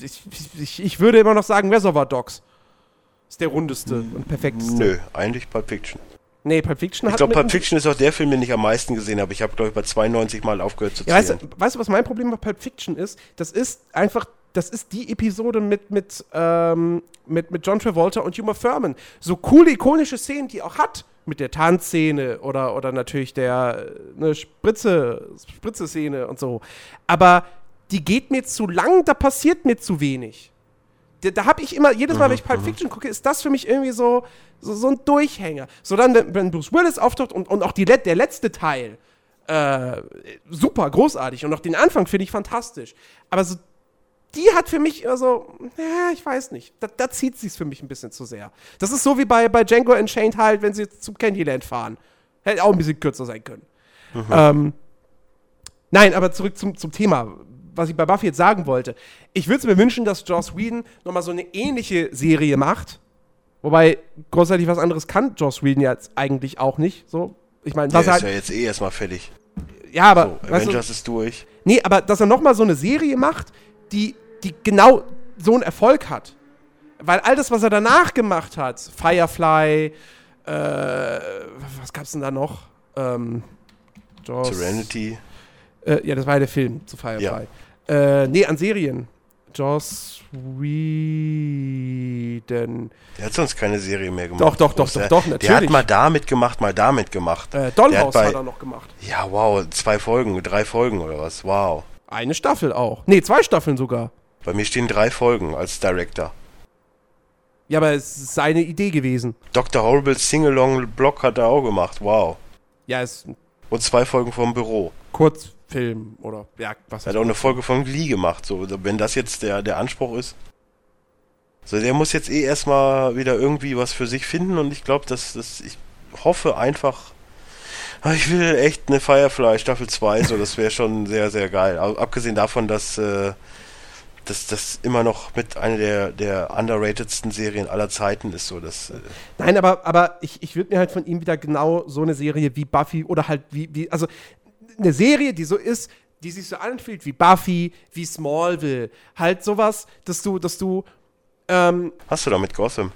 Speaker 1: Ich, ich, ich würde immer noch sagen, Reservoir Dogs ist der rundeste und perfekteste.
Speaker 2: Nö, eigentlich Pulp Fiction.
Speaker 1: Nee, Pulp Fiction
Speaker 2: Ich
Speaker 1: hat
Speaker 2: glaube,
Speaker 1: mit-
Speaker 2: Pulp Fiction ist auch der Film, den ich am meisten gesehen habe. Ich habe, glaube ich, bei 92 Mal aufgehört zu
Speaker 1: Ja, weißt,
Speaker 2: zählen.
Speaker 1: du, weißt du, was mein Problem bei Pulp Fiction ist? Das ist einfach, das ist die Episode mit, mit, ähm, mit, mit John Travolta und Uma Thurman. So coole, ikonische Szenen, die auch hat. Mit der Tanzszene oder, oder natürlich der äh, ne, Spritze, Spritze-Szene und so. Aber die geht mir zu lang, da passiert mir zu wenig. Da, da habe ich immer, jedes Mal, wenn ich Pulp Fiction gucke, ist das für mich irgendwie so, so, so ein Durchhänger. So dann, wenn, wenn Bruce Willis auftaucht und, und auch die, der letzte Teil, äh, super, großartig. Und auch den Anfang finde ich fantastisch. Aber so, die hat für mich immer so, ja, ich weiß nicht. Da, da zieht sie es für mich ein bisschen zu sehr. Das ist so wie bei, bei Django Unchained halt, wenn sie zum Candyland fahren. Hätte auch ein bisschen kürzer sein können. Ähm, nein, aber zurück zum, zum Thema, was ich bei Buffy jetzt sagen wollte. Ich würde mir wünschen, dass Joss Whedon nochmal so eine ähnliche Serie macht. Wobei, großartig was anderes kann Joss Whedon jetzt eigentlich auch nicht. So, ich meine,
Speaker 2: Der
Speaker 1: was
Speaker 2: ist ja
Speaker 1: halt,
Speaker 2: jetzt eh erstmal fertig.
Speaker 1: ja, aber,
Speaker 2: So,
Speaker 1: weißt du,
Speaker 2: Avengers ist durch.
Speaker 1: Nee, aber dass er nochmal so eine Serie macht, die, die genau so einen Erfolg hat. Weil all das, was er danach gemacht hat, Firefly, äh, was gab's denn da noch? Ähm, Jaws-
Speaker 2: Serenity.
Speaker 1: Äh, ja, das war ja der Film zu Firefly. Äh, nee, an Serien. Joss Whedon.
Speaker 2: Der hat sonst keine Serie mehr gemacht.
Speaker 1: Doch, doch, doch, doch, doch,
Speaker 2: Der hat
Speaker 1: natürlich.
Speaker 2: mal damit gemacht, mal damit gemacht.
Speaker 1: Äh, Dollhouse
Speaker 2: hat
Speaker 1: er noch gemacht.
Speaker 2: Ja, wow, zwei Folgen, drei Folgen oder was? Wow.
Speaker 1: Eine Staffel auch. Nee, zwei Staffeln sogar.
Speaker 2: Bei mir stehen drei Folgen als Director.
Speaker 1: Ja, aber es ist seine Idee gewesen.
Speaker 2: Dr. Horrible Singalong Block hat er auch gemacht. Wow.
Speaker 1: Ja, ein
Speaker 2: Und zwei Folgen vom Büro.
Speaker 1: Kurzfilm oder ja, was
Speaker 2: Er hat auch eine Folge von Glee gemacht. So, wenn das jetzt der, der Anspruch ist. So, der muss jetzt eh erstmal wieder irgendwie was für sich finden und ich glaube, dass das, ich hoffe einfach. Ah, Ich will echt eine Firefly Staffel 2, so das wäre schon sehr, sehr geil. Aber abgesehen davon, dass äh, dass das immer noch mit einer der, der underratedsten Serien aller Zeiten ist, so das. Äh,
Speaker 1: Nein, aber, aber ich, ich würde mir halt von ihm wieder genau so eine Serie wie Buffy oder halt wie, wie, also eine Serie, die so ist, die sich so anfühlt wie Buffy, wie Smallville. Halt sowas, dass du, dass du, ähm,
Speaker 2: hast du da mit Gotham?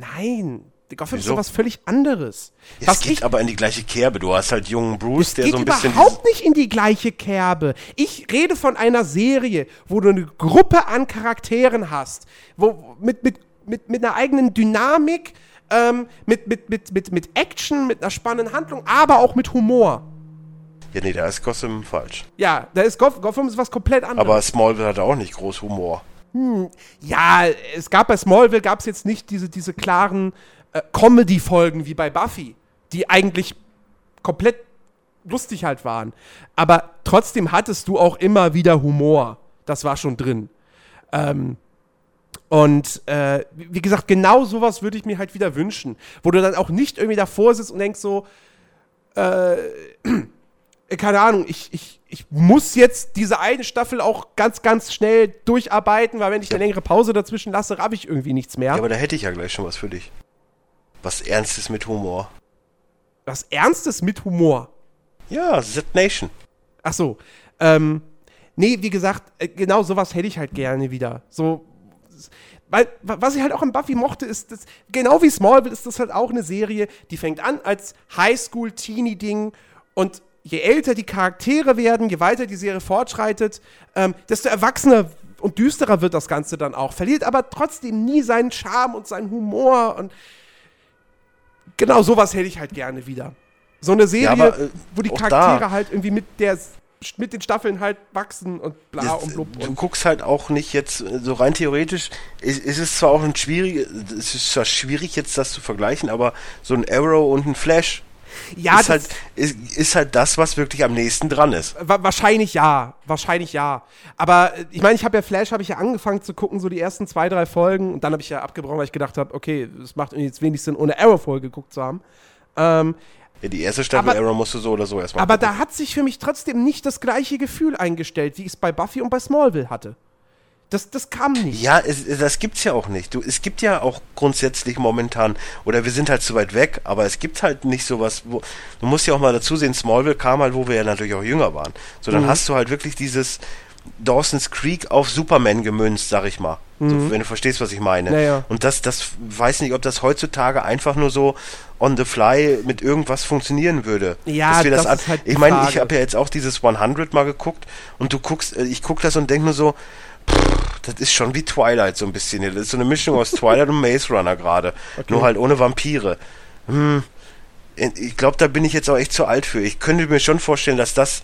Speaker 1: nein, Gotham ist
Speaker 2: Wieso?
Speaker 1: sowas völlig anderes.
Speaker 2: Ja,
Speaker 1: Was
Speaker 2: es geht
Speaker 1: ich,
Speaker 2: aber in die gleiche Kerbe. Du hast halt jungen Bruce,
Speaker 1: es
Speaker 2: der
Speaker 1: geht
Speaker 2: so ein bisschen.
Speaker 1: überhaupt nicht in die gleiche Kerbe. Ich rede von einer Serie, wo du eine Gruppe an Charakteren hast, wo mit, mit, mit, mit einer eigenen Dynamik, ähm, mit, mit, mit, mit, mit Action, mit einer spannenden Handlung, aber auch mit Humor.
Speaker 2: Ja, nee, da ist Gotham falsch.
Speaker 1: Ja, da ist Goth Gotham ist was komplett anderes.
Speaker 2: Aber Smallville hat auch nicht groß Humor.
Speaker 1: ja, es gab bei Smallville gab es jetzt nicht diese, diese klaren äh, Comedy-Folgen wie bei Buffy, die eigentlich komplett lustig halt waren. Aber trotzdem hattest du auch immer wieder Humor. Das war schon drin. Ähm, und äh, wie gesagt, genau sowas würde ich mir halt wieder wünschen. Wo du dann auch nicht irgendwie davor sitzt und denkst so, äh, keine Ahnung, ich, ich, ich muss jetzt diese eine Staffel auch ganz, ganz schnell durcharbeiten, weil wenn ich eine längere Pause dazwischen lasse, raff ich irgendwie nichts mehr.
Speaker 2: Ja, aber da hätte ich ja gleich schon was für dich. Was Ernstes mit Humor.
Speaker 1: Was Ernstes mit Humor.
Speaker 2: Ja, Z Nation.
Speaker 1: Ach so. Ähm, nee, wie gesagt, äh, genau sowas hätte ich halt gerne wieder. So, weil, wa- was ich halt auch an Buffy mochte, ist, dass, genau wie Smallville ist das halt auch eine Serie, die fängt an als Highschool-Teenie-Ding und je älter die Charaktere werden, je weiter die Serie fortschreitet, ähm, desto erwachsener und düsterer wird das Ganze dann auch. Verliert aber trotzdem nie seinen Charme und seinen Humor und Genau, sowas hätte ich halt gerne wieder. So eine Serie,
Speaker 2: Ja, aber, äh,
Speaker 1: wo die Charaktere
Speaker 2: da-
Speaker 1: halt irgendwie mit der mit den Staffeln halt wachsen und bla
Speaker 2: Das-
Speaker 1: und blub.
Speaker 2: du guckst halt auch nicht jetzt äh, so rein theoretisch. Es, es ist zwar auch ein schwierig, es ist zwar schwierig jetzt das zu vergleichen, aber so ein Arrow und ein Flash
Speaker 1: ja,
Speaker 2: ist halt ist, ist halt das, was wirklich am nächsten dran ist.
Speaker 1: wa wahrscheinlich ja, wahrscheinlich ja. Aber äh, ich meine, ich habe ja Flash, habe ich ja angefangen zu gucken, so die ersten zwei, drei Folgen. Und dann habe ich ja abgebrochen, weil ich gedacht habe, okay, es macht jetzt wenig Sinn, ohne Arrow-Folge geguckt zu haben. Ähm,
Speaker 2: Ja, die erste Staffel
Speaker 1: Aber-
Speaker 2: Arrow musst du so oder so erstmal.
Speaker 1: aber
Speaker 2: gucken.
Speaker 1: da hat sich für mich trotzdem nicht das gleiche Gefühl eingestellt, wie ich es bei Buffy und bei Smallville hatte. Das, das kam nicht.
Speaker 2: Ja, es, es- das gibt's ja auch nicht. Du, es gibt ja auch grundsätzlich momentan, oder wir sind halt zu weit weg, aber es gibt halt nicht sowas, wo, du musst ja auch mal dazu sehen, Smallville kam halt, wo wir ja natürlich auch jünger waren. So, dann hast du halt wirklich dieses Dawson's Creek auf Superman gemünzt, sag ich mal. So, wenn du verstehst, was ich meine.
Speaker 1: Ja, ja.
Speaker 2: Und das, das, weiß nicht, ob das heutzutage einfach nur so on the fly mit irgendwas funktionieren würde.
Speaker 1: Ja,
Speaker 2: Dass wir
Speaker 1: das
Speaker 2: an-
Speaker 1: ist halt
Speaker 2: ich meine, ich habe ja jetzt auch dieses 100 mal geguckt und du guckst, äh, ich guck das und denk nur so, das ist schon wie Twilight so ein bisschen. Das ist so eine Mischung aus Twilight und Maze Runner gerade. Nur halt ohne Vampire. Hm, ich glaube, da bin ich jetzt auch echt zu alt für. Ich könnte mir schon vorstellen, dass das,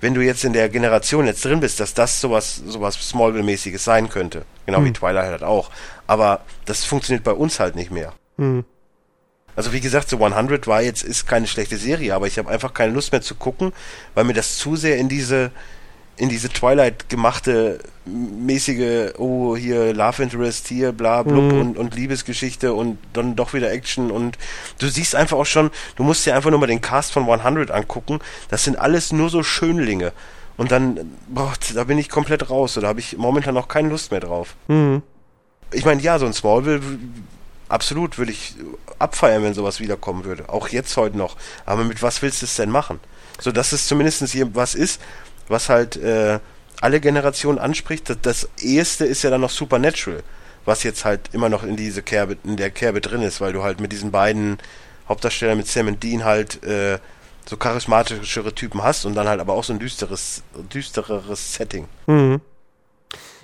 Speaker 2: wenn du jetzt in der Generation jetzt drin bist, dass das sowas, sowas Smallville-mäßiges sein könnte. Genau wie Twilight halt auch. Aber das funktioniert bei uns halt nicht mehr. Also wie gesagt, so 100 war jetzt, ist keine schlechte Serie, aber ich habe einfach keine Lust mehr zu gucken, weil mir das zu sehr in diese, in diese Twilight gemachte mäßige, oh, hier Love Interest, hier bla blub und, und Liebesgeschichte und dann doch wieder Action und du siehst einfach auch schon, du musst dir einfach nur mal den Cast von 100 angucken, das sind alles nur so Schönlinge. Und dann, boah, da bin ich komplett raus, da habe ich momentan noch keine Lust mehr drauf. Ich meine, ja, so ein Smallville, absolut, würde ich abfeiern, wenn sowas wiederkommen würde. Auch jetzt heute noch. Aber mit was willst du es denn machen? So, dass es zumindest hier was ist, was halt äh, alle Generationen anspricht. Das, das eheste ist ja dann noch Supernatural, was jetzt halt immer noch in diese Kerbe, in der Kerbe drin ist, weil du halt mit diesen beiden Hauptdarstellern, mit Sam und Dean halt äh, so charismatischere Typen hast und dann halt aber auch so ein düsteres, düstereres Setting.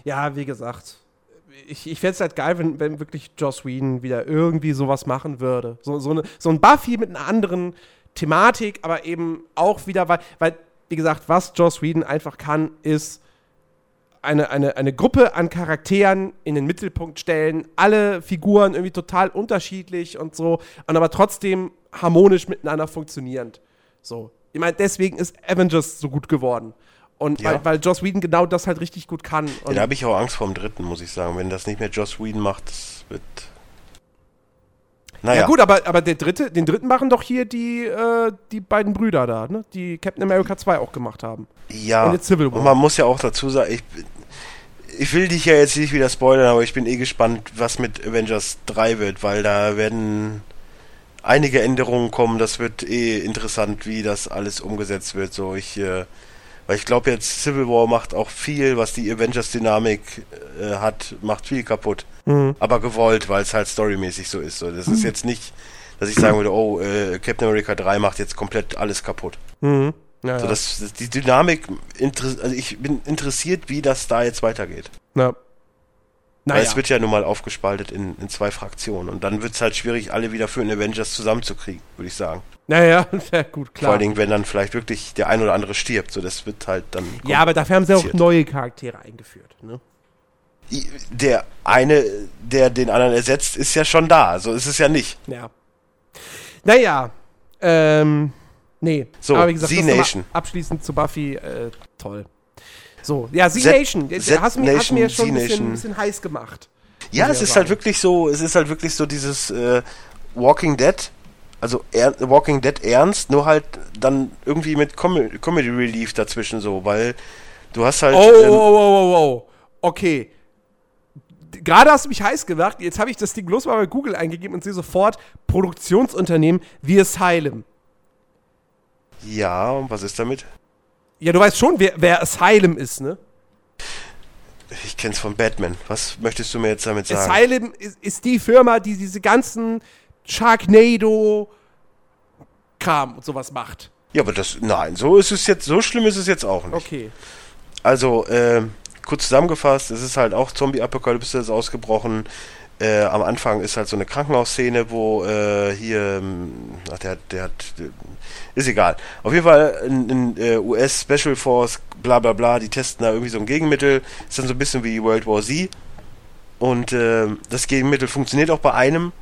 Speaker 1: Ja, wie gesagt. Ich, ich fände es halt geil, wenn, wenn wirklich Joss Whedon wieder irgendwie sowas machen würde. So, so, eine, so ein Buffy mit einer anderen Thematik, aber eben auch wieder, weil, weil wie gesagt, was Joss Whedon einfach kann, ist eine, eine, eine Gruppe an Charakteren in den Mittelpunkt stellen, alle Figuren irgendwie total unterschiedlich und so, und aber trotzdem harmonisch miteinander funktionierend. So. Ich meine, deswegen ist Avengers so gut geworden. Und
Speaker 2: Ja.
Speaker 1: weil, weil Joss Whedon genau das halt richtig gut kann.
Speaker 2: Ja,
Speaker 1: Und
Speaker 2: da habe ich auch Angst vor dem dritten, muss ich sagen. Wenn das nicht mehr Joss Whedon macht, das wird. Naja,
Speaker 1: Ja, gut, aber, aber der dritte, den dritten machen doch hier die, äh, die beiden Brüder da, ne? Die Captain America 2 auch gemacht haben.
Speaker 2: ja.
Speaker 1: und Civil War.
Speaker 2: Und man muss ja auch dazu sagen, ich, ich will dich ja jetzt nicht wieder spoilern, aber ich bin eh gespannt, was mit Avengers 3 wird, weil da werden einige Änderungen kommen. Das wird eh interessant, wie das alles umgesetzt wird. So, ich, äh, weil ich glaube jetzt Civil War macht auch viel, was die Avengers-Dynamik äh, hat, macht viel kaputt. Aber gewollt, weil es halt storymäßig so ist. So, das ist jetzt nicht, dass ich sagen würde, oh, äh, Captain America 3 macht jetzt komplett alles kaputt.
Speaker 1: Mhm. Ja,
Speaker 2: So,
Speaker 1: ja.
Speaker 2: das, das, die Dynamik, also ich bin interessiert, wie das da jetzt weitergeht.
Speaker 1: Na.
Speaker 2: Weil
Speaker 1: Naja.
Speaker 2: es wird ja nun mal aufgespaltet in, in zwei Fraktionen und dann wird es halt schwierig, alle wieder für den Avengers zusammenzukriegen, würde ich sagen.
Speaker 1: naja, ja, gut,
Speaker 2: Vor
Speaker 1: klar.
Speaker 2: allen Dingen, wenn dann vielleicht wirklich der ein oder andere stirbt, so das wird halt dann.
Speaker 1: ja, aber dafür haben sie auch neue Charaktere eingeführt. Ne?
Speaker 2: Der eine, der den anderen ersetzt, ist ja schon da, so ist es ja nicht.
Speaker 1: Ja. Naja, ähm, nee.
Speaker 2: So,
Speaker 1: aber wie gesagt,
Speaker 2: Z-Nation.
Speaker 1: abschließend zu Buffy, äh, toll. So, ja, Z-Nation.
Speaker 2: Z-
Speaker 1: hast, mir- hast mir schon ein bisschen, ein bisschen heiß gemacht.
Speaker 2: Ja, es ist halt
Speaker 1: sagen.
Speaker 2: wirklich so, es ist halt wirklich so dieses äh, Walking Dead, also er, Walking Dead ernst, nur halt dann irgendwie mit Com Comedy Relief dazwischen so, weil du hast halt.
Speaker 1: Oh, oh,
Speaker 2: ähm,
Speaker 1: oh, oh, oh, oh. Okay. Gerade hast du mich heiß gemacht. Jetzt habe ich das Ding bloß mal bei Google eingegeben und sehe sofort Produktionsunternehmen wie Asylum.
Speaker 2: Ja, und was ist damit?
Speaker 1: Ja, du weißt schon, wer, wer Asylum ist, ne?
Speaker 2: Ich kenn's von Batman. Was möchtest du mir jetzt damit sagen?
Speaker 1: Asylum ist, ist die Firma, die diese ganzen Sharknado Kram und sowas macht.
Speaker 2: Ja, aber das, nein, so ist es jetzt, so schlimm ist es jetzt auch nicht.
Speaker 1: Okay.
Speaker 2: Also, ähm, kurz zusammengefasst, es ist halt auch Zombie-Apokalypse ist ausgebrochen. Äh, am Anfang ist halt so eine Krankenhausszene, wo äh, hier, ähm, ach, der, der hat, ist egal. Auf jeden Fall ein, ein äh, US Special Force, bla bla bla, die testen da irgendwie so ein Gegenmittel. Ist dann so ein bisschen wie World War Z. Und äh, das Gegenmittel funktioniert auch bei einem.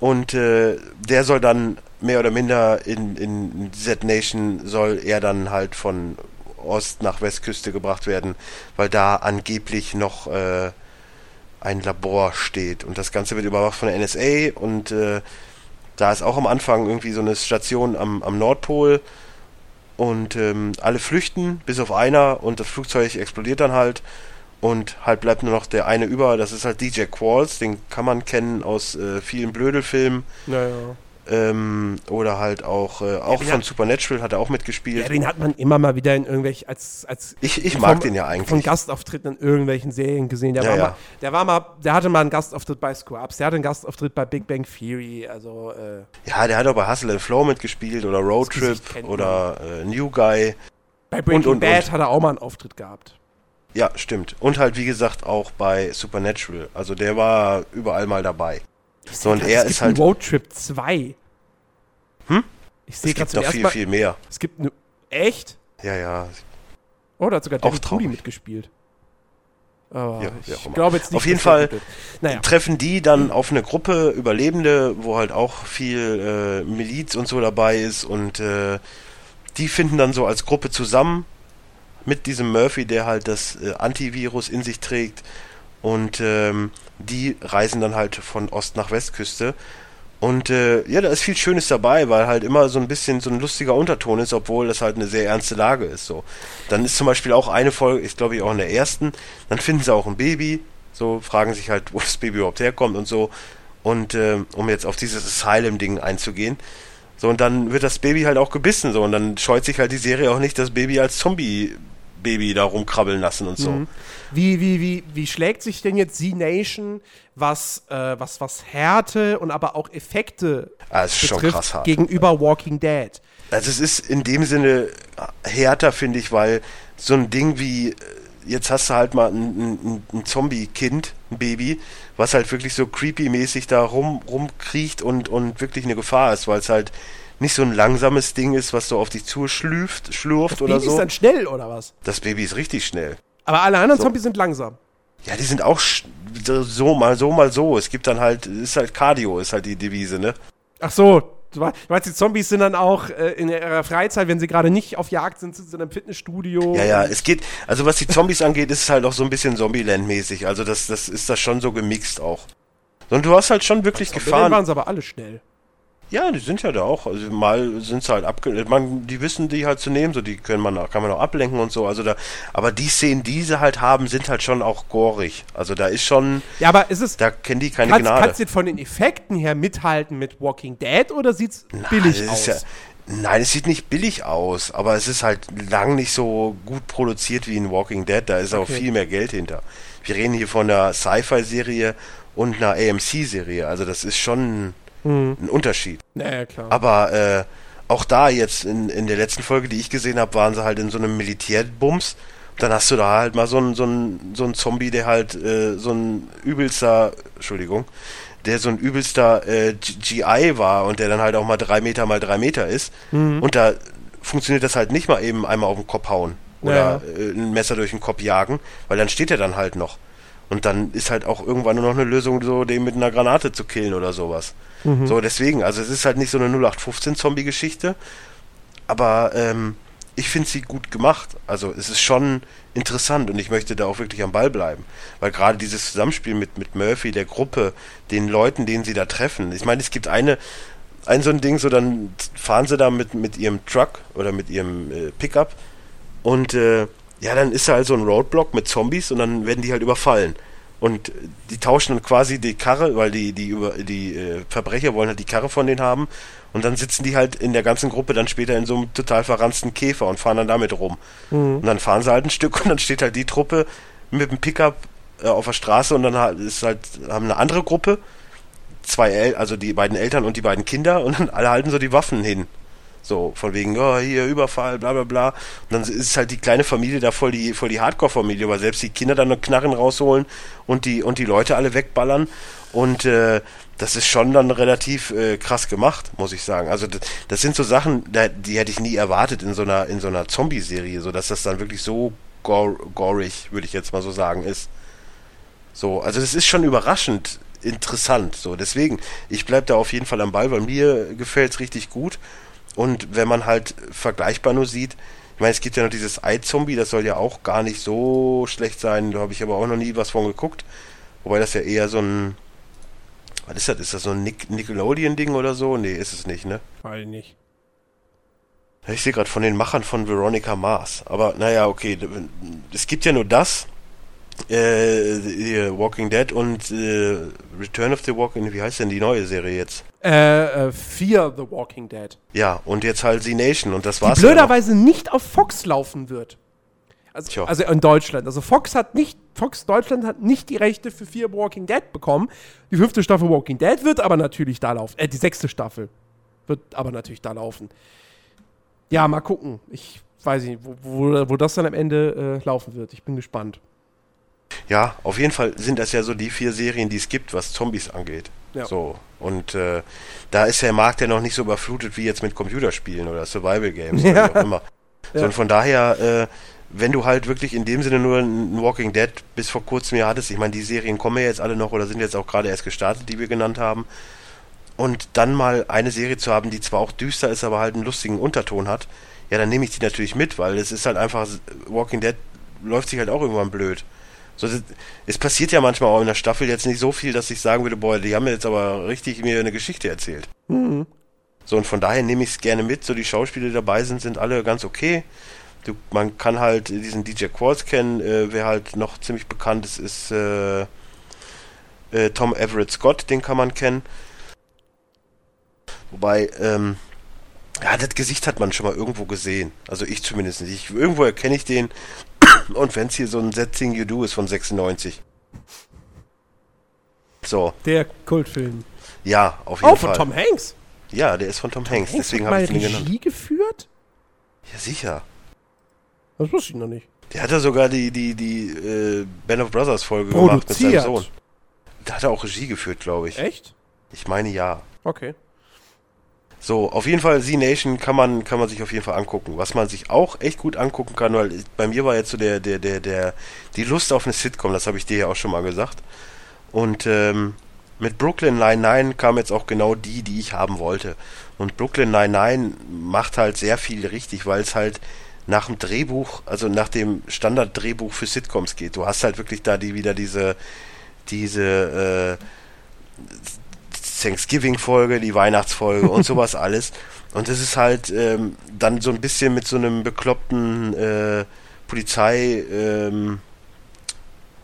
Speaker 2: Und äh, der soll dann mehr oder minder in, in Z-Nation soll er dann halt von Ost nach Westküste gebracht werden, weil da angeblich noch äh, ein Labor steht. Und das Ganze wird überwacht von der NSA und äh, da ist auch am Anfang irgendwie so eine Station am, am Nordpol und ähm, alle flüchten, bis auf einer und das Flugzeug explodiert dann halt und halt bleibt nur noch der eine über, das ist halt DJ Qualls, den kann man kennen aus äh, vielen Blödelfilmen.
Speaker 1: Naja.
Speaker 2: Ähm, oder halt auch, äh, auch
Speaker 1: den
Speaker 2: von
Speaker 1: hat-
Speaker 2: Supernatural hat er auch mitgespielt.
Speaker 1: Ja, den hat man immer mal wieder in irgendwelchen, als, als
Speaker 2: ich ich mag
Speaker 1: vom-
Speaker 2: den ja
Speaker 1: von
Speaker 2: eigentlich.
Speaker 1: Gastauftritten in irgendwelchen Serien gesehen. Der,
Speaker 2: Ja,
Speaker 1: war
Speaker 2: ja.
Speaker 1: Mal, der war mal, der hatte mal einen Gastauftritt bei Scrubs, der hatte einen Gastauftritt bei Big Bang Theory, also äh,
Speaker 2: Ja, der hat auch bei Hustle and Flow mitgespielt oder Road Trip oder äh, New Guy.
Speaker 1: bei Breaking
Speaker 2: und,
Speaker 1: Bad
Speaker 2: und.
Speaker 1: hat er auch mal einen Auftritt gehabt.
Speaker 2: Ja, stimmt. Und halt, wie gesagt, auch bei Supernatural. Also der war überall mal dabei. So, und
Speaker 1: Es
Speaker 2: er ist halt.
Speaker 1: einen Roadtrip 2.
Speaker 2: Hm?
Speaker 1: Ich sehe
Speaker 2: Es
Speaker 1: gerade
Speaker 2: noch viel,
Speaker 1: Mal,
Speaker 2: viel mehr.
Speaker 1: es gibt eine, echt?
Speaker 2: Ja, ja.
Speaker 1: Oh, da hat sogar Trudy
Speaker 2: traurig.
Speaker 1: mitgespielt. Aber
Speaker 2: Ja,
Speaker 1: ich glaube jetzt nicht,
Speaker 2: Auf jeden Fall.
Speaker 1: Naja,
Speaker 2: Treffen die dann auf eine Gruppe Überlebende, wo halt auch viel äh, Miliz und so dabei ist und äh, die finden dann so als Gruppe zusammen mit diesem Murphy, der halt das äh, Antivirus in sich trägt und ähm, die reisen dann halt von Ost nach Westküste und äh, ja, da ist viel Schönes dabei, weil halt immer so ein bisschen so ein lustiger Unterton ist, obwohl das halt eine sehr ernste Lage ist. So, dann ist zum Beispiel auch eine Folge, ich glaube ich auch in der ersten, dann finden sie auch ein Baby, so fragen sich halt, wo das Baby überhaupt herkommt und so. Und ähm, um jetzt auf dieses Asylum-Ding einzugehen, so und dann wird das Baby halt auch gebissen, so und dann scheut sich halt die Serie auch nicht, das Baby als Zombie-Baby da rumkrabbeln lassen und so.
Speaker 1: Mhm. Wie, wie, wie, wie schlägt sich denn jetzt Z-Nation, was, äh, was, was Härte und aber auch Effekte
Speaker 2: Ah,
Speaker 1: betrifft, gegenüber Walking Dead?
Speaker 2: Also es ist in dem Sinne härter, finde ich, weil so ein Ding wie, äh, jetzt hast du halt mal ein, ein, ein Zombie-Kind, ein Baby, was halt wirklich so creepy-mäßig da rum, rumkriecht und, und wirklich eine Gefahr ist, weil es halt nicht so ein langsames Ding ist, was so auf dich zuschlürft, schlurft oder
Speaker 1: Baby ist
Speaker 2: so.
Speaker 1: dann schnell oder was?
Speaker 2: Das Baby ist richtig schnell.
Speaker 1: Aber alle anderen
Speaker 2: So.
Speaker 1: Zombies sind langsam.
Speaker 2: Ja, die sind auch so mal so, mal so. Es gibt dann halt, ist halt Cardio, ist halt die Devise, ne?
Speaker 1: Ach so, du wei- du meinst, die Zombies sind dann auch äh, in ihrer Freizeit, wenn sie gerade nicht auf Jagd sind, sind sie in einem Fitnessstudio.
Speaker 2: Ja, ja, es geht, also was die Zombies angeht, ist es halt auch so ein bisschen Zombieland-mäßig. Also das, das ist das schon so gemixt auch. Und du hast halt schon wirklich
Speaker 1: Dann
Speaker 2: Gefahren.
Speaker 1: waren sie aber alle schnell.
Speaker 2: Ja, die sind ja da auch. Also mal sind sie halt abge... Man, die wissen die halt zu nehmen, so die können man, auch- kann man auch ablenken und so. Also da, aber die Szenen, die sie halt haben, sind halt schon auch gorig. Also da ist schon,
Speaker 1: Ja, aber ist es.
Speaker 2: da kennen die keine
Speaker 1: Kannst,
Speaker 2: Gnade.
Speaker 1: kannst du von den Effekten her mithalten mit Walking Dead oder sieht's billig
Speaker 2: das
Speaker 1: aus?
Speaker 2: ist Ja, nein, es sieht nicht billig aus, aber es ist halt lang nicht so gut produziert wie in Walking Dead. Da ist auch
Speaker 1: Okay.
Speaker 2: viel mehr Geld hinter. Wir reden hier von einer Sci-Fi-Serie und einer AMC-Serie. Also das ist schon
Speaker 1: Hm.
Speaker 2: ein Unterschied.
Speaker 1: Naja, klar.
Speaker 2: Aber äh, auch da jetzt in, in der letzten Folge, die ich gesehen habe, waren sie halt in so einem Militärbums. Dann hast du da halt mal so einen so einen- so einen Zombie, der halt äh, so ein übelster, Entschuldigung, der so ein übelster äh, GI war und der dann halt auch mal drei Meter mal drei Meter ist.
Speaker 1: Mhm.
Speaker 2: Und da funktioniert das halt nicht mal eben einmal auf den Kopf hauen oder
Speaker 1: Ja.
Speaker 2: äh, ein Messer durch den Kopf jagen, weil dann steht er dann halt noch. Und dann ist halt auch irgendwann nur noch eine Lösung, so den mit einer Granate zu killen oder sowas.
Speaker 1: Mhm.
Speaker 2: So, deswegen, also es ist halt nicht so eine 0815-Zombie-Geschichte, aber ähm, ich finde sie gut gemacht. Also es ist schon interessant und ich möchte da auch wirklich am Ball bleiben. Weil gerade dieses Zusammenspiel mit, mit Murphy, der Gruppe, den Leuten, denen sie da treffen. Ich meine, es gibt eine, ein so ein Ding, so dann fahren sie da mit, mit ihrem Truck oder mit ihrem äh, Pickup und äh, ja, dann ist da halt so ein Roadblock mit Zombies und dann werden die halt überfallen. Und die tauschen dann quasi die Karre, weil die, die, über, die äh, Verbrecher wollen halt die Karre von denen haben. Und dann sitzen die halt in der ganzen Gruppe dann später in so einem total verranzten Käfer und fahren dann damit rum.
Speaker 1: Mhm.
Speaker 2: Und dann fahren sie halt ein Stück und dann steht halt die Truppe mit dem Pickup äh, auf der Straße und dann ist halt, haben eine andere Gruppe, zwei El also die beiden Eltern und die beiden Kinder und dann alle halten so die Waffen hin. So, von wegen, oh, hier, Überfall, bla bla bla. Und dann ist halt die kleine Familie da voll die, voll die Hardcore-Familie, weil selbst die Kinder dann noch Knarren rausholen und die, und die Leute alle wegballern. Und äh, das ist schon dann relativ äh, krass gemacht, muss ich sagen. Also das, das sind so Sachen, die hätte ich nie erwartet in so einer in so einer Zombie-Serie, so dass das dann wirklich so gore, gorig, würde ich jetzt mal so sagen, ist. So, also das ist schon überraschend interessant. So, deswegen, ich bleibe da auf jeden Fall am Ball, weil mir gefällt es richtig gut. Und wenn man halt vergleichbar nur sieht, ich meine, es gibt ja noch dieses Eye-Zombie, das soll ja auch gar nicht so schlecht sein. Da habe ich aber auch noch nie was von geguckt. Wobei das ja eher so ein. Was ist das? Ist das so ein Nick Nickelodeon-Ding oder so? Nee, ist es nicht, ne?
Speaker 1: Weiß ich nicht.
Speaker 2: Ich sehe gerade von den Machern von Veronica Mars. Aber naja, okay. Es gibt ja nur das. Äh, Walking Dead und äh, Return of the Walking, wie heißt denn die neue Serie jetzt?
Speaker 1: Äh, äh, Fear the Walking Dead.
Speaker 2: Ja, und jetzt halt The Nation und das war's.
Speaker 1: Die blöderweise ja nicht auf Fox laufen wird. Also, also, in Deutschland. Also Fox hat nicht, Fox Deutschland hat nicht die Rechte für Fear Walking Dead bekommen. Die fünfte Staffel Walking Dead wird aber natürlich da laufen. Äh, die sechste Staffel wird aber natürlich da laufen. Ja, mal gucken. Ich weiß nicht, wo, wo, wo das dann am Ende äh, laufen wird. Ich bin gespannt.
Speaker 2: Ja, auf jeden Fall sind das ja so die vier Serien, die es gibt, was Zombies angeht. Ja. So. Und äh, da ist der Markt ja noch nicht so überflutet wie jetzt mit Computerspielen oder Survival Games ja. oder wie auch immer. Ja. So, und von daher, äh, wenn du halt wirklich in dem Sinne nur ein Walking Dead bis vor kurzem ja hattest, ich meine, die Serien kommen ja jetzt alle noch oder sind jetzt auch gerade erst gestartet, die wir genannt haben. Und dann mal eine Serie zu haben, die zwar auch düster ist, aber halt einen lustigen Unterton hat, ja, dann nehme ich die natürlich mit, weil es ist halt einfach, Walking Dead läuft sich halt auch irgendwann blöd. So, es passiert ja manchmal auch in der Staffel jetzt nicht so viel, dass ich sagen würde, boah, die haben mir jetzt aber richtig mir eine Geschichte erzählt. Mhm. So, und von daher nehme ich es gerne mit. So, die Schauspieler, die dabei sind, sind alle ganz okay. Du, man kann halt diesen DJ Quartz kennen. Äh, wer halt noch ziemlich bekannt ist, ist äh, äh, Tom Everett Scott, den kann man kennen. Wobei, ähm, ja, das Gesicht hat man schon mal irgendwo gesehen. Also ich zumindest nicht. Ich, irgendwo erkenne ich den. Und wenn es hier so ein That Thing You Do ist von 96. So.
Speaker 1: Der Kultfilm.
Speaker 2: Ja, auf jeden
Speaker 1: oh,
Speaker 2: Fall.
Speaker 1: Oh, von Tom Hanks?
Speaker 2: Ja, der ist von Tom, Tom Hanks, Hanks, deswegen habe ich ihn
Speaker 1: genannt. Regie geführt?
Speaker 2: Ja, sicher.
Speaker 1: Das wusste ich noch nicht.
Speaker 2: Der hat ja sogar die, die, die äh, Band of Brothers Folge Produziert. gemacht mit seinem Sohn. Da hat er auch Regie geführt, glaube ich.
Speaker 1: Echt?
Speaker 2: Ich meine ja.
Speaker 1: Okay.
Speaker 2: So, auf jeden Fall Z-Nation kann man, kann man sich auf jeden Fall angucken. Was man sich auch echt gut angucken kann, weil bei mir war jetzt so der, der, der, der, die Lust auf eine Sitcom, das habe ich dir ja auch schon mal gesagt. Und ähm, mit Brooklyn Nine-Nine kam jetzt auch genau die, die ich haben wollte. Und Brooklyn Nine-Nine macht halt sehr viel richtig, weil es halt nach dem Drehbuch, also nach dem Standard-Drehbuch für Sitcoms geht. Du hast halt wirklich da die wieder diese, diese, äh, Thanksgiving-Folge, die Weihnachtsfolge und sowas alles. Und das ist halt ähm, dann so ein bisschen mit so einem bekloppten äh, Polizei, ähm,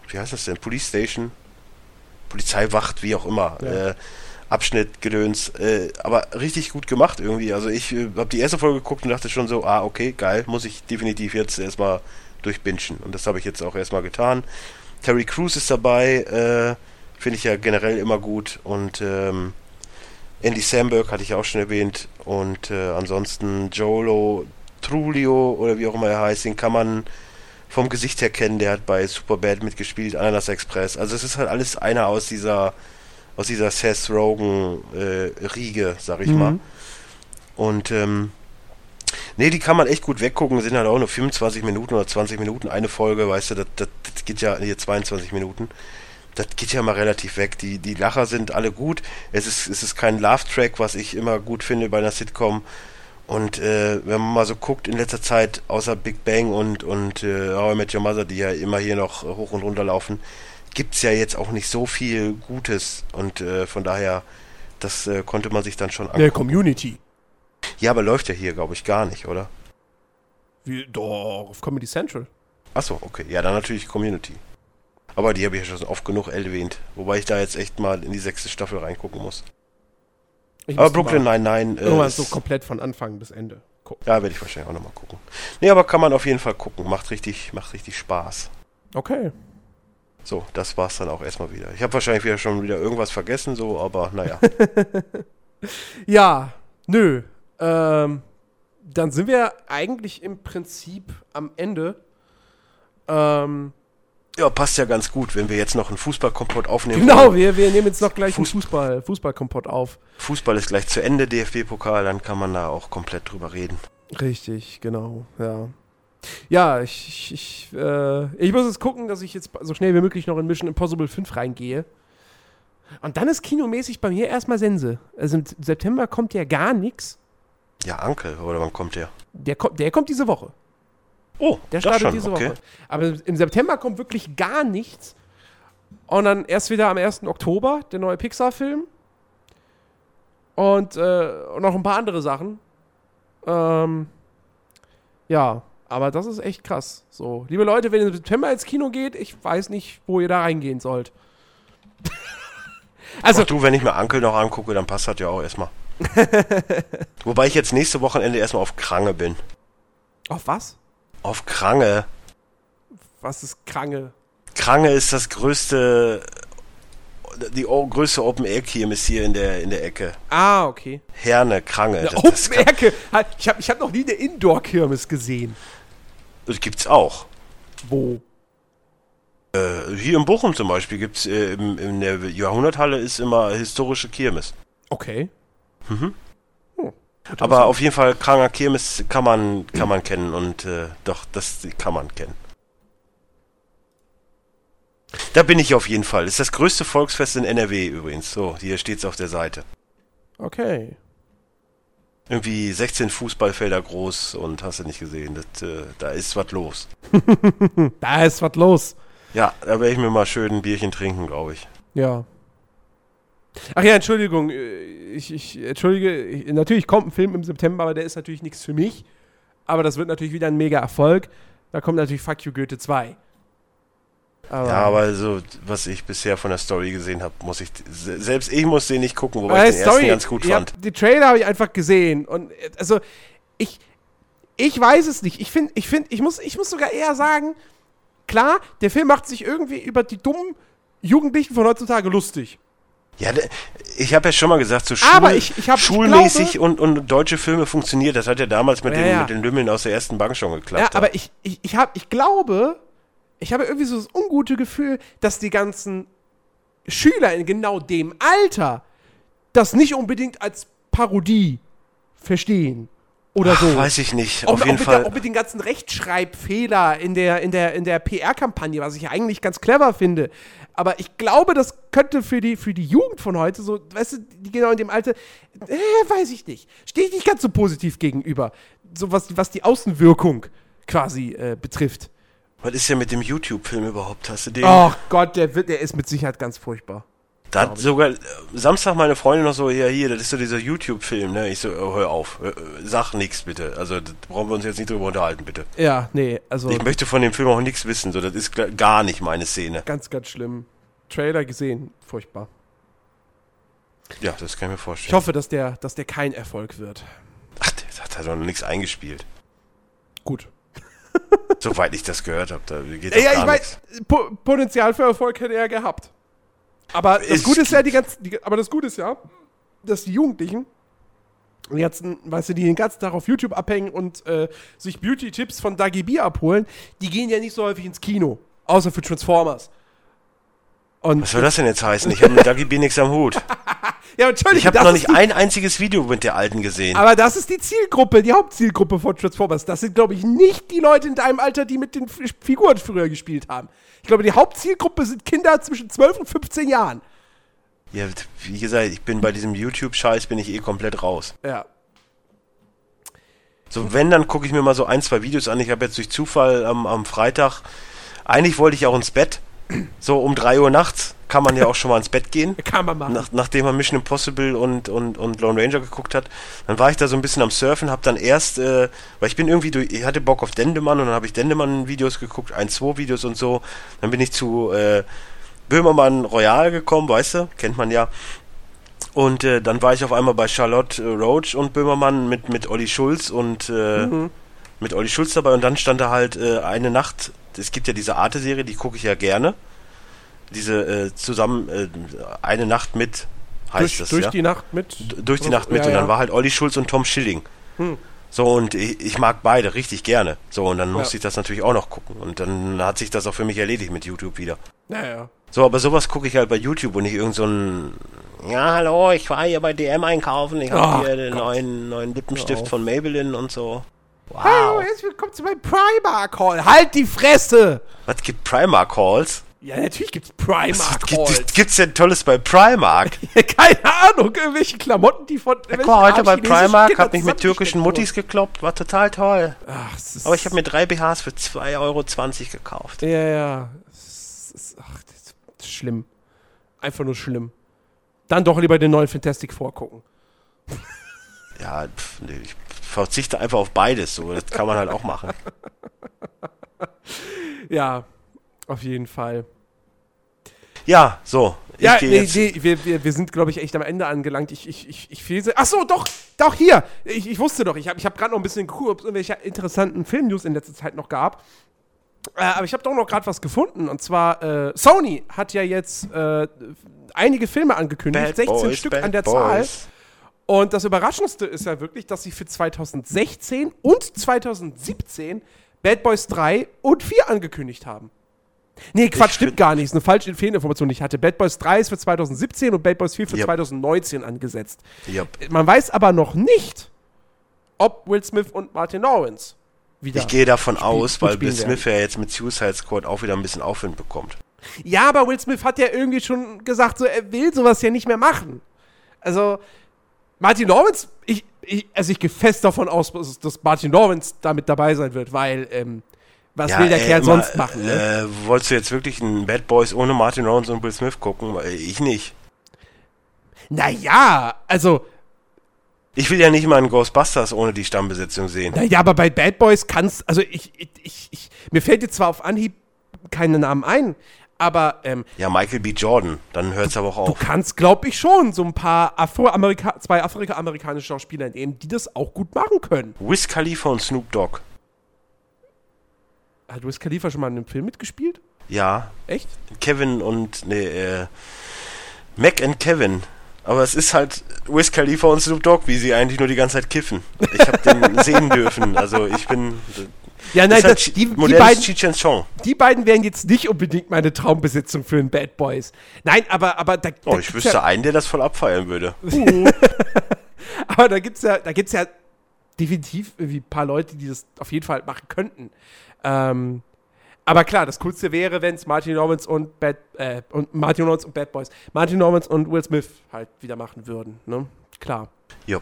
Speaker 2: wie heißt das denn? Police Station? Polizeiwacht, wie auch immer. Ja. Äh, Abschnitt, Gedöns, äh, aber richtig gut gemacht irgendwie. Also ich äh, habe die erste Folge geguckt und dachte schon so, ah, okay, geil, muss ich definitiv jetzt erstmal durchbinschen. Und das habe ich jetzt auch erstmal getan. Terry Crews ist dabei, äh, Finde ich ja generell immer gut. Und ähm, Andy Samberg hatte ich auch schon erwähnt. Und äh, ansonsten Jolo Trulio oder wie auch immer er heißt, den kann man vom Gesicht her kennen. Der hat bei Superbad mitgespielt, Ananas Express. Also es ist halt alles einer aus dieser aus dieser Seth Rogen äh, Riege, sag ich mhm. mal. Und ähm, nee, die kann man echt gut weggucken, sind halt auch nur 25 Minuten oder 20 Minuten eine Folge, weißt du, das, das, das geht ja hier 22 Minuten das geht ja mal relativ weg. Die, die Lacher sind alle gut. Es ist, es ist kein Love-Track, was ich immer gut finde bei einer Sitcom. Und äh, wenn man mal so guckt in letzter Zeit, außer Big Bang und, und äh, How I Met Your Mother, die ja immer hier noch hoch und runter laufen, gibt es ja jetzt auch nicht so viel Gutes. Und äh, von daher, das äh, konnte man sich dann schon
Speaker 1: angucken. Der Community.
Speaker 2: Ja, aber läuft ja hier, glaube ich, gar nicht, oder?
Speaker 1: Wie, doch, auf Comedy Central.
Speaker 2: Achso, okay. Ja, dann natürlich Community. Aber die habe ich ja schon oft genug erwähnt. Wobei ich da jetzt echt mal in die sechste Staffel reingucken muss. Ich aber Brooklyn Nine-Nine.
Speaker 1: Äh, irgendwann so komplett von Anfang bis Ende
Speaker 2: gucken. Ja, werde ich wahrscheinlich auch nochmal gucken. Nee, aber kann man auf jeden Fall gucken. Macht richtig, macht richtig Spaß.
Speaker 1: Okay.
Speaker 2: So, das war's dann auch erstmal wieder. Ich habe wahrscheinlich wieder schon wieder irgendwas vergessen, so, aber naja.
Speaker 1: ja, nö. Ähm, dann sind wir eigentlich im Prinzip am Ende. Ähm,
Speaker 2: Ja, passt ja ganz gut, wenn wir jetzt noch einen Fußballkompott aufnehmen.
Speaker 1: Genau, wir, wir nehmen jetzt noch gleich
Speaker 2: Fuß-
Speaker 1: einen Fußball, Fußballkompott auf.
Speaker 2: Fußball ist gleich zu Ende, DFB-Pokal, dann kann man da auch komplett drüber reden.
Speaker 1: Richtig, genau, ja. Ja, ich, ich, ich, äh, ich muss jetzt gucken, dass ich jetzt so schnell wie möglich noch in Mission Impossible 5 reingehe. Und dann ist kinomäßig bei mir erstmal Sense. Also im September kommt ja gar nichts.
Speaker 2: Ja, Ankel, oder wann kommt der?
Speaker 1: Der, kommt- der kommt diese Woche.
Speaker 2: Oh,
Speaker 1: Der startet
Speaker 2: schon,
Speaker 1: diese
Speaker 2: okay.
Speaker 1: Woche. Aber im September kommt wirklich gar nichts. Und dann erst wieder am 1. Oktober der neue Pixar-Film. Und, äh, und noch ein paar andere Sachen. Ähm, ja, aber das ist echt krass. So, liebe Leute, wenn ihr im September ins Kino geht, ich weiß nicht, wo ihr da reingehen sollt. also,
Speaker 2: Ach du, wenn ich mir Ankel noch angucke, dann passt das ja auch erstmal. Wobei ich jetzt nächste Wochenende erstmal auf Krange bin.
Speaker 1: auf was?
Speaker 2: Auf Krange.
Speaker 1: Was ist Krange?
Speaker 2: Krange ist das größte, die größte Open-Air-Kirmes hier in der, in der Ecke.
Speaker 1: Ah, okay.
Speaker 2: Herne, Krange.
Speaker 1: Eine
Speaker 2: kann-
Speaker 1: Open-Air-Kirmes. Ich habe ich hab noch nie eine Indoor-Kirmes gesehen.
Speaker 2: das gibt's auch.
Speaker 1: Wo?
Speaker 2: Äh, hier in Bochum zum Beispiel gibt's äh, im, in der Jahrhunderthalle ist immer historische Kirmes.
Speaker 1: Okay.
Speaker 2: Aber auf jeden Fall Kranger Kirmes kann man kann man kennen und äh, doch das kann man kennen. Da bin ich auf jeden Fall. Das ist das größte Volksfest in NRW übrigens. So, hier steht's auf der Seite.
Speaker 1: Okay.
Speaker 2: Irgendwie 16 Fußballfelder groß und hast du nicht gesehen. Das, äh, da ist was los.
Speaker 1: Da ist was los.
Speaker 2: Ja, da werde ich mir mal schön ein Bierchen trinken, glaube ich.
Speaker 1: Ja. Ach ja, Entschuldigung. äh, Ich, ich entschuldige, ich, natürlich kommt ein Film im September, aber der ist natürlich nichts für mich. Aber das wird natürlich wieder ein mega Erfolg. Da kommt natürlich Fuck You Goethe 2. Aber,
Speaker 2: Ja, aber so, was ich bisher von der Story gesehen habe, muss ich, se- selbst ich muss den nicht gucken, wobei
Speaker 1: Aber
Speaker 2: ich den ersten ganz gut fand.
Speaker 1: Die Trailer habe ich einfach gesehen. Und äh, also, ich, ich weiß es nicht. Ich finde, ich finde, ich muss, ich muss sogar eher sagen, klar, der Film macht sich irgendwie über die dummen Jugendlichen von heutzutage lustig.
Speaker 2: Ja, ich habe ja schon mal gesagt, so Schul-
Speaker 1: ich- ich hab-
Speaker 2: schulmäßig
Speaker 1: glaube-
Speaker 2: und, und deutsche Filme funktioniert. Das hat ja damals mit,
Speaker 1: Ja,
Speaker 2: den,
Speaker 1: ja.
Speaker 2: mit den Lümmeln aus der ersten Bank schon geklappt.
Speaker 1: Ja, aber ich, ich, ich, hab, ich glaube, ich habe irgendwie so das ungute Gefühl, dass die ganzen Schüler in genau dem Alter das nicht unbedingt als Parodie verstehen. Oder
Speaker 2: Ach,
Speaker 1: so.
Speaker 2: weiß ich nicht.
Speaker 1: Auch,
Speaker 2: Auf
Speaker 1: auch
Speaker 2: jeden
Speaker 1: mit
Speaker 2: Fall.
Speaker 1: Der, auch mit den ganzen Rechtschreibfehler in der, in der, in der PR-Kampagne, was ich ja eigentlich ganz clever finde. Aber ich glaube, das könnte für die, für die Jugend von heute, so, weißt du, die genau in dem Alter, äh, weiß ich nicht. Stehe ich nicht ganz so positiv gegenüber. So was, was die Außenwirkung quasi äh, betrifft.
Speaker 2: was ist denn mit dem YouTube-Film überhaupt? Hast du den?
Speaker 1: Oh Gott, der, wird, der ist mit Sicherheit ganz furchtbar.
Speaker 2: Da hat sogar äh, Samstag meine Freundin noch so, ja hier, das ist so dieser YouTube-Film, ne? Ich so, oh, hör auf, äh, sag nix bitte. Also brauchen wir uns jetzt nicht drüber unterhalten, bitte.
Speaker 1: Ja, nee, also
Speaker 2: Ich möchte von dem Film auch nichts wissen, so das ist gar nicht meine Szene.
Speaker 1: ganz, ganz schlimm. Trailer gesehen, furchtbar.
Speaker 2: Ja, das kann ich mir
Speaker 1: Ich
Speaker 2: vorstellen.
Speaker 1: hoffe, dass der, dass der kein Erfolg wird.
Speaker 2: Ach, der hat doch noch nichts eingespielt.
Speaker 1: Gut.
Speaker 2: Soweit ich das gehört habe, da geht
Speaker 1: Ja, ja, ich
Speaker 2: nichts.
Speaker 1: po Potenzial für Erfolg hätte er gehabt. Aber das
Speaker 2: Es
Speaker 1: Gute ist ja, die ganzen, die, aber das Gute ist ja, dass die Jugendlichen, die ganzen, weißt du, die den ganzen Tag auf YouTube abhängen und äh, sich Beauty-Tipps von Dagi B abholen, die gehen ja nicht so häufig ins Kino. Außer für Transformers. Und,
Speaker 2: Was soll das denn jetzt heißen? Ich habe mit Dagi B nichts am Hut.
Speaker 1: Ja, natürlich.
Speaker 2: Ich habe noch nicht ein einziges Video mit der alten gesehen.
Speaker 1: Aber das ist die Zielgruppe, die Hauptzielgruppe von Transformers. Das sind, glaube ich, nicht die Leute in deinem Alter, die mit den Figuren früher gespielt haben. Ich glaube, die Hauptzielgruppe sind Kinder zwischen 12 und 15 Jahren.
Speaker 2: Ja, wie gesagt, ich bin bei diesem YouTube-Scheiß bin ich eh komplett raus.
Speaker 1: Ja.
Speaker 2: So, wenn, dann gucke ich mir mal so ein, zwei Videos an. Ich habe jetzt durch Zufall am, am Freitag, eigentlich wollte ich auch ins Bett. So um 3 Uhr nachts kann man ja auch schon mal ins Bett gehen.
Speaker 1: Kann man machen.
Speaker 2: Nach, nachdem man Mission Impossible und, und, und Lone Ranger geguckt hat, dann war ich da so ein bisschen am Surfen, hab dann erst, äh, weil ich bin irgendwie durch, ich hatte Bock auf Dendemann und dann habe ich Dendemann-Videos geguckt, ein, zwei Videos und so. Dann bin ich zu äh, Böhmermann Royal gekommen, weißt du, kennt man ja. Und äh, dann war ich auf einmal bei Charlotte äh, Roach und Böhmermann mit, mit Olli Schulz und äh, mit Olli Schulz dabei und dann stand da halt äh, eine Nacht, es gibt ja diese Arte-Serie, die gucke ich ja gerne. Diese äh, zusammen äh, eine Nacht mit heißt
Speaker 1: durch
Speaker 2: das
Speaker 1: durch
Speaker 2: ja?
Speaker 1: die Nacht mit.
Speaker 2: D- durch die Nacht mit
Speaker 1: ja,
Speaker 2: und
Speaker 1: ja.
Speaker 2: dann war halt Olli Schulz und Tom Schilling.
Speaker 1: Hm.
Speaker 2: So, und ich, ich mag beide richtig gerne. So, und dann musste
Speaker 1: Ja.
Speaker 2: ich das natürlich auch noch gucken. Und dann hat sich das auch für mich erledigt mit YouTube wieder.
Speaker 1: Naja.
Speaker 2: So, aber sowas gucke ich halt bei YouTube und nicht irgend so ein. Ja, hallo, ich war hier bei DM einkaufen. Ich habe hier den
Speaker 1: Gott.
Speaker 2: neuen, neuen Lippenstift
Speaker 1: auf.
Speaker 2: von Maybelline und so.
Speaker 1: Hallo,
Speaker 2: Wow.
Speaker 1: herzlich willkommen zu meinem Primark-Haul. Halt die Fresse!
Speaker 2: Was gibt Primark Halls?
Speaker 1: Ja, natürlich gibt's
Speaker 2: Was
Speaker 1: Primark-Halls.
Speaker 2: gibt, gibt's denn Tolles bei Primark?
Speaker 1: Keine Ahnung, irgendwelche Klamotten, die von.
Speaker 2: Ich war heute bei Primark, hab mich mit türkischen Muttis gekloppt, war total toll.
Speaker 1: Ach,
Speaker 2: Aber ich habe mir drei BHs für 2,20 Euro gekauft.
Speaker 1: Ja, ja. Ist, ach, das ist schlimm. Einfach nur schlimm. Dann doch lieber den neuen Fantastic vorgucken.
Speaker 2: Ja, pf, nee, ich verzichte einfach auf beides, so, das kann man halt auch machen.
Speaker 1: Ja, auf jeden Fall.
Speaker 2: Ja, so, ich
Speaker 1: Ja, nee, nee, wir, wir, wir sind, glaube ich, echt am Ende angelangt. Ich, ich, ich, ich fehle. Ach so, doch, doch, hier. Ich, ich wusste doch, ich habe ich hab gerade noch ein bisschen geguckt, ob es irgendwelche interessanten Filmnews in letzter Zeit noch gab. Äh, aber ich habe doch noch gerade was gefunden. Und zwar, äh, Sony hat ja jetzt äh, einige Filme angekündigt,
Speaker 2: Bad
Speaker 1: 16
Speaker 2: Boys,
Speaker 1: Stück
Speaker 2: Bad
Speaker 1: an der Zahl.
Speaker 2: Boys.
Speaker 1: Und das Überraschendste ist ja wirklich, dass sie für 2016 und 2017 Bad Boys 3 und 4 angekündigt haben. Nee, Quatsch,
Speaker 2: Ich
Speaker 1: stimmt gar nicht. Ist eine falsche Fehlinformation, ich hatte. Bad Boys 3 ist für 2017 und Bad Boys 4 für
Speaker 2: Yep.
Speaker 1: 2019 angesetzt.
Speaker 2: Ja.
Speaker 1: Man weiß aber noch nicht, ob Will Smith und Martin Lawrence wieder.
Speaker 2: Ich gehe davon aus, weil Bill Smith ja jetzt mit Suicide Squad auch wieder ein bisschen Aufwind bekommt.
Speaker 1: Ja, aber Will Smith hat ja irgendwie schon gesagt, so, er will sowas ja nicht mehr machen. Also, Martin Lawrence, ich, ich, also ich gehe fest davon aus, dass, dass Martin Lawrence damit dabei sein wird, weil, ähm, was will der
Speaker 2: ey,
Speaker 1: Kerl sonst machen? Ne?
Speaker 2: Äh, wolltest du jetzt wirklich einen Bad Boys ohne Martin Lawrence und Will Smith gucken? Weil Ich nicht.
Speaker 1: Naja, also,
Speaker 2: Ich will ja nicht mal einen Ghostbusters ohne die Stammbesetzung sehen.
Speaker 1: naja, aber bei Bad Boys kannst, also ich, ich, ich, ich, mir fällt jetzt zwar auf Anhieb keine Namen ein, aber ähm,
Speaker 2: Ja, Michael B. Jordan, dann hört es aber auch
Speaker 1: du
Speaker 2: auf.
Speaker 1: kannst, glaube ich, schon so ein paar Afroamerika zwei afrika-amerikanische Schauspieler nehmen, die das auch gut machen können.
Speaker 2: Wiz Khalifa und Snoop Dogg.
Speaker 1: Hat Wiz Khalifa schon mal in einem Film mitgespielt?
Speaker 2: Ja,
Speaker 1: Echt?
Speaker 2: Kevin und, nee, äh, Mac and Kevin. Aber es ist halt Wiz Khalifa und Snoop Dogg, wie sie eigentlich nur die ganze Zeit kiffen. Ich habe den sehen dürfen. Also ich bin.
Speaker 1: Ja, nein,
Speaker 2: halt
Speaker 1: das,
Speaker 2: Chi-
Speaker 1: die, die, beiden,
Speaker 2: Chong.
Speaker 1: die beiden wären jetzt nicht unbedingt meine Traumbesetzung für ein Bad Boys. Nein, aber, aber da,
Speaker 2: Oh,
Speaker 1: da
Speaker 2: ich wüsste
Speaker 1: ja,
Speaker 2: einen, der das voll abfeiern würde.
Speaker 1: aber da gibt's ja, da gibt's ja definitiv irgendwie ein paar Leute, die das auf jeden Fall machen könnten. Ähm, aber klar, das Coolste wäre, wenn es Martin Lawrence und Bad, äh, und Martin Lawrence und Bad Boys, Martin Lawrence und Will Smith halt wieder machen würden, ne? Klar.
Speaker 2: Jo.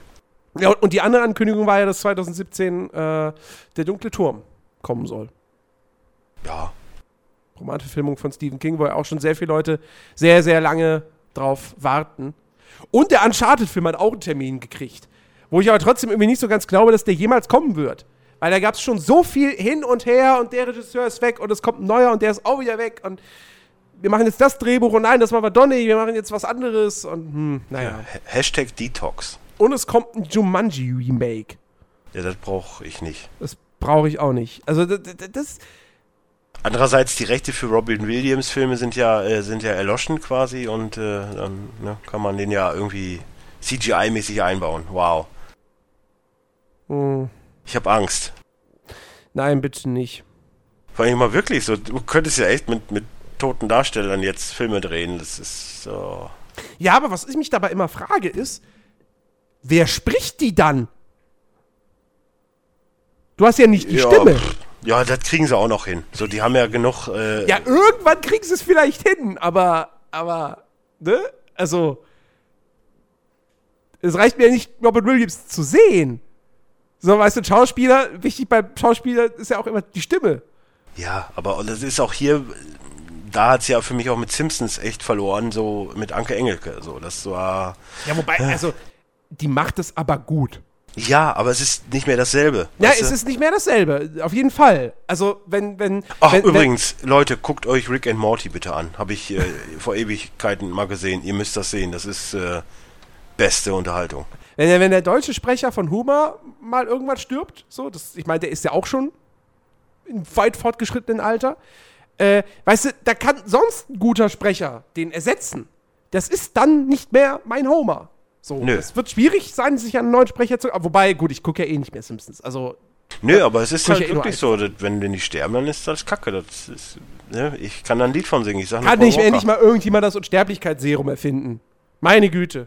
Speaker 1: Ja, und die andere Ankündigung war ja, dass 2017 äh, der dunkle Turm kommen soll.
Speaker 2: Ja.
Speaker 1: Romanverfilmung von Stephen King, wo ja auch schon sehr viele Leute sehr, sehr lange drauf warten. Und der Uncharted-Film hat auch einen Termin gekriegt. Wo ich aber trotzdem irgendwie nicht so ganz glaube, dass der jemals kommen wird. Weil da gab es schon so viel hin und her und der Regisseur ist weg und es kommt ein neuer und der ist auch wieder weg und wir machen jetzt das Drehbuch und nein, das war Donny, wir machen jetzt was anderes und hm, naja.
Speaker 2: Ha- Hashtag Detox.
Speaker 1: Und es kommt ein Jumanji-Remake.
Speaker 2: Ja, das brauche ich nicht.
Speaker 1: Das brauche ich auch nicht. Also das, das
Speaker 2: Andererseits, die Rechte für Robin Williams Filme sind ja, äh, sind ja erloschen quasi und äh, dann ne, kann man den ja irgendwie CGI-mäßig einbauen. Wow.
Speaker 1: hm,
Speaker 2: Ich habe Angst.
Speaker 1: nein, bitte nicht.
Speaker 2: Vor allem mal wirklich so, du könntest ja echt mit, mit toten Darstellern jetzt Filme drehen. Das ist so.
Speaker 1: Ja, aber was ich mich dabei immer frage ist, wer spricht die dann? Du hast ja nicht die
Speaker 2: ja,
Speaker 1: Stimme.
Speaker 2: pff, ja, das kriegen sie auch noch hin. So, die haben ja genug. Äh,
Speaker 1: Ja, irgendwann kriegen sie es vielleicht hin, aber, aber, ne? Also, es reicht mir ja nicht, Robert Williams zu sehen. So, weißt du, Schauspieler, wichtig beim Schauspieler ist ja auch immer die Stimme.
Speaker 2: Ja, aber und das ist auch hier, da hat es ja für mich auch mit Simpsons echt verloren, so mit Anke Engelke. So, das war.
Speaker 1: Ja, wobei, also, die macht es aber gut.
Speaker 2: Ja, aber es ist nicht mehr dasselbe.
Speaker 1: Ja, es
Speaker 2: du?
Speaker 1: ist nicht mehr dasselbe, auf jeden Fall. Also, wenn, wenn.
Speaker 2: Ach,
Speaker 1: wenn,
Speaker 2: übrigens, Leute, guckt euch Rick and Morty bitte an. Habe ich äh, vor Ewigkeiten mal gesehen. Ihr müsst das sehen. Das ist äh, beste Unterhaltung.
Speaker 1: Wenn der, wenn der deutsche Sprecher von Humor mal irgendwann stirbt, so, das, ich meine, der ist ja auch schon in weit fortgeschrittenen Alter, äh, weißt du, da kann sonst ein guter Sprecher den ersetzen. Das ist dann nicht mehr mein Homer. So,
Speaker 2: Nö.
Speaker 1: es wird schwierig sein, sich an einen neuen Sprecher zu. Wobei, gut, ich gucke ja eh nicht mehr Simpsons. Also,
Speaker 2: Nö, aber es ist halt
Speaker 1: ja eh
Speaker 2: wirklich so, dass, wenn, wenn die sterben, dann ist das Kacke. Das ist, ne? Ich kann da ein Lied von singen. Ich sag
Speaker 1: kann nicht endlich mal irgendjemand das Unsterblichkeitsserum erfinden. Meine Güte.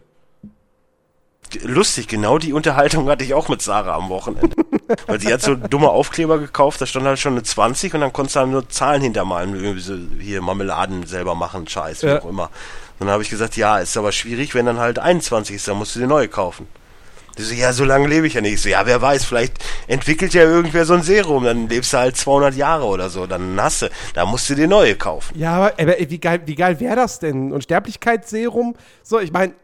Speaker 2: Lustig, genau die Unterhaltung hatte ich auch mit Sarah am Wochenende. Weil sie hat so dumme Aufkleber gekauft, da stand halt schon eine 20 und dann konntest du halt nur Zahlen hintermalen, irgendwie so hier Marmeladen selber machen, Scheiß, wie
Speaker 1: Ja.
Speaker 2: auch immer. Dann habe ich gesagt, ja, ist aber schwierig, wenn dann halt 21 ist, dann musst du dir neue kaufen. Die so, ja, so lange lebe ich ja nicht. Ich so, ja, wer weiß, vielleicht entwickelt ja irgendwer so ein Serum, dann lebst du halt 200 Jahre oder so, dann du, da musst du dir neue kaufen.
Speaker 1: Ja, aber, aber wie geil, wie geil wäre das denn? Unsterblichkeitsserum? So, ich meine,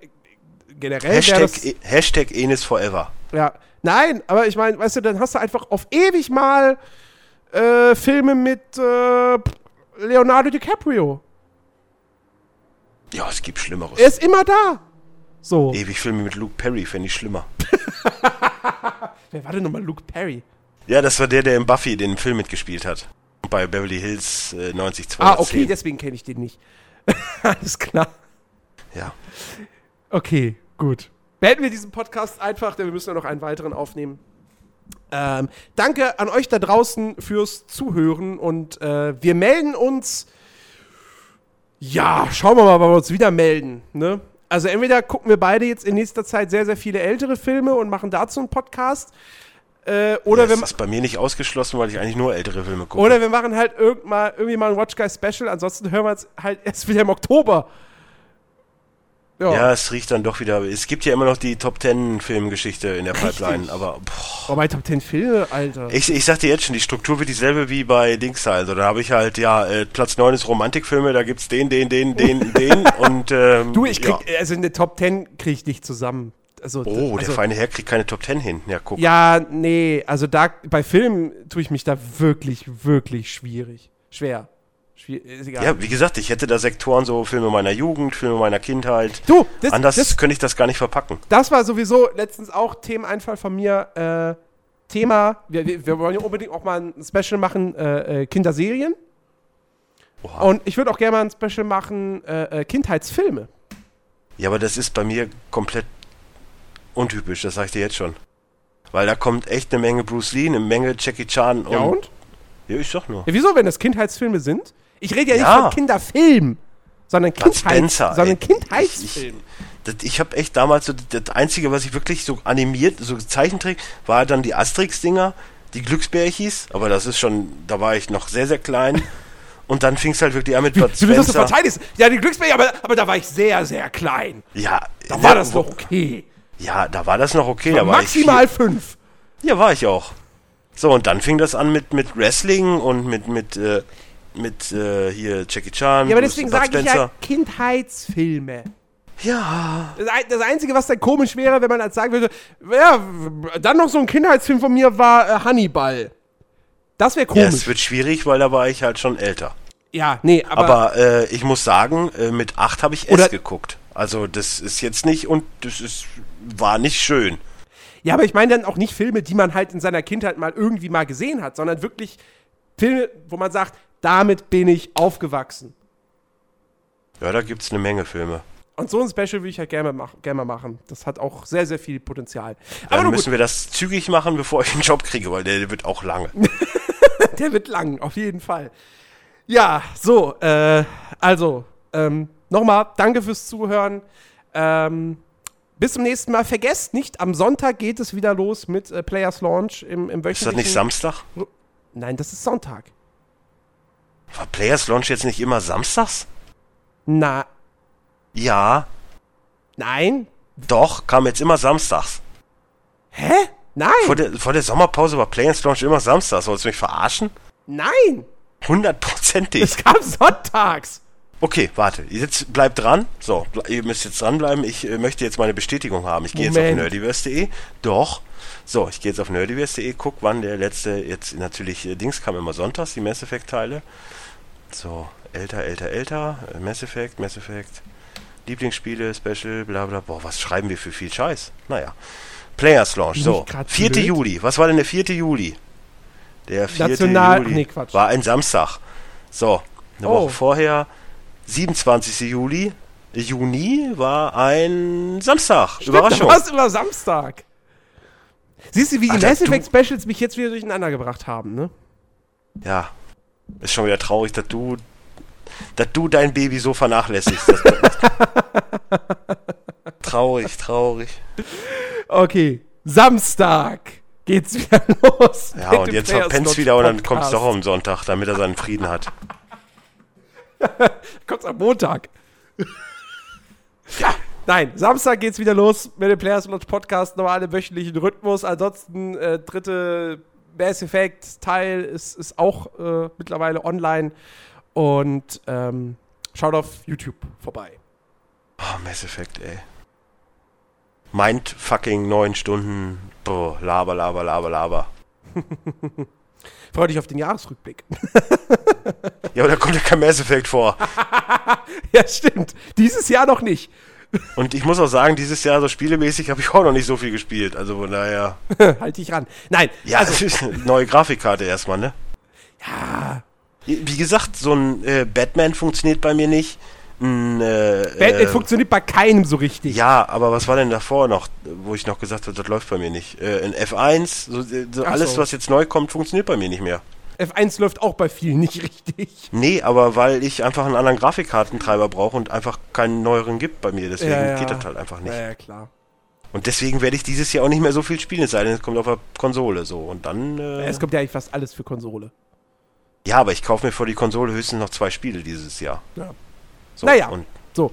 Speaker 1: generell
Speaker 2: Hashtag,
Speaker 1: das.
Speaker 2: E- Hashtag Enis Forever.
Speaker 1: Ja. Nein, aber ich meine, weißt du, dann hast du einfach auf ewig mal äh, Filme mit äh, Leonardo DiCaprio.
Speaker 2: Ja, es gibt Schlimmeres.
Speaker 1: Er ist immer da. So.
Speaker 2: Ewig Filme mit Luke Perry, fände ich schlimmer.
Speaker 1: Wer war denn nochmal Luke Perry?
Speaker 2: Ja, das war der, der im Buffy den Film mitgespielt hat. Bei Beverly Hills äh, 90210.
Speaker 1: Ah, okay, deswegen kenne ich den nicht. Alles klar.
Speaker 2: Ja.
Speaker 1: Okay, gut. Beenden wir diesen Podcast einfach, denn wir müssen ja noch einen weiteren aufnehmen. Ähm, danke an euch da draußen fürs Zuhören und äh, wir melden uns. Ja, schauen wir mal, wann wir uns wieder melden. Ne? Also entweder gucken wir beide jetzt in nächster Zeit sehr, sehr viele ältere Filme und machen dazu einen Podcast. Äh, oder,
Speaker 2: ja,
Speaker 1: wir,
Speaker 2: das ist bei mir nicht ausgeschlossen, weil ich eigentlich nur ältere Filme gucke.
Speaker 1: oder wir machen halt irgend mal, irgendwie mal ein Watch Guy Special. Ansonsten hören wir uns halt erst wieder im Oktober.
Speaker 2: Ja, es riecht dann doch wieder. Es gibt ja immer noch die Top Ten Filmgeschichte in der Pipeline,
Speaker 1: Richtig.
Speaker 2: aber boah,
Speaker 1: Oh, bei Top 10 Filme, Alter.
Speaker 2: ich, ich sag dir jetzt schon, die Struktur wird dieselbe wie bei Dings halt. Da habe ich halt, ja, äh, Platz 9 ist Romantikfilme, da gibt's den, den, den, den, den und ähm,
Speaker 1: Du, ich krieg,
Speaker 2: ja.
Speaker 1: also eine Top 10 krieg ich nicht zusammen. Also,
Speaker 2: Oh,
Speaker 1: also,
Speaker 2: der feine Herr kriegt keine Top Ten hin. Ja, guck.
Speaker 1: Ja, nee, also da, bei Filmen tue ich mich da wirklich, wirklich schwierig. Schwer.
Speaker 2: Ja, wie gesagt, ich hätte da Sektoren, so Filme meiner Jugend, Filme meiner Kindheit.
Speaker 1: du, das,
Speaker 2: Anders
Speaker 1: das,
Speaker 2: könnte ich das gar nicht verpacken.
Speaker 1: das war sowieso letztens auch Themeneinfall von mir. Äh, Thema, wir, wir, wollen ja unbedingt auch mal ein Special machen, äh, äh, Kinderserien.
Speaker 2: Oha.
Speaker 1: Und ich würde auch gerne mal ein Special machen, äh, äh, Kindheitsfilme.
Speaker 2: Ja, aber das ist bei mir komplett untypisch, das sag ich dir jetzt schon. Weil da kommt echt eine Menge Bruce Lee, eine Menge Jackie Chan und.
Speaker 1: Ja, und?
Speaker 2: Ja, ich sag nur.
Speaker 1: Ja, wieso, wenn das Kindheitsfilme sind? Ich rede ja nicht
Speaker 2: Ja.
Speaker 1: von Kinderfilm, sondern,
Speaker 2: Spencer,
Speaker 1: sondern. Kindheitsfilm.
Speaker 2: Das, ich habe echt damals so, das Einzige, was ich wirklich so animiert, so Zeichentrick, war dann die Asterix-Dinger, die Glücksbärchis, aber das ist schon, da war ich noch sehr, sehr klein. Und dann fing es halt wirklich an mit Bud
Speaker 1: Wie du das so
Speaker 2: Spencer.
Speaker 1: verteidigst. Ja, die Glücksbärchen, aber, aber da war ich sehr, sehr klein.
Speaker 2: Ja,
Speaker 1: Da war
Speaker 2: ja,
Speaker 1: das noch okay.
Speaker 2: Ja, da war das noch okay. Da ich
Speaker 1: Maximal fünf.
Speaker 2: Ja, war ich auch. So, und dann fing das an mit, mit Wrestling und mit, mit, äh, mit äh, hier Jackie Chan.
Speaker 1: Ja, aber deswegen sage ich ja. Kindheitsfilme.
Speaker 2: Ja.
Speaker 1: Das, ein- das Einzige, was dann komisch wäre, wenn man als sagen würde, ja, dann noch so ein Kindheitsfilm von mir war äh, Hannibal. Das wäre
Speaker 2: Ja, es
Speaker 1: komisch.
Speaker 2: wird schwierig, weil da war ich halt schon älter.
Speaker 1: Ja, nee, aber,
Speaker 2: Aber, äh, ich muss sagen, äh, mit acht habe ich
Speaker 1: Oder-
Speaker 2: S geguckt. Also das ist jetzt nicht und das ist war nicht schön.
Speaker 1: ja, aber ich meine dann auch nicht Filme, die man halt in seiner Kindheit mal irgendwie mal gesehen hat, sondern wirklich Filme, wo man sagt, damit bin ich aufgewachsen.
Speaker 2: Ja, da gibt's eine Menge Filme.
Speaker 1: Und so ein Special würde ich halt gerne, mach, gerne mal machen. Das hat auch sehr, sehr viel Potenzial. Aber
Speaker 2: Dann müssen
Speaker 1: gut,
Speaker 2: wir das zügig machen, bevor ich einen Job kriege, weil der wird auch lange.
Speaker 1: der wird lang, auf jeden Fall. Ja, so, äh, also, ähm, nochmal, danke fürs Zuhören. Ähm, bis zum nächsten Mal. Vergesst nicht, am Sonntag geht es wieder los mit äh, Players Launch im, im
Speaker 2: Ist das
Speaker 1: wöchentlichen...
Speaker 2: nicht Samstag?
Speaker 1: Nein, das ist Sonntag.
Speaker 2: War Players Launch jetzt nicht immer samstags?
Speaker 1: Na,
Speaker 2: Ja,
Speaker 1: nein?
Speaker 2: doch, kam jetzt immer samstags.
Speaker 1: Hä? Nein,
Speaker 2: Vor der, vor der Sommerpause war Players Launch immer samstags. Wolltest du mich verarschen?
Speaker 1: nein,
Speaker 2: Hundertprozentig.
Speaker 1: es kam sonntags.
Speaker 2: Okay, warte. Jetzt bleibt dran. So, ihr müsst jetzt dranbleiben. Ich äh, möchte jetzt meine Bestätigung haben. Ich gehe jetzt auf nerdiverse.de. Doch. So, ich gehe jetzt auf nerdiverse.de, guck, wann der letzte, jetzt natürlich, äh, Dings kam immer sonntags, die Mass Effect Teile. So, älter, älter, älter. Äh, Mass Effect, Mass Effect. Lieblingsspiele, Special, bla bla. Boah, was schreiben wir für viel Scheiß? Naja. Players Launch, so.
Speaker 1: ich grad
Speaker 2: 4.
Speaker 1: blöd?
Speaker 2: Juli. Was war denn der 4. Juli? Der 4.
Speaker 1: National-
Speaker 2: Juli
Speaker 1: nee, Quatsch.
Speaker 2: war ein Samstag. So, eine
Speaker 1: Oh.
Speaker 2: Woche vorher, 27. Juli, Juni war ein Samstag.
Speaker 1: Stimmt,
Speaker 2: Überraschung.
Speaker 1: Es immer Samstag. Siehst du, wie die
Speaker 2: Alter,
Speaker 1: Mass
Speaker 2: du-
Speaker 1: Effect Specials mich jetzt wieder durcheinander gebracht haben, ne?
Speaker 2: Ja. Ist schon wieder traurig, dass du, dass du dein Baby so vernachlässigst. Traurig, traurig.
Speaker 1: Okay, Samstag geht's wieder los.
Speaker 2: Ja, und jetzt verpennst wieder und dann kommst du doch am Sonntag, damit er seinen Frieden hat.
Speaker 1: Kommt's am Montag. ja. Nein, Samstag geht's wieder los mit dem Players Lodge Podcast, normal im wöchentlichen Rhythmus. Ansonsten, äh, dritte Mass Effect Teil ist, ist auch äh, mittlerweile online. Und ähm, schaut auf YouTube vorbei.
Speaker 2: Oh, Mass Effect, ey. Mind fucking neun Stunden. Boah, laber, laber, laber, laber.
Speaker 1: Freu dich auf den Jahresrückblick.
Speaker 2: Ja, aber da kommt ja kein Mass Effect vor.
Speaker 1: ja, stimmt. Dieses Jahr noch nicht.
Speaker 2: Und ich muss auch sagen, dieses Jahr so spielemäßig habe ich auch noch nicht so viel gespielt. Also von daher.
Speaker 1: halt dich ran. Nein,
Speaker 2: Ja,
Speaker 1: also,
Speaker 2: neue Grafikkarte erstmal, ne?
Speaker 1: ja,
Speaker 2: Wie gesagt, so ein äh, Batman funktioniert bei mir nicht. Ein, äh,
Speaker 1: Batman
Speaker 2: äh,
Speaker 1: funktioniert bei keinem so richtig.
Speaker 2: Ja, aber was war denn davor noch, wo ich noch gesagt habe, das läuft bei mir nicht? Äh, in F1, so, so alles,
Speaker 1: so.
Speaker 2: was jetzt neu kommt, funktioniert bei mir nicht mehr.
Speaker 1: F1 läuft auch bei vielen nicht richtig.
Speaker 2: Nee, aber weil ich einfach einen anderen Grafikkartentreiber brauche und einfach keinen neueren gibt bei mir, deswegen
Speaker 1: Ja, ja.
Speaker 2: geht das halt einfach nicht.
Speaker 1: Ja, ja, klar.
Speaker 2: Und deswegen werde ich dieses Jahr auch nicht mehr so viel spielen, es sei denn, es kommt auf der Konsole so. Und dann. Äh,
Speaker 1: Es kommt ja eigentlich fast alles für Konsole.
Speaker 2: ja, aber ich kaufe mir vor die Konsole höchstens noch zwei Spiele dieses Jahr.
Speaker 1: Ja.
Speaker 2: So,
Speaker 1: Naja.
Speaker 2: Und
Speaker 1: So.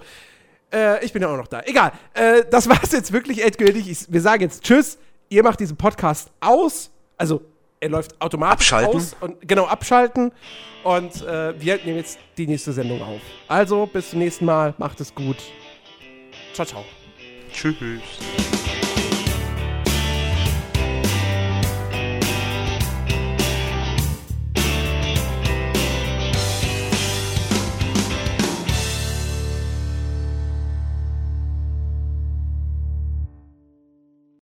Speaker 1: Äh, ich bin ja auch noch da. Egal. Äh, das war's jetzt wirklich endgültig. Ich, wir sagen jetzt Tschüss. Ihr macht diesen Podcast aus. Also, er läuft automatisch
Speaker 2: Abschalten.
Speaker 1: aus. Und, genau, abschalten. Und äh, wir nehmen jetzt die nächste Sendung auf. Also, bis zum nächsten Mal. Macht es gut. Ciao, ciao.
Speaker 2: tschüss.